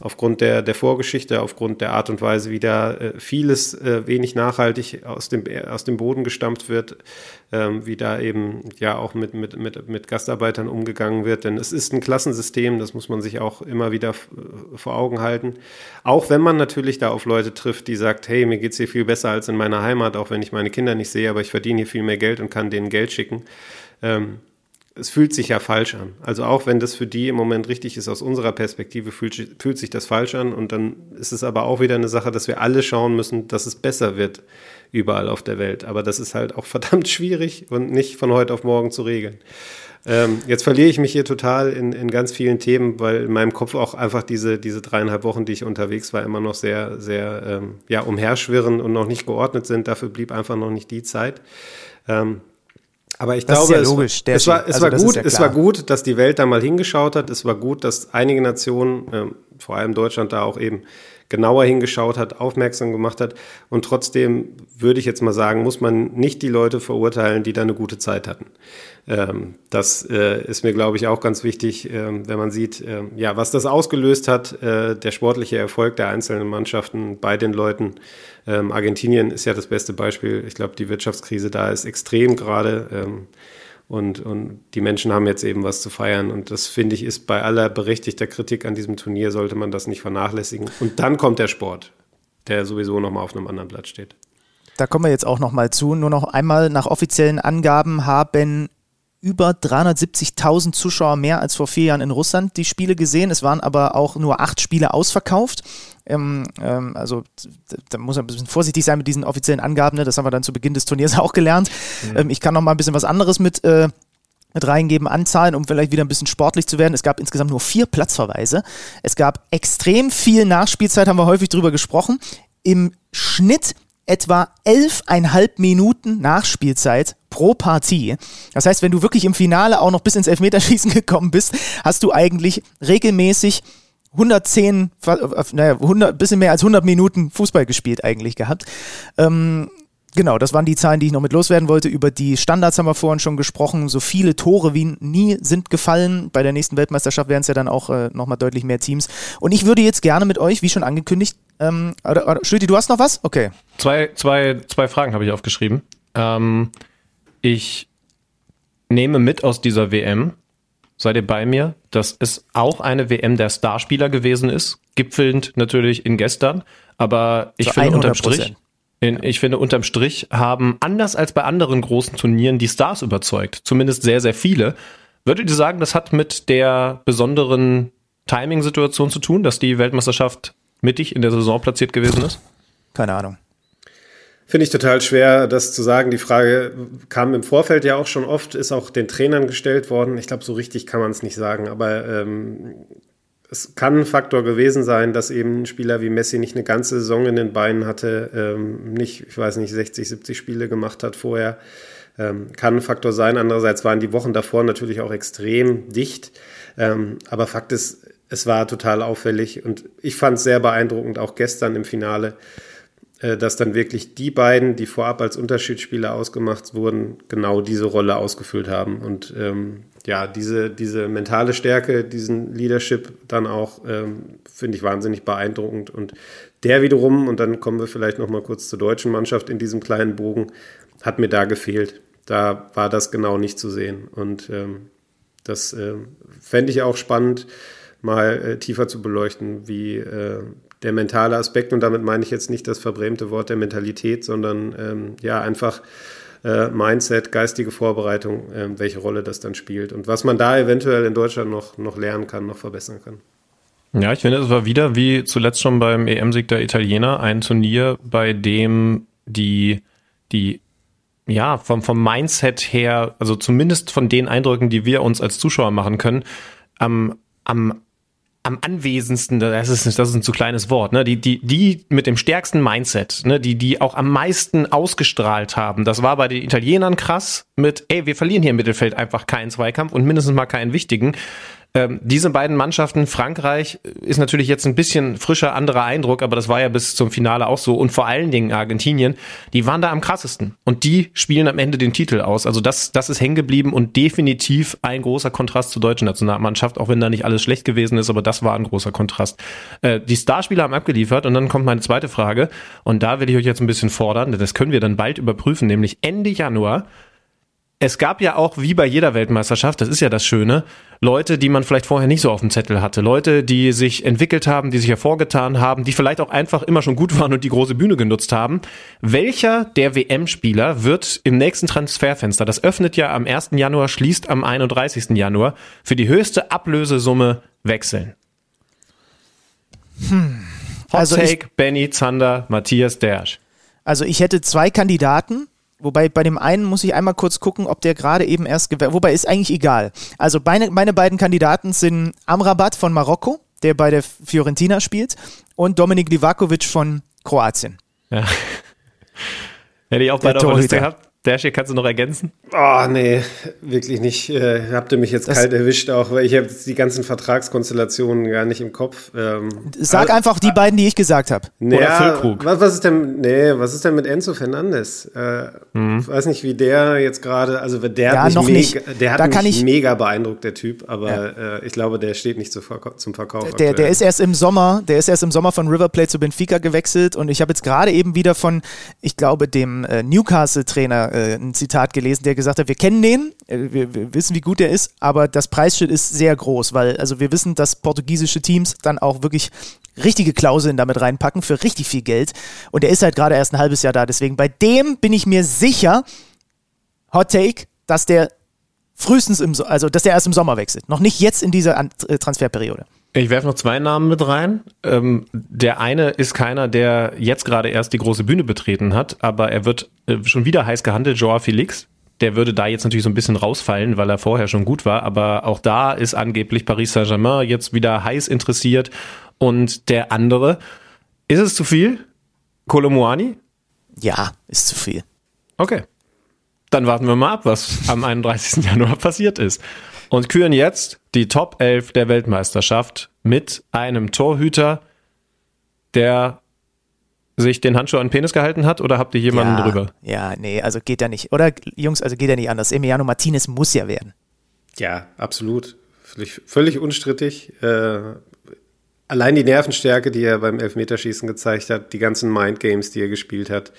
S5: Aufgrund der, der Vorgeschichte, aufgrund der Art und Weise, wie da äh, vieles äh, wenig nachhaltig aus dem, aus dem Boden gestampft wird, ähm, wie da eben ja auch mit, mit, mit, mit Gastarbeitern umgegangen wird. Denn es ist ein Klassensystem, das muss man sich auch immer wieder vor Augen halten. Auch wenn man natürlich da auf Leute trifft, die sagt, hey, mir geht's hier viel besser als in meiner Heimat, auch wenn ich meine Kinder nicht sehe, aber ich verdiene hier viel mehr Geld und kann denen Geld schicken. Ähm, es fühlt sich ja falsch an. Also auch wenn das für die im Moment richtig ist, aus unserer Perspektive fühlt, fühlt sich das falsch an. Und dann ist es aber auch wieder eine Sache, dass wir alle schauen müssen, dass es besser wird überall auf der Welt. Aber das ist halt auch (laughs) verdammt schwierig und nicht von heute auf morgen zu regeln. Ähm, jetzt verliere ich mich hier total in, in ganz vielen Themen, weil in meinem Kopf auch einfach diese, diese dreieinhalb Wochen, die ich unterwegs war, immer noch sehr, sehr ähm, ja, umherschwirren und noch nicht geordnet sind. Dafür blieb einfach noch nicht die Zeit. Ähm, aber ich das glaube, ja logisch, es, es, war, es, also war gut, ja es war gut, dass die Welt da mal hingeschaut hat. Es war gut, dass einige Nationen, ähm, vor allem Deutschland, da auch eben genauer hingeschaut hat, aufmerksam gemacht hat. Und trotzdem würde ich jetzt mal sagen, muss man nicht die Leute verurteilen, die da eine gute Zeit hatten. Ähm, das äh, ist mir, glaube ich, auch ganz wichtig, äh, wenn man sieht, äh, ja, was das ausgelöst hat, äh, der sportliche Erfolg der einzelnen Mannschaften bei den Leuten. Ähm, Argentinien ist ja das beste Beispiel. Ich glaube, die Wirtschaftskrise da ist extrem gerade. Ähm, und, und die Menschen haben jetzt eben was zu feiern. Und das finde ich ist bei aller berechtigter Kritik an diesem Turnier, sollte man das nicht vernachlässigen. Und dann kommt der Sport, der sowieso nochmal auf einem anderen Blatt steht.
S3: Da kommen wir jetzt auch nochmal zu. Nur noch einmal nach offiziellen Angaben haben über 370.000 Zuschauer mehr als vor vier Jahren in Russland die Spiele gesehen. Es waren aber auch nur acht Spiele ausverkauft. Ähm, ähm, also da muss man ein bisschen vorsichtig sein mit diesen offiziellen Angaben. Ne? Das haben wir dann zu Beginn des Turniers (laughs) auch gelernt. Mhm. Ähm, ich kann noch mal ein bisschen was anderes mit äh, mit reingeben an Zahlen, um vielleicht wieder ein bisschen sportlich zu werden. Es gab insgesamt nur vier Platzverweise. Es gab extrem viel Nachspielzeit, haben wir häufig drüber gesprochen. Im Schnitt etwa elfeinhalb Minuten Nachspielzeit pro Partie. Das heißt, wenn du wirklich im Finale auch noch bis ins Elfmeterschießen (laughs) gekommen bist, hast du eigentlich regelmäßig 110, naja, 100, bisschen mehr als 100 Minuten Fußball gespielt eigentlich gehabt. Ähm, Genau, das waren die Zahlen, die ich noch mit loswerden wollte. Über die Standards haben wir vorhin schon gesprochen. So viele Tore wie nie sind gefallen. Bei der nächsten Weltmeisterschaft wären es ja dann auch äh, nochmal deutlich mehr Teams. Und ich würde jetzt gerne mit euch, wie schon angekündigt, ähm, oder, oder, Schlüti, du hast noch was? Okay.
S4: Zwei, zwei, zwei Fragen habe ich aufgeschrieben. Ähm, ich nehme mit aus dieser WM, seid ihr bei mir, dass es auch eine WM der Starspieler gewesen ist, gipfelnd natürlich in gestern, aber ich so finde unterm Strich, in, ich finde unterm Strich haben anders als bei anderen großen Turnieren die Stars überzeugt, zumindest sehr, sehr viele. Würdet ihr sagen, das hat mit der besonderen Timing-Situation zu tun, dass die Weltmeisterschaft mittig in der Saison platziert gewesen ist?
S3: Keine Ahnung.
S5: Finde ich total schwer, das zu sagen. Die Frage kam im Vorfeld ja auch schon oft, ist auch den Trainern gestellt worden. Ich glaube, so richtig kann man es nicht sagen, aber ähm, es kann ein Faktor gewesen sein, dass eben ein Spieler wie Messi nicht eine ganze Saison in den Beinen hatte, ähm, nicht, ich weiß nicht, 60, 70 Spiele gemacht hat vorher. Ähm, kann ein Faktor sein. Andererseits waren die Wochen davor natürlich auch extrem dicht. Ähm, aber Fakt ist, es war total auffällig und ich fand es sehr beeindruckend, auch gestern im Finale, dass dann wirklich die beiden, die vorab als Unterschiedsspieler ausgemacht wurden, genau diese Rolle ausgefüllt haben. Und ähm, ja, diese, diese mentale Stärke, diesen Leadership dann auch, ähm, finde ich wahnsinnig beeindruckend. Und der wiederum, und dann kommen wir vielleicht noch mal kurz zur deutschen Mannschaft in diesem kleinen Bogen, hat mir da gefehlt. Da war das genau nicht zu sehen. Und ähm, das äh, fände ich auch spannend, mal äh, tiefer zu beleuchten, wie äh, der mentale Aspekt, und damit meine ich jetzt nicht das verbrämte Wort der Mentalität, sondern ähm, ja, einfach äh, Mindset, geistige Vorbereitung, äh, welche Rolle das dann spielt und was man da eventuell in Deutschland noch, noch lernen kann, noch verbessern kann.
S4: Ja, ich finde, es war wieder wie zuletzt schon beim EM-Sieg der Italiener ein Turnier, bei dem die, die ja, vom, vom Mindset her, also zumindest von den Eindrücken, die wir uns als Zuschauer machen können, am, am am anwesendsten, das ist, das ist ein zu kleines Wort, ne? Die, die, die mit dem stärksten Mindset, ne? Die, die auch am meisten ausgestrahlt haben. Das war bei den Italienern krass mit, ey, wir verlieren hier im Mittelfeld einfach keinen Zweikampf und mindestens mal keinen wichtigen. Ähm, diese beiden Mannschaften, Frankreich ist natürlich jetzt ein bisschen frischer, anderer Eindruck, aber das war ja bis zum Finale auch so. Und vor allen Dingen Argentinien, die waren da am krassesten. Und die spielen am Ende den Titel aus. Also das, das ist hängen geblieben und definitiv ein großer Kontrast zur deutschen Nationalmannschaft, auch wenn da nicht alles schlecht gewesen ist, aber das war ein großer Kontrast. Äh, die Starspieler haben abgeliefert und dann kommt meine zweite Frage. Und da will ich euch jetzt ein bisschen fordern, denn das können wir dann bald überprüfen, nämlich Ende Januar es gab ja auch, wie bei jeder Weltmeisterschaft, das ist ja das Schöne, Leute, die man vielleicht vorher nicht so auf dem Zettel hatte. Leute, die sich entwickelt haben, die sich hervorgetan haben, die vielleicht auch einfach immer schon gut (laughs) waren und die große Bühne genutzt haben. Welcher der WM-Spieler wird im nächsten Transferfenster, das öffnet ja am 1. Januar, schließt am 31. Januar, für die höchste Ablösesumme wechseln?
S3: Hm.
S4: Hot also Take, Benny, Zander, Matthias Dersch.
S3: Also ich hätte zwei Kandidaten. Wobei bei dem einen muss ich einmal kurz gucken, ob der gerade eben erst gewählt. Wobei ist eigentlich egal. Also meine, meine beiden Kandidaten sind Amrabat von Marokko, der bei der Fiorentina spielt, und Dominik Livakovic von Kroatien.
S4: Ja. (laughs) Hätte ich auch bei der Liste gehabt. Dashi, kannst du noch ergänzen?
S5: Oh, nee, wirklich nicht. Äh, habt ihr mich jetzt das kalt erwischt, auch weil ich habe die ganzen Vertragskonstellationen gar nicht im Kopf. Ähm,
S3: Sag also, einfach die beiden, die ich gesagt habe.
S5: Naja, was, was, ist denn, nee, was ist denn mit Enzo Fernandes? Äh, mhm. Ich weiß nicht, wie der jetzt gerade, also der
S3: ja,
S5: hat
S3: mich, mega,
S5: der hat
S3: da
S5: mich mega beeindruckt, der Typ, aber ja. äh, ich glaube, der steht nicht zum Verkauf.
S3: Der, der ist erst im Sommer, der ist erst im Sommer von River Plate zu Benfica gewechselt und ich habe jetzt gerade eben wieder von, ich glaube, dem äh, Äh, ein Zitat gelesen, der gesagt hat, wir kennen den, äh, wir, wir, wissen, wie gut er ist, aber das Preisschild ist sehr groß, weil also wir wissen, dass portugiesische Teams dann auch wirklich richtige Klauseln damit reinpacken für richtig viel Geld. Und er ist halt gerade erst ein halbes Jahr da. Deswegen bei dem bin ich mir sicher, Hot Take, dass der frühestens im, also dass der erst im Sommer wechselt. Noch nicht jetzt in dieser äh, Transferperiode.
S4: Ich werfe noch zwei Namen mit rein. Ähm, der eine ist keiner, der jetzt gerade erst die große Bühne betreten hat, aber er wird äh, schon wieder heiß gehandelt, Joao Felix. Der würde da jetzt natürlich so ein bisschen rausfallen, weil er vorher schon gut war, aber auch da ist angeblich Paris Saint-Germain jetzt wieder heiß interessiert. Und der andere, ist es zu viel? Kolomuani?
S3: Ja, ist zu viel.
S4: Okay. Dann warten wir mal ab, was am 31. Januar passiert ist und küren jetzt die Top 11 der Weltmeisterschaft mit einem Torhüter, der sich den Handschuh an den Penis gehalten hat oder habt ihr jemanden
S3: ja,
S4: drüber?
S3: Ja, nee, also geht ja nicht. Oder Jungs, also geht ja nicht anders. Emiliano Martinez muss ja werden.
S5: Ja, absolut. Völlig, völlig unstrittig. Äh, allein die Nervenstärke, die er beim Elfmeterschießen gezeigt hat, die ganzen Mindgames, die er gespielt hat,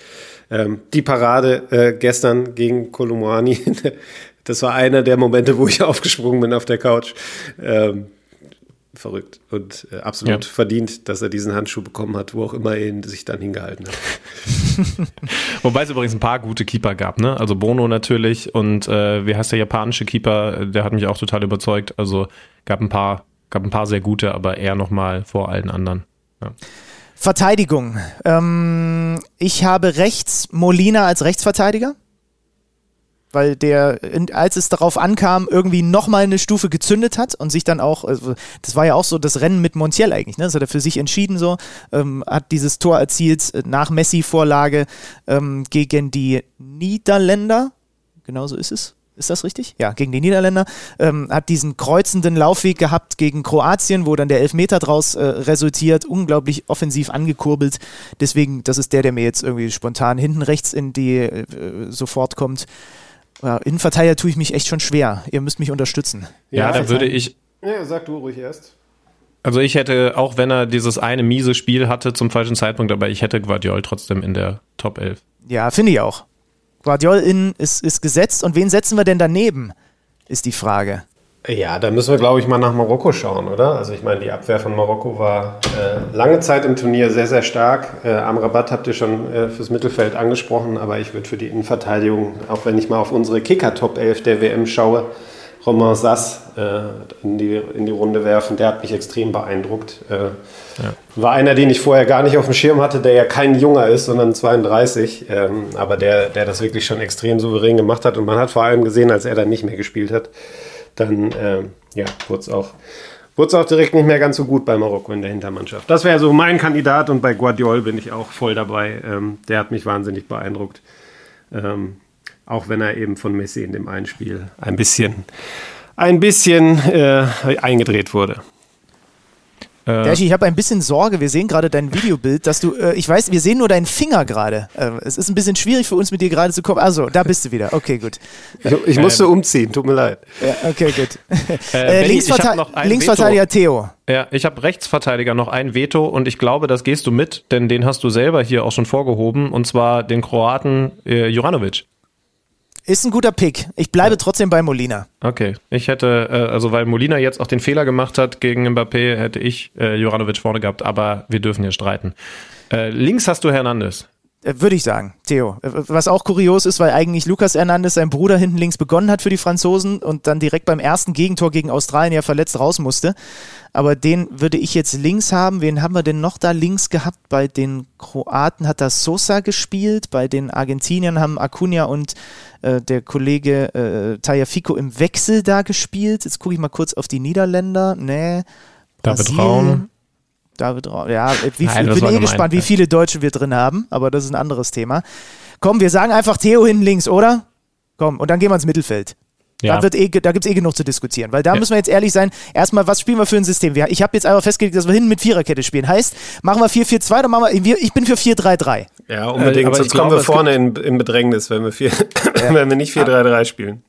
S5: ähm, die Parade äh, gestern gegen Kolumani (laughs) Das war einer der Momente, wo ich (laughs) aufgesprungen bin auf der Couch. Ähm, verrückt und äh, absolut ja. verdient, dass er diesen Handschuh bekommen hat, wo auch immer er ihn sich dann hingehalten hat. (laughs)
S4: Wobei es übrigens ein paar gute Keeper gab, ne? Also Bono natürlich und äh, wie heißt der japanische Keeper? Der hat mich auch total überzeugt. Also gab ein paar, gab ein paar sehr gute, aber er nochmal vor allen anderen. Ja.
S3: Verteidigung. Ähm, ich habe rechts Molina als Rechtsverteidiger weil der, als es darauf ankam, irgendwie nochmal eine Stufe gezündet hat und sich dann auch, also das war ja auch so das Rennen mit Montiel eigentlich, ne? Das hat er für sich entschieden so, ähm, hat dieses Tor erzielt äh, nach Messi-Vorlage ähm, gegen die Niederländer. Genau so ist es. Ist das richtig? Ja, gegen die Niederländer. Ähm, hat diesen kreuzenden Laufweg gehabt gegen Kroatien, wo dann der Elfmeter draus äh, resultiert. Unglaublich offensiv angekurbelt. Deswegen, das ist der, der mir jetzt irgendwie spontan hinten rechts in die äh, sofort kommt. Ja, Innenverteidiger tue ich mich echt schon schwer. Ihr müsst mich unterstützen.
S4: Ja, ja dann würde ich.
S5: Ja, sag du ruhig erst.
S4: Also ich hätte, auch wenn er dieses eine miese Spiel hatte zum falschen Zeitpunkt, aber ich hätte Guardiol trotzdem in der Top 11.
S3: Ja, finde ich auch. Guardiol in ist, ist gesetzt und wen setzen wir denn daneben, ist die Frage.
S5: Ja, da müssen wir, glaube ich, mal nach Marokko schauen, oder? Also ich meine, die Abwehr von Marokko war äh, lange Zeit im Turnier sehr, sehr stark. Äh, Amrabat habt ihr schon äh, fürs Mittelfeld angesprochen, aber ich würde für die Innenverteidigung, auch wenn ich mal auf unsere Kicker-Top 11 der WM schaue, Romain Sass äh, in, die, in die Runde werfen. Der hat mich extrem beeindruckt. Äh, ja. War einer, den ich vorher gar nicht auf dem Schirm hatte, der ja kein Junger ist, sondern 32, ähm, aber der, der das wirklich schon extrem souverän gemacht hat. Und man hat vor allem gesehen, als er dann nicht mehr gespielt hat, dann äh, ja, wurde es auch, auch direkt nicht mehr ganz so gut bei Marokko in der Hintermannschaft. Das wäre so mein Kandidat und bei Guardiol bin ich auch voll dabei. Ähm, der hat mich wahnsinnig beeindruckt. Ähm, auch wenn er eben von Messi in dem einen Spiel ein bisschen, ein bisschen äh, eingedreht wurde.
S3: Äh, Dashi, ich habe ein bisschen Sorge. Wir sehen gerade dein Videobild, dass du, äh, ich weiß, wir sehen nur deinen Finger gerade. Äh, es ist ein bisschen schwierig für uns mit dir gerade zu kommen. Also, da bist du wieder. Okay, gut.
S5: Ich, ich musste ähm, umziehen, tut mir leid.
S3: Ja, okay, gut. (laughs) Äh, äh Linksverte Linksverteidiger Theo.
S4: Ja, ich habe Rechtsverteidiger noch ein Veto und ich glaube, das gehst du mit, denn den hast du selber hier auch schon vorgehoben und zwar den Kroaten äh, Juranovic.
S3: Ist ein guter Pick. Ich bleibe trotzdem bei Molina.
S4: Okay, ich hätte, äh, also weil Molina jetzt auch den Fehler gemacht hat gegen Mbappé, hätte ich äh, Juranovic vorne gehabt, aber wir dürfen hier streiten. Äh, links hast du Hernandez.
S3: Äh, Würde ich sagen, Theo. Äh, Was auch kurios ist, weil eigentlich Lucas Hernandez, sein Bruder, hinten links begonnen hat für die Franzosen und dann direkt beim ersten Gegentor gegen Australien ja verletzt raus musste. Aber den würde ich jetzt links haben. Wen haben wir denn noch da links gehabt? Bei den Kroaten hat da Sosa gespielt, bei den Argentiniern haben Acuna und äh, der Kollege äh, Tagliafico im Wechsel da gespielt. Jetzt gucke ich mal kurz auf die Niederländer. Nee.
S4: David
S3: Brasilien.
S4: Raum.
S3: David Raum. Ja, wie
S4: Nein,
S3: viel,
S4: das
S3: bin eh
S4: gemein.
S3: gespannt, wie viele Deutsche wir drin haben, aber das ist ein anderes Thema. Komm, wir sagen einfach Theo hinten links, oder? Komm, und dann gehen wir ins Mittelfeld.
S4: Ja.
S3: Da, wird eh, da gibt es eh genug zu diskutieren, weil da
S4: Ja.
S3: müssen wir jetzt ehrlich sein. Erstmal, was spielen wir für ein System? Wir- Ich habe jetzt einfach festgelegt, dass wir hinten mit Viererkette spielen. Heißt, machen wir 4-4-2 oder machen wir, ich bin für 4-3-3.
S5: Ja, unbedingt.
S4: aber ich
S5: Sonst kommen wir vorne in, in Bedrängnis, wenn wir, vier, (laughs) wenn wir nicht 4-3-3 spielen.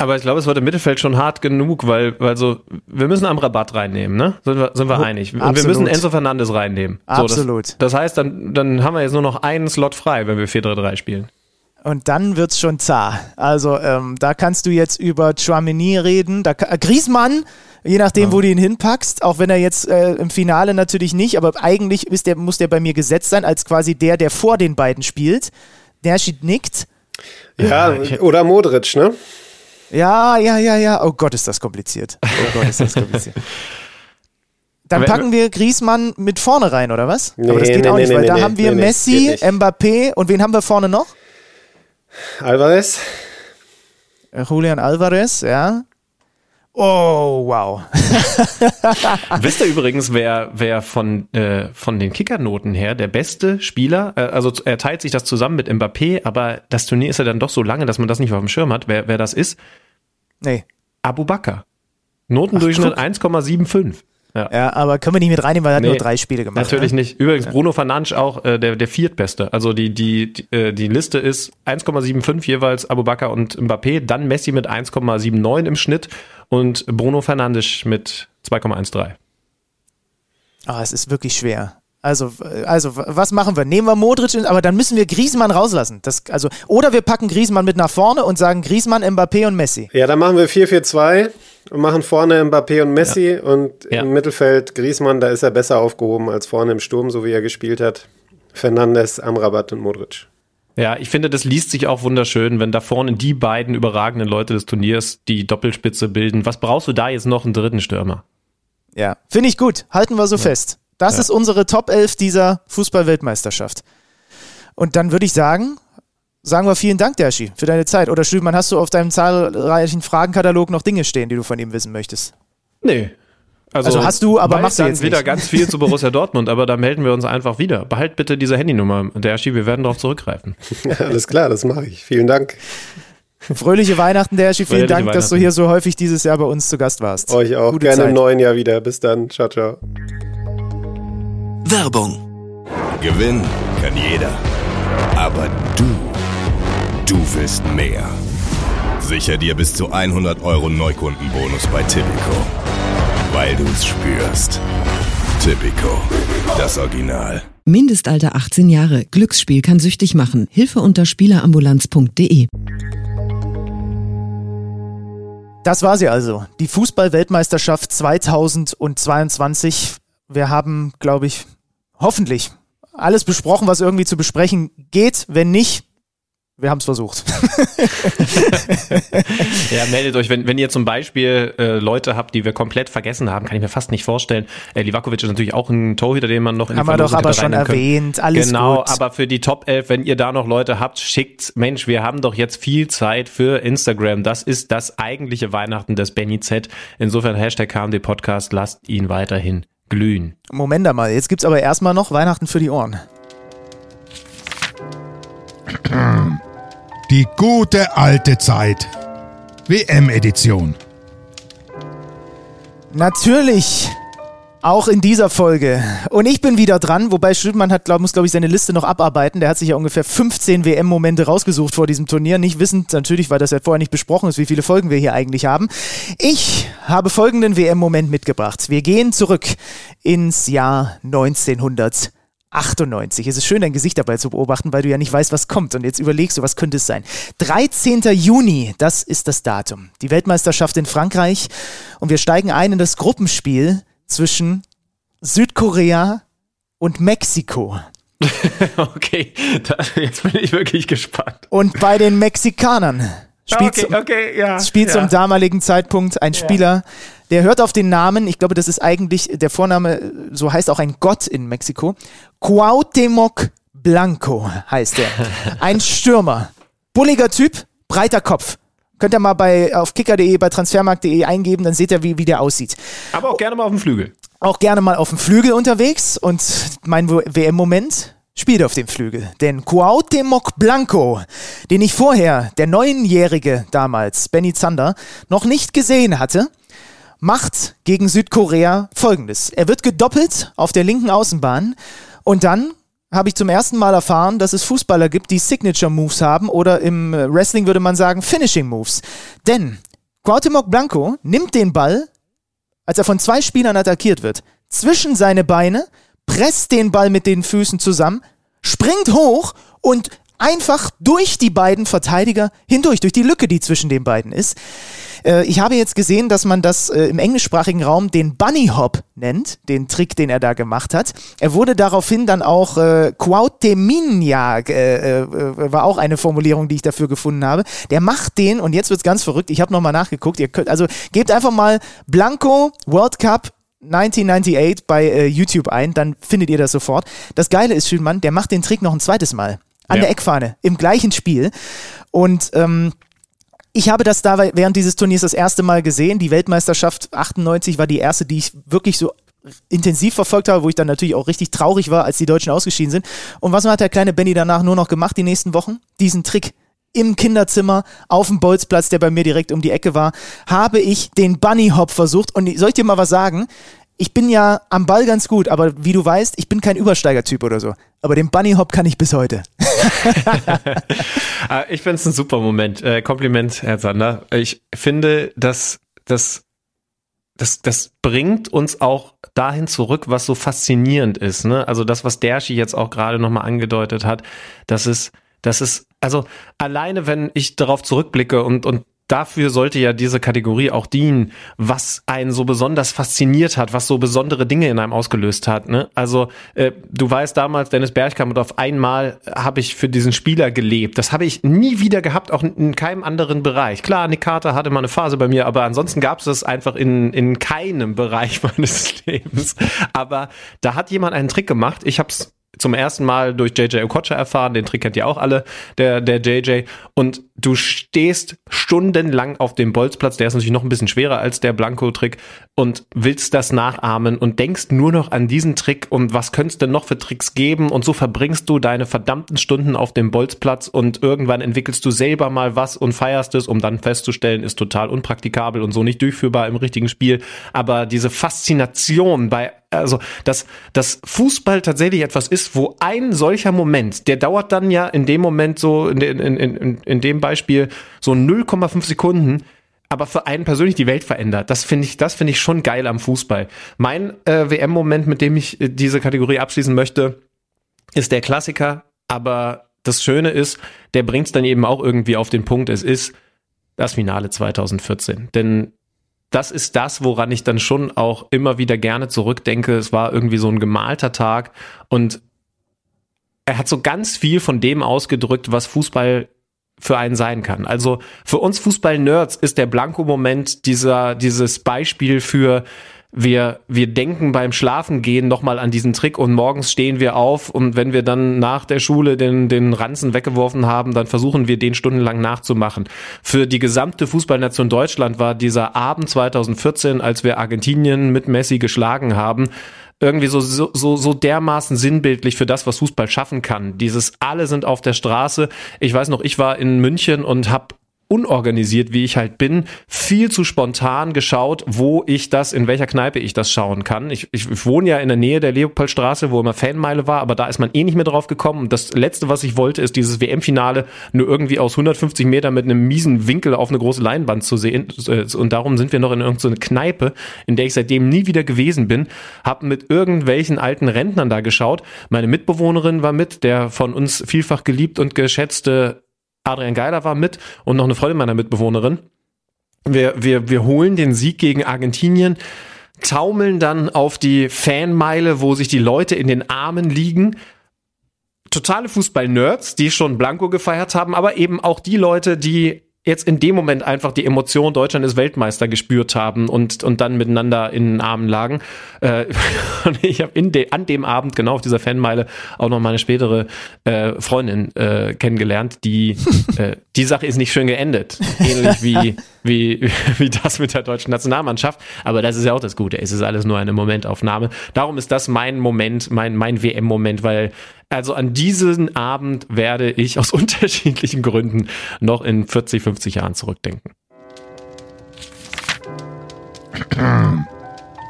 S4: Aber ich glaube, es wird im Mittelfeld schon hart genug, weil, weil so, wir müssen am Rabatt reinnehmen, ne? Sind wir, sind wir einig. Und wir müssen Enzo Fernandes reinnehmen. So,
S3: Absolut.
S4: das, das heißt, dann, dann haben wir jetzt nur noch einen Slot frei, wenn wir 4-3-3 spielen.
S3: Und dann wird's schon zah. Also ähm, da kannst du jetzt über Chouameni reden. Da, äh, Griezmann, je nachdem, wo du ihn hinpackst, auch wenn er jetzt äh, im Finale natürlich nicht, aber eigentlich ist der, muss der bei mir gesetzt sein, als quasi der, der vor den beiden spielt. Der nickt.
S5: Ja, oder Modric, ne?
S3: Ja, ja, ja, ja. Oh Gott, ist das kompliziert. Oh Gott, ist das kompliziert. Dann
S4: Aber-
S3: packen wir Griezmann mit vorne rein, oder was?
S5: Nee,
S3: Aber das geht
S5: nee,
S3: auch
S5: nee,
S3: nicht, weil da haben wir Messi. Mbappé und wen haben wir vorne noch?
S5: Alvarez?
S3: Äh, Julian Alvarez, ja. Oh, wow. (laughs)
S4: Wisst ihr übrigens, wer, wer von, äh, von den Kickernoten her der beste Spieler, äh, also er teilt sich das zusammen mit Mbappé, aber das Turnier ist ja dann doch so lange, dass man das nicht auf dem Schirm hat, wer, wer das ist?
S3: Nee.
S4: Abu Bakr. Notendurchschnitt 1,75. Ja.
S3: Ja, aber können wir nicht mit reinnehmen, weil er hat
S4: Nee,
S3: nur drei Spiele gemacht.
S4: Natürlich
S3: ne?
S4: nicht. Übrigens, Bruno Fernandes auch äh, der, der Viertbeste. Also die, die, die, äh, die Liste ist 1,75 jeweils Abu Bakr und Mbappé, dann Messi mit 1,79 im Schnitt und Bruno Fernandes mit 2,13.
S3: Ah, es ist wirklich schwer. Also, also, was machen wir? Nehmen wir Modric, in, aber dann müssen wir Griezmann rauslassen. Das, also, oder wir packen Griezmann mit nach vorne und sagen Griezmann, Mbappé und Messi.
S5: Ja, dann machen wir 4-4-2 und machen vorne Mbappé und Messi und
S4: Ja.
S5: im Mittelfeld Griezmann, da ist er besser aufgehoben als vorne im Sturm, so wie er gespielt hat. Fernandes, Amrabat und Modric.
S4: Ja, ich finde, das liest sich auch wunderschön, wenn da vorne die beiden überragenden Leute des Turniers die Doppelspitze bilden. Was brauchst du da jetzt noch einen dritten Stürmer?
S3: Ja. Finde ich gut. Halten wir so fest. Das ist unsere Top 11 dieser Fußball-Weltmeisterschaft. Und dann würde ich sagen, sagen wir vielen Dank, Derschi, für deine Zeit. Oder Stübmann, hast du auf deinem zahlreichen Fragenkatalog noch Dinge stehen, die du von ihm wissen möchtest?
S4: Nee.
S3: Also hast du, aber machst du
S4: dann
S3: jetzt
S4: wieder
S3: nicht.
S4: ganz viel zu Borussia Dortmund, aber da melden wir uns einfach wieder. Behalt bitte diese Handynummer, der Aschi, wir werden darauf zurückgreifen. (laughs)
S5: Alles klar, das mache ich. Vielen Dank.
S3: Fröhliche Weihnachten, Derschi. Vielen
S4: Fröhliche
S3: Dank, dass du hier so häufig dieses Jahr bei uns zu Gast warst.
S5: Euch auch.
S3: Gute
S5: Gerne
S3: Zeit.
S5: im neuen Jahr wieder. Bis dann. Ciao, ciao.
S2: Werbung.
S1: Gewinnen kann jeder. Aber du, du willst mehr. Sicher dir bis zu 100 Euro Neukundenbonus bei Tipico. Weil du es spürst. Tipico, das Original.
S6: Mindestalter 18 Jahre. Glücksspiel kann süchtig machen. Hilfe unter Spielerambulanz.de.
S3: Das war sie also. Die Fußball-Weltmeisterschaft 2022. Wir haben, glaube ich, hoffentlich alles besprochen, was irgendwie zu besprechen geht. Wenn nicht, wir haben es versucht. (laughs)
S4: Ja, meldet euch, wenn, wenn ihr zum Beispiel äh, Leute habt, die wir komplett vergessen haben, kann ich mir fast nicht vorstellen. Äh, Livakovic ist natürlich auch ein Torhüter, den man noch in die
S3: haben wir doch aber schon
S4: können.
S3: erwähnt. Alles
S4: genau,
S3: gut.
S4: aber für die Top 11, wenn ihr da noch Leute habt, schickt, Mensch, wir haben doch jetzt viel Zeit für Instagram. Das ist das eigentliche Weihnachten des Benny Z. Insofern Hashtag KMD Podcast, lasst ihn weiterhin glühen.
S3: Moment einmal. Jetzt gibt's aber erstmal noch Weihnachten für die Ohren.
S7: Die gute alte Zeit. WM-Edition.
S3: Natürlich. Auch in dieser Folge. Und ich bin wieder dran, wobei Stüttmann hat, glaub, muss, glaube ich, seine Liste noch abarbeiten. Der hat sich ja ungefähr 15 WM-Momente rausgesucht vor diesem Turnier. Nicht wissend, natürlich, weil das ja vorher nicht besprochen ist, wie viele Folgen wir hier eigentlich haben. Ich habe folgenden WM-Moment mitgebracht. Wir gehen zurück ins Jahr 1900. 98. Es ist schön, dein Gesicht dabei zu beobachten, weil du ja nicht weißt, was kommt. Und jetzt überlegst du, was könnte es sein? 13. Juni, das ist das Datum. Die Weltmeisterschaft in Frankreich. Und wir steigen ein in das Gruppenspiel zwischen Südkorea und Mexiko. (laughs)
S4: okay, da, jetzt bin ich wirklich gespannt.
S3: Und bei den Mexikanern spielt,
S4: okay, okay, ja,
S3: spielt
S4: ja.
S3: zum damaligen Zeitpunkt ein Spieler, der hört auf den Namen, ich glaube, das ist eigentlich, der Vorname, so heißt auch ein Gott in Mexiko. Cuauhtémoc Blanco heißt er. Ein Stürmer. Bulliger Typ, breiter Kopf. Könnt ihr mal bei, auf kicker.de, bei transfermarkt.de eingeben, dann seht ihr, wie, wie der aussieht.
S4: Aber auch gerne mal auf dem Flügel.
S3: Auch gerne mal auf dem Flügel unterwegs und mein WM-Moment spielt auf dem Flügel. Denn Cuauhtémoc Blanco, den ich vorher, der neunjährige damals, Benny Zander, noch nicht gesehen hatte, macht gegen Südkorea folgendes. Er wird gedoppelt auf der linken Außenbahn und dann habe ich zum ersten Mal erfahren, dass es Fußballer gibt, die Signature Moves haben oder im Wrestling würde man sagen Finishing Moves. Denn Cuauhtémoc Blanco nimmt den Ball, als er von zwei Spielern attackiert wird, zwischen seine Beine, presst den Ball mit den Füßen zusammen, springt hoch und einfach durch die beiden Verteidiger hindurch, durch die Lücke, die zwischen den beiden ist. Äh, ich habe jetzt gesehen, dass man das äh, im englischsprachigen Raum den Bunny Hop nennt, den Trick, den er da gemacht hat. Er wurde daraufhin dann auch äh, Cuauhteminia, äh, äh, war auch eine Formulierung, die ich dafür gefunden habe. Der macht den, und jetzt wird's ganz verrückt, ich habe nochmal nachgeguckt, ihr könnt, also gebt einfach mal Blanco World Cup 1998 bei äh, YouTube ein, dann findet ihr das sofort. Das Geile ist, Schönmann, der macht den Trick noch ein zweites Mal. An
S4: Ja.
S3: der Eckfahne, im gleichen Spiel. Und ähm, ich habe das da während dieses Turniers das erste Mal gesehen. Die Weltmeisterschaft 98 war die erste, die ich wirklich so intensiv verfolgt habe, wo ich dann natürlich auch richtig traurig war, als die Deutschen ausgeschieden sind. Und was hat der kleine Benny danach nur noch gemacht die nächsten Wochen? Diesen Trick im Kinderzimmer auf dem Bolzplatz, der bei mir direkt um die Ecke war, habe ich den Bunny Hop versucht. Und soll ich dir mal was sagen? Ich bin ja am Ball ganz gut, aber wie du weißt, ich bin kein Übersteigertyp oder so. Aber den Bunny Hop kann ich bis heute. (laughs) (laughs)
S4: Ah, Ich finde es ein super Moment. Äh, Kompliment, Herr Sander. Ich finde, dass das das, das bringt uns auch dahin zurück, was so faszinierend ist. Ne? Also das, was Derschi jetzt auch gerade nochmal angedeutet hat, dass es, dass es, also alleine wenn ich darauf zurückblicke und, und dafür sollte ja diese Kategorie auch dienen, was einen so besonders fasziniert hat, was so besondere Dinge in einem ausgelöst hat. Ne? Also äh, du weißt damals, Dennis Bergkamp und auf einmal habe ich für diesen Spieler gelebt. Das habe ich nie wieder gehabt, auch in keinem anderen Bereich. Klar, Nick Carter hatte mal eine Phase bei mir, aber ansonsten gab es das einfach in, in keinem Bereich (laughs) meines Lebens. Aber da hat jemand einen Trick gemacht. Ich habe es zum ersten Mal durch JJ Okocha erfahren, den Trick kennt ihr auch alle, der, der JJ. Und du stehst stundenlang auf dem Bolzplatz, der ist natürlich noch ein bisschen schwerer als der Blanco-Trick und willst das nachahmen und denkst nur noch an diesen Trick und was könnte es denn noch für Tricks geben und so verbringst du deine verdammten Stunden auf dem Bolzplatz und irgendwann entwickelst du selber mal was und feierst es, um dann festzustellen, ist total unpraktikabel und so nicht durchführbar im richtigen Spiel. Aber diese Faszination bei also dass, dass Fußball tatsächlich etwas ist, wo ein solcher Moment, der dauert dann ja in dem Moment so, in, in, in, in, in dem Beispiel so 0,5 Sekunden, aber für einen persönlich die Welt verändert. Das finde ich, das finde ich schon geil am Fußball. Mein äh, WM-Moment, mit dem ich äh, diese Kategorie abschließen möchte, ist der Klassiker, aber das Schöne ist, der bringt es dann eben auch irgendwie auf den Punkt, es ist das Finale 2014. Denn das ist das, woran ich dann schon auch immer wieder gerne zurückdenke. Es war irgendwie so ein gemalter Tag und er hat so ganz viel von dem ausgedrückt, was Fußball für einen sein kann. Also für uns Fußball-Nerds ist der Blanco-Moment dieser, dieses Beispiel für wir, wir denken beim Schlafengehen nochmal an diesen Trick und morgens stehen wir auf und wenn wir dann nach der Schule den, den Ranzen weggeworfen haben, dann versuchen wir den stundenlang nachzumachen. Für die gesamte Fußballnation Deutschland war dieser Abend 2014, als wir Argentinien mit Messi geschlagen haben, irgendwie so, so, so, so dermaßen sinnbildlich für das, was Fußball schaffen kann. Dieses alle sind auf der Straße. Ich weiß noch, ich war in München und hab unorganisiert, wie ich halt bin, viel zu spontan geschaut, wo ich das, in welcher Kneipe ich das schauen kann. Ich, ich, ich wohne ja in der Nähe der Leopoldstraße, wo immer Fanmeile war, aber da ist man eh nicht mehr drauf gekommen. Und das Letzte, was ich wollte, ist dieses WM-Finale nur irgendwie aus 150 Metern mit einem miesen Winkel auf eine große Leinwand zu sehen. Und darum sind wir noch in irgendeine Kneipe, in der ich seitdem nie wieder gewesen bin, hab mit irgendwelchen alten Rentnern da geschaut. Meine Mitbewohnerin war mit, der von uns vielfach geliebt und geschätzte Adrian Geiler war mit und noch eine Freundin meiner Mitbewohnerin. Wir, wir, wir holen den Sieg gegen Argentinien, taumeln dann auf die Fanmeile, wo sich die Leute in den Armen liegen. Totale Fußball-Nerds, die schon Blanco gefeiert haben, aber eben auch die Leute, die jetzt in dem Moment einfach die Emotion Deutschland ist Weltmeister gespürt haben und und dann miteinander in den Armen lagen. Äh, (laughs) und ich habe de, an dem Abend genau auf dieser Fanmeile auch noch meine spätere äh, Freundin äh, kennengelernt. Die äh, die Sache ist nicht schön geendet, ähnlich wie (laughs) wie wie das mit der deutschen Nationalmannschaft. Aber das ist ja auch das Gute. Es ist alles nur eine Momentaufnahme. Darum ist das mein Moment, mein mein WM-Moment, weil also an diesen Abend werde ich aus (laughs) unterschiedlichen Gründen noch in 40, 50 Jahren zurückdenken.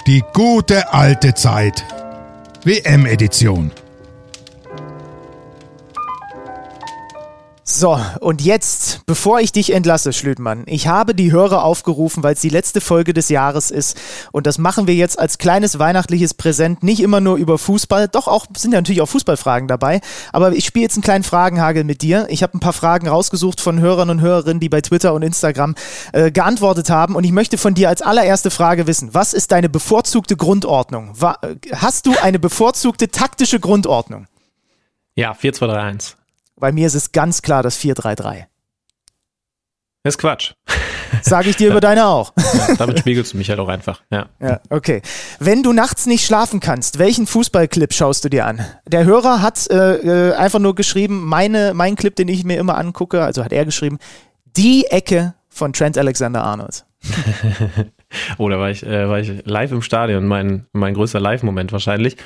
S7: Die gute alte Zeit. WM-Edition.
S3: So, und jetzt, bevor ich dich entlasse, Schlütmann, ich habe die Hörer aufgerufen, weil es die letzte Folge des Jahres ist. Und das machen wir jetzt als kleines weihnachtliches Präsent, nicht immer nur über Fußball, doch auch sind ja natürlich auch Fußballfragen dabei. Aber ich spiele jetzt einen kleinen Fragenhagel mit dir. Ich habe ein paar Fragen rausgesucht von Hörern und Hörerinnen, die bei Twitter und Instagram äh, geantwortet haben. Und ich möchte von dir als allererste Frage wissen, was ist deine bevorzugte Grundordnung? War, hast du eine bevorzugte taktische Grundordnung?
S4: Ja, 4-2-3-1.
S3: Bei mir ist es ganz klar das 4-3-3.
S4: Das ist Quatsch.
S3: Sage ich dir über deine auch. (laughs)
S4: Ja, damit spiegelst du mich halt auch einfach. Ja.
S3: ja, okay. Wenn du nachts nicht schlafen kannst, welchen Fußballclip schaust du dir an? Der Hörer hat äh, äh einfach nur geschrieben, meine, mein Clip, den ich mir immer angucke, also hat er geschrieben, die Ecke von Trent Alexander Arnold. (laughs)
S4: oh, da war ich, äh, war ich live im Stadion, mein, mein größter Live-Moment wahrscheinlich.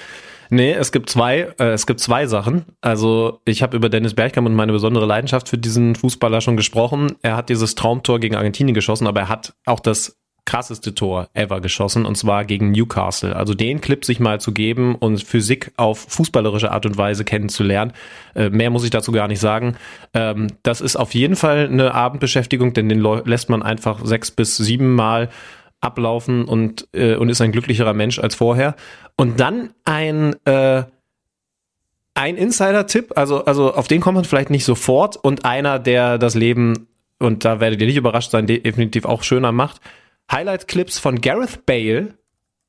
S4: Nee, es gibt zwei, äh, es gibt zwei Sachen. Also ich habe über Dennis Bergkamp und meine besondere Leidenschaft für diesen Fußballer schon gesprochen. Er hat dieses Traumtor gegen Argentinien geschossen, aber er hat auch das krasseste Tor ever geschossen und zwar gegen Newcastle. Also den Clip sich mal zu geben und Physik auf fußballerische Art und Weise kennenzulernen. Äh, mehr muss ich dazu gar nicht sagen. Ähm, das ist auf jeden Fall eine Abendbeschäftigung, denn den lässt man einfach sechs bis sieben Mal ablaufen und, äh, und ist ein glücklicherer Mensch als vorher. Und dann ein, äh, ein Insider-Tipp, also, also auf den kommt man vielleicht nicht sofort und einer, der das Leben, und da werdet ihr nicht überrascht sein, definitiv auch schöner macht. Highlight-Clips von Gareth Bale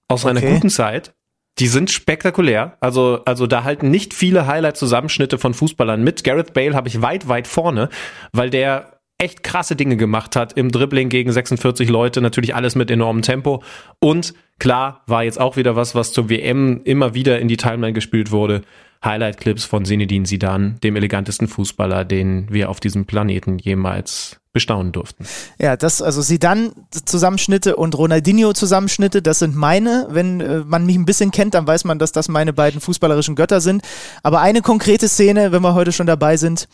S4: aus okay. einer guten Zeit. Die sind spektakulär. Also, also da halten nicht viele Highlight-Zusammenschnitte von Fußballern mit. Gareth Bale habe ich weit, weit vorne, weil der echt krasse Dinge gemacht hat im Dribbling gegen 46 Leute, natürlich alles mit enormem Tempo und klar war jetzt auch wieder was, was zur WM immer wieder in die Timeline gespielt wurde. Highlight-Clips von Zinedine Zidane, dem elegantesten Fußballer, den wir auf diesem Planeten jemals bestaunen durften.
S3: Ja, das, also Zidane-Zusammenschnitte und Ronaldinho-Zusammenschnitte, das sind meine. Wenn äh, man mich ein bisschen kennt, dann weiß man, dass das meine beiden fußballerischen Götter sind. Aber eine konkrete Szene, wenn wir heute schon dabei sind,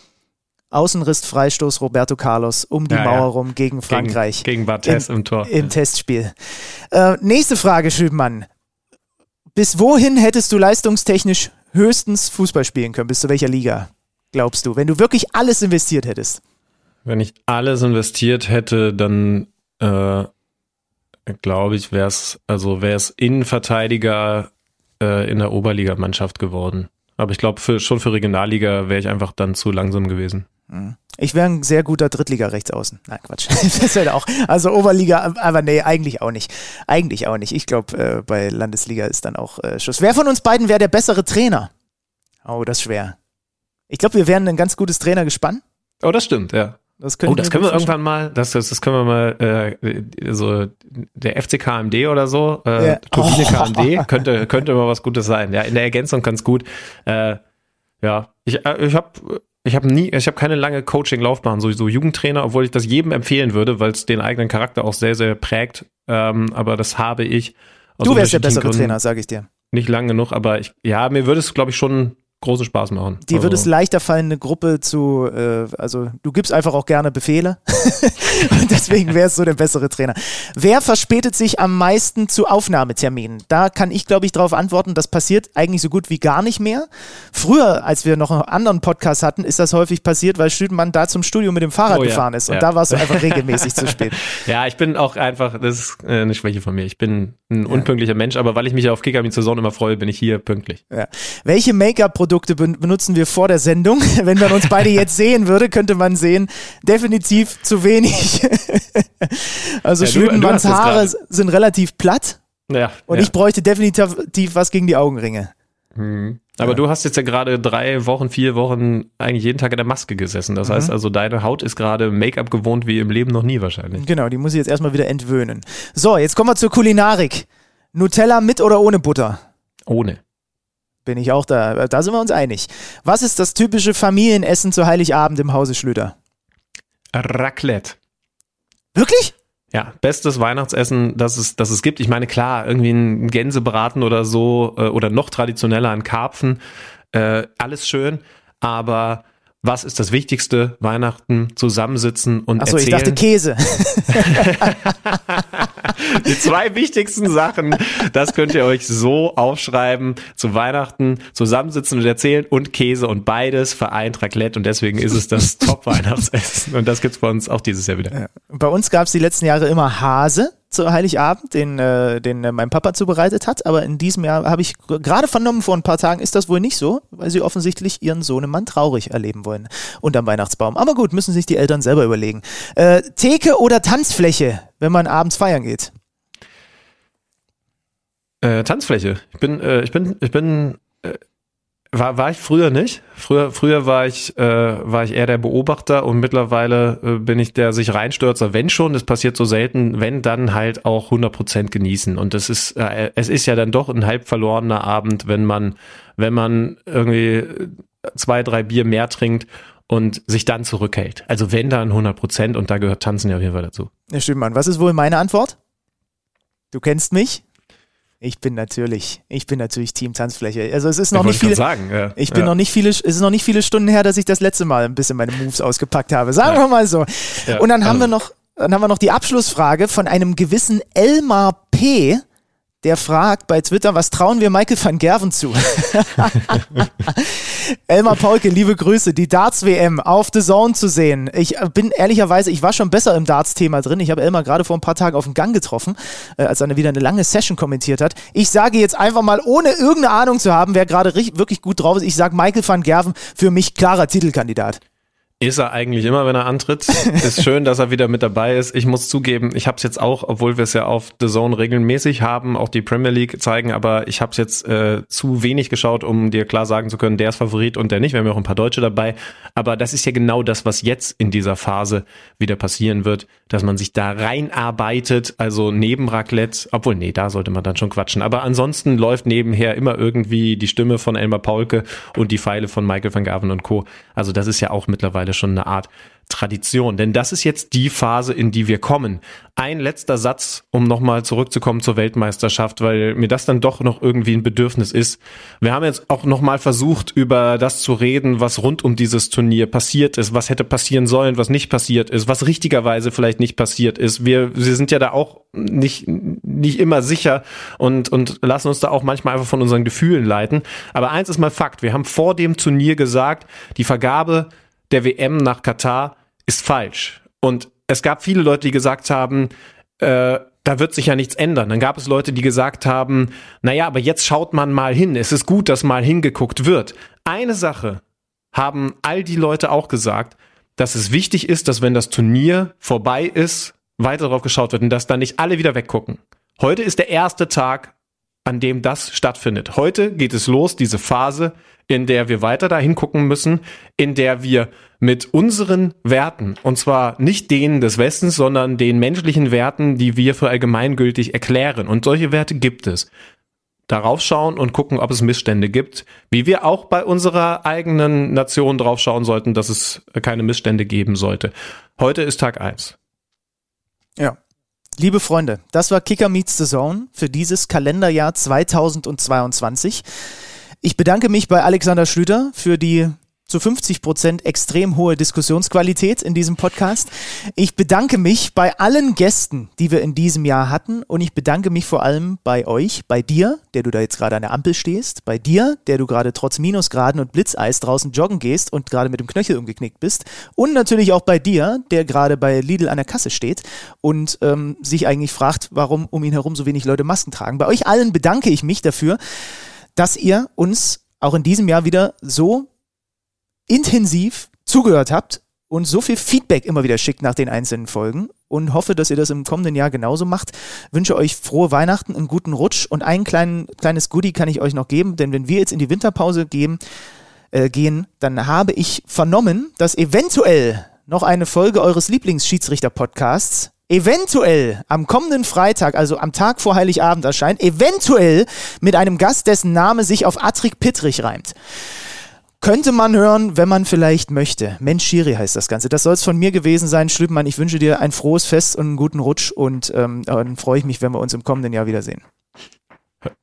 S3: Außenriss, Freistoß, Roberto Carlos um die ja, Mauer ja. rum gegen Frankreich.
S4: Gegen, gegen Barthez im, im Tor.
S3: Im. Testspiel. Äh, nächste Frage, Schübmann. Bis wohin hättest du leistungstechnisch höchstens Fußball spielen können? Bis zu welcher Liga, glaubst du? Wenn du wirklich alles investiert hättest?
S4: Wenn ich alles investiert hätte, dann äh, glaube ich, wäre es, also wäre es Innenverteidiger äh, in der Oberligamannschaft geworden. Aber ich glaube, schon für Regionalliga wäre ich einfach dann zu langsam gewesen.
S3: Mhm. Ich wäre ein sehr guter Drittliga-Rechtsaußen. Nein, Quatsch. (laughs) das wäre auch. Also Oberliga, aber nee, eigentlich auch nicht. Eigentlich auch nicht. Ich glaube, äh, bei Landesliga ist dann auch äh, Schluss. Wer von uns beiden wäre der bessere Trainer? Oh, das ist schwer. Ich glaube, wir wären ein ganz gutes Trainer gespannt.
S4: Oh, das stimmt, ja. Das oh, das können wir irgendwann mal, das, das, das können wir mal, äh, so der FC KMD oder so, äh, ja. Turbine oh. KMD, könnte, könnte immer was Gutes sein. Ja, in der Ergänzung ganz gut. Äh, ja, ich, äh, ich habe ich habe nie, ich habe keine lange Coaching-Laufbahn, so, so Jugendtrainer, obwohl ich das jedem empfehlen würde, weil es den eigenen Charakter auch sehr, sehr prägt. Ähm, aber das habe ich.
S3: du wärst der bessere Gründen Trainer, sage ich dir.
S4: Nicht lang genug, aber ich, ja, mir würde es, glaube ich, schon großen Spaß machen.
S3: Dir
S4: also,
S3: wird es leichter fallen, eine Gruppe zu, äh, also du gibst einfach auch gerne Befehle. (laughs) Und deswegen wärst du der bessere Trainer. Wer verspätet sich am meisten zu Aufnahmeterminen? Da kann ich, glaube ich, darauf antworten, das passiert eigentlich so gut wie gar nicht mehr. Früher, als wir noch einen anderen Podcast hatten, ist das häufig passiert, weil Stüdenmann da zum Studio mit dem Fahrrad
S4: Oh ja,
S3: gefahren ist. Und
S4: ja.
S3: da warst du einfach (laughs) regelmäßig zu spät.
S4: Ja, ich bin auch einfach, das ist äh, eine Schwäche von mir. Ich bin ein unpünktlicher Mensch, aber weil ich mich auf Kicker mit Saison immer freue, bin ich hier pünktlich.
S3: Ja. Welche Make-up-Produkte ben benutzen wir vor der Sendung? (laughs) Wenn man uns beide jetzt sehen würde, könnte man sehen, definitiv zu wenig. (laughs) also
S4: Ja,
S3: Schlütenmanns Haare sind relativ platt
S4: Ja,
S3: und
S4: ja.
S3: ich bräuchte definitiv was gegen die Augenringe.
S4: Aber du hast jetzt ja gerade drei Wochen, vier Wochen eigentlich jeden Tag in der Maske gesessen. Das heißt also, deine Haut ist gerade Make-up gewohnt wie im Leben noch nie wahrscheinlich.
S3: Genau, die muss ich jetzt erstmal wieder entwöhnen. So, jetzt kommen wir zur Kulinarik. Nutella mit oder ohne Butter?
S4: Ohne.
S3: Bin ich auch da. Da sind wir uns einig. Was ist das typische Familienessen zu Heiligabend im Hause Schlüter?
S4: Raclette.
S3: Wirklich?
S4: Ja, bestes Weihnachtsessen, das es, das es gibt. Ich meine, klar, irgendwie ein Gänsebraten oder so äh, oder noch traditioneller ein Karpfen, äh, alles schön, aber was ist das Wichtigste? Weihnachten, zusammensitzen und
S3: Achso, ich
S4: erzählen.
S3: dachte Käse. (laughs) (laughs)
S4: Die zwei wichtigsten Sachen, das könnt ihr euch so aufschreiben. Zu Weihnachten zusammensitzen und erzählen und Käse und beides vereint Raclette und deswegen ist es das (laughs) Top-Weihnachtsessen und das gibt's bei uns auch dieses Jahr wieder.
S3: Bei uns gab es die letzten Jahre immer Hase zu Heiligabend, den, äh, den äh, mein Papa zubereitet hat. Aber in diesem Jahr habe ich gerade vernommen, vor ein paar Tagen ist das wohl nicht so, weil sie offensichtlich ihren Sohnemann traurig erleben wollen unterm Weihnachtsbaum. Aber gut, müssen sich die Eltern selber überlegen. Äh, Theke oder Tanzfläche, wenn man abends feiern geht?
S4: Äh, Tanzfläche. Ich bin, äh, ich bin, ich bin, äh, war, war ich früher nicht. Früher, früher war ich, äh, war ich eher der Beobachter und mittlerweile äh, bin ich der sich reinstürzer. Wenn schon, das passiert so selten, wenn dann halt auch 100% genießen. Und das ist, äh, es ist ja dann doch ein halb verlorener Abend, wenn man, wenn man irgendwie zwei, drei Bier mehr trinkt und sich dann zurückhält. Also wenn dann 100% und da gehört Tanzen ja auf jeden Fall dazu.
S3: Ja, stimmt, Mann. Was ist wohl meine Antwort? Du kennst mich? Ich bin natürlich, ich bin natürlich Team Tanzfläche. Also es ist noch nicht viel.
S4: grad sagen. Ja.
S3: Ich bin
S4: ja.
S3: noch nicht viele, es ist noch nicht viele Stunden her, dass ich das letzte Mal ein bisschen meine Moves ausgepackt habe. Sagen wir mal so.
S4: Ja,
S3: Und dann haben
S4: also-
S3: wir noch, dann haben wir noch die Abschlussfrage von einem gewissen Elmar P., der fragt bei Twitter, was trauen wir Michael van Gerven zu? (laughs) Elmar Paulke, liebe Grüße, die Darts-WM auf The Zone zu sehen. Ich äh, bin ehrlicherweise, ich war schon besser im Darts-Thema drin. Ich habe Elmar gerade vor ein paar Tagen auf dem Gang getroffen, äh, als er wieder eine lange Session kommentiert hat. Ich sage jetzt einfach mal, ohne irgendeine Ahnung zu haben, wer gerade richtig- wirklich gut drauf ist, ich sage Michael van Gerven, für mich klarer Titelkandidat.
S4: Ist er eigentlich immer, wenn er antritt. Ist schön, dass er wieder mit dabei ist. Ich muss zugeben, ich habe es jetzt auch, obwohl wir es ja auf The Zone regelmäßig haben, auch die Premier League zeigen, aber ich habe es jetzt äh, zu wenig geschaut, um dir klar sagen zu können, der ist Favorit und der nicht. Wir haben ja auch ein paar Deutsche dabei. Aber das ist ja genau das, was jetzt in dieser Phase wieder passieren wird, dass man sich da reinarbeitet, also neben Raclette, obwohl, nee, da sollte man dann schon quatschen. Aber ansonsten läuft nebenher immer irgendwie die Stimme von Elmar Paulke und die Pfeile von Michael van Gaven und Co. Also das ist ja auch mittlerweile schon eine Art Tradition. Denn das ist jetzt die Phase, in die wir kommen. Ein letzter Satz, um nochmal zurückzukommen zur Weltmeisterschaft, weil mir das dann doch noch irgendwie ein Bedürfnis ist. Wir haben jetzt auch nochmal versucht, über das zu reden, was rund um dieses Turnier passiert ist, was hätte passieren sollen, was nicht passiert ist, was richtigerweise vielleicht nicht passiert ist. Wir, wir sind ja da auch nicht, nicht immer sicher und, und lassen uns da auch manchmal einfach von unseren Gefühlen leiten. Aber eins ist mal Fakt. Wir haben vor dem Turnier gesagt, die Vergabe der WM nach Katar ist falsch. Und es gab viele Leute, die gesagt haben, äh, da wird sich ja nichts ändern. Dann gab es Leute, die gesagt haben, naja, aber jetzt schaut man mal hin. Es ist gut, dass mal hingeguckt wird. Eine Sache haben all die Leute auch gesagt, dass es wichtig ist, dass wenn das Turnier vorbei ist, weiter darauf geschaut wird und dass dann nicht alle wieder weggucken. Heute ist der erste Tag, an dem das stattfindet. Heute geht es los, diese Phase, in der wir weiter dahin gucken müssen, in der wir mit unseren Werten, und zwar nicht denen des Westens, sondern den menschlichen Werten, die wir für allgemeingültig erklären. Und solche Werte gibt es. Darauf schauen und gucken, ob es Missstände gibt, wie wir auch bei unserer eigenen Nation drauf schauen sollten, dass es keine Missstände geben sollte. Heute ist Tag eins.
S3: Ja. Liebe Freunde, das war Kicker Meets the Zone für dieses Kalenderjahr 2022. Ich bedanke mich bei Alexander Schlüter für die zu 50 Prozent extrem hohe Diskussionsqualität in diesem Podcast. Ich bedanke mich bei allen Gästen, die wir in diesem Jahr hatten und ich bedanke mich vor allem bei euch, bei dir, der du da jetzt gerade an der Ampel stehst, bei dir, der du gerade trotz Minusgraden und Blitzeis draußen joggen gehst und gerade mit dem Knöchel umgeknickt bist und natürlich auch bei dir, der gerade bei Lidl an der Kasse steht und ähm, sich eigentlich fragt, warum um ihn herum so wenig Leute Masken tragen. Bei euch allen bedanke ich mich dafür, dass ihr uns auch in diesem Jahr wieder so intensiv zugehört habt und so viel Feedback immer wieder schickt nach den einzelnen Folgen und hoffe, dass ihr das im kommenden Jahr genauso macht. Wünsche euch frohe Weihnachten, einen guten Rutsch und ein klein, kleines Goodie kann ich euch noch geben, denn wenn wir jetzt in die Winterpause gehen, äh, gehen, dann habe ich vernommen, dass eventuell noch eine Folge eures Lieblingsschiedsrichter-Podcasts eventuell am kommenden Freitag, also am Tag vor Heiligabend erscheint, eventuell mit einem Gast, dessen Name sich auf Atrik Pittrich reimt. Könnte man hören, wenn man vielleicht möchte. Mensch, Schiri heißt das Ganze. Das soll es von mir gewesen sein. Schlüppmann, ich wünsche dir ein frohes Fest und einen guten Rutsch und ähm, dann freue ich mich, wenn wir uns im kommenden Jahr wiedersehen.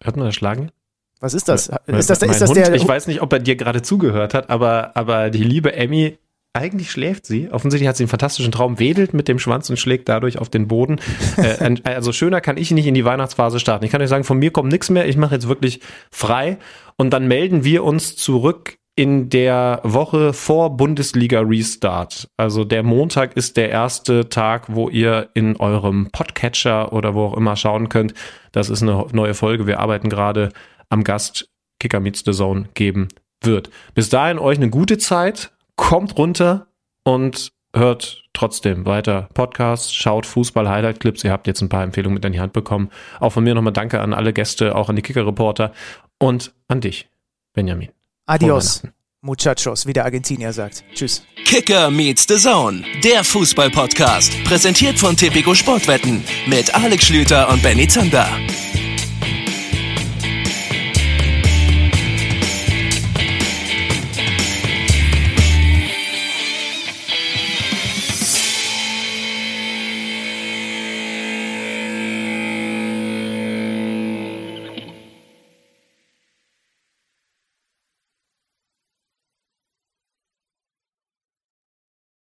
S4: Hört man das Schlagen?
S3: Was ist das?
S4: Ist das, ist das Hund, der? Ich weiß nicht, ob er dir gerade zugehört hat, aber, aber die liebe Emmy, eigentlich schläft sie. Offensichtlich hat sie einen fantastischen Traum, wedelt mit dem Schwanz und schlägt dadurch auf den Boden. (laughs) äh, also schöner kann ich nicht in die Weihnachtsphase starten. Ich kann euch sagen, von mir kommt nichts mehr. Ich mache jetzt wirklich frei und dann melden wir uns zurück in der Woche vor Bundesliga Restart. Also der Montag ist der erste Tag, wo ihr in eurem Podcatcher oder wo auch immer schauen könnt. Das ist eine neue Folge. Wir arbeiten gerade am Gast Kicker Meets the Zone geben wird. Bis dahin euch eine gute Zeit. Kommt runter und hört trotzdem weiter Podcasts, schaut Fußball-Highlight-Clips. Ihr habt jetzt ein paar Empfehlungen mit in die Hand bekommen. Auch von mir nochmal Danke an alle Gäste, auch an die Kicker-Reporter und an dich, Benjamin.
S3: Adios, muchachos, wie der Argentinier sagt. Tschüss.
S2: Kicker meets the Zone, der Fußball-Podcast. Präsentiert von Tipico Sportwetten mit Alex Schlüter und Benny Zander.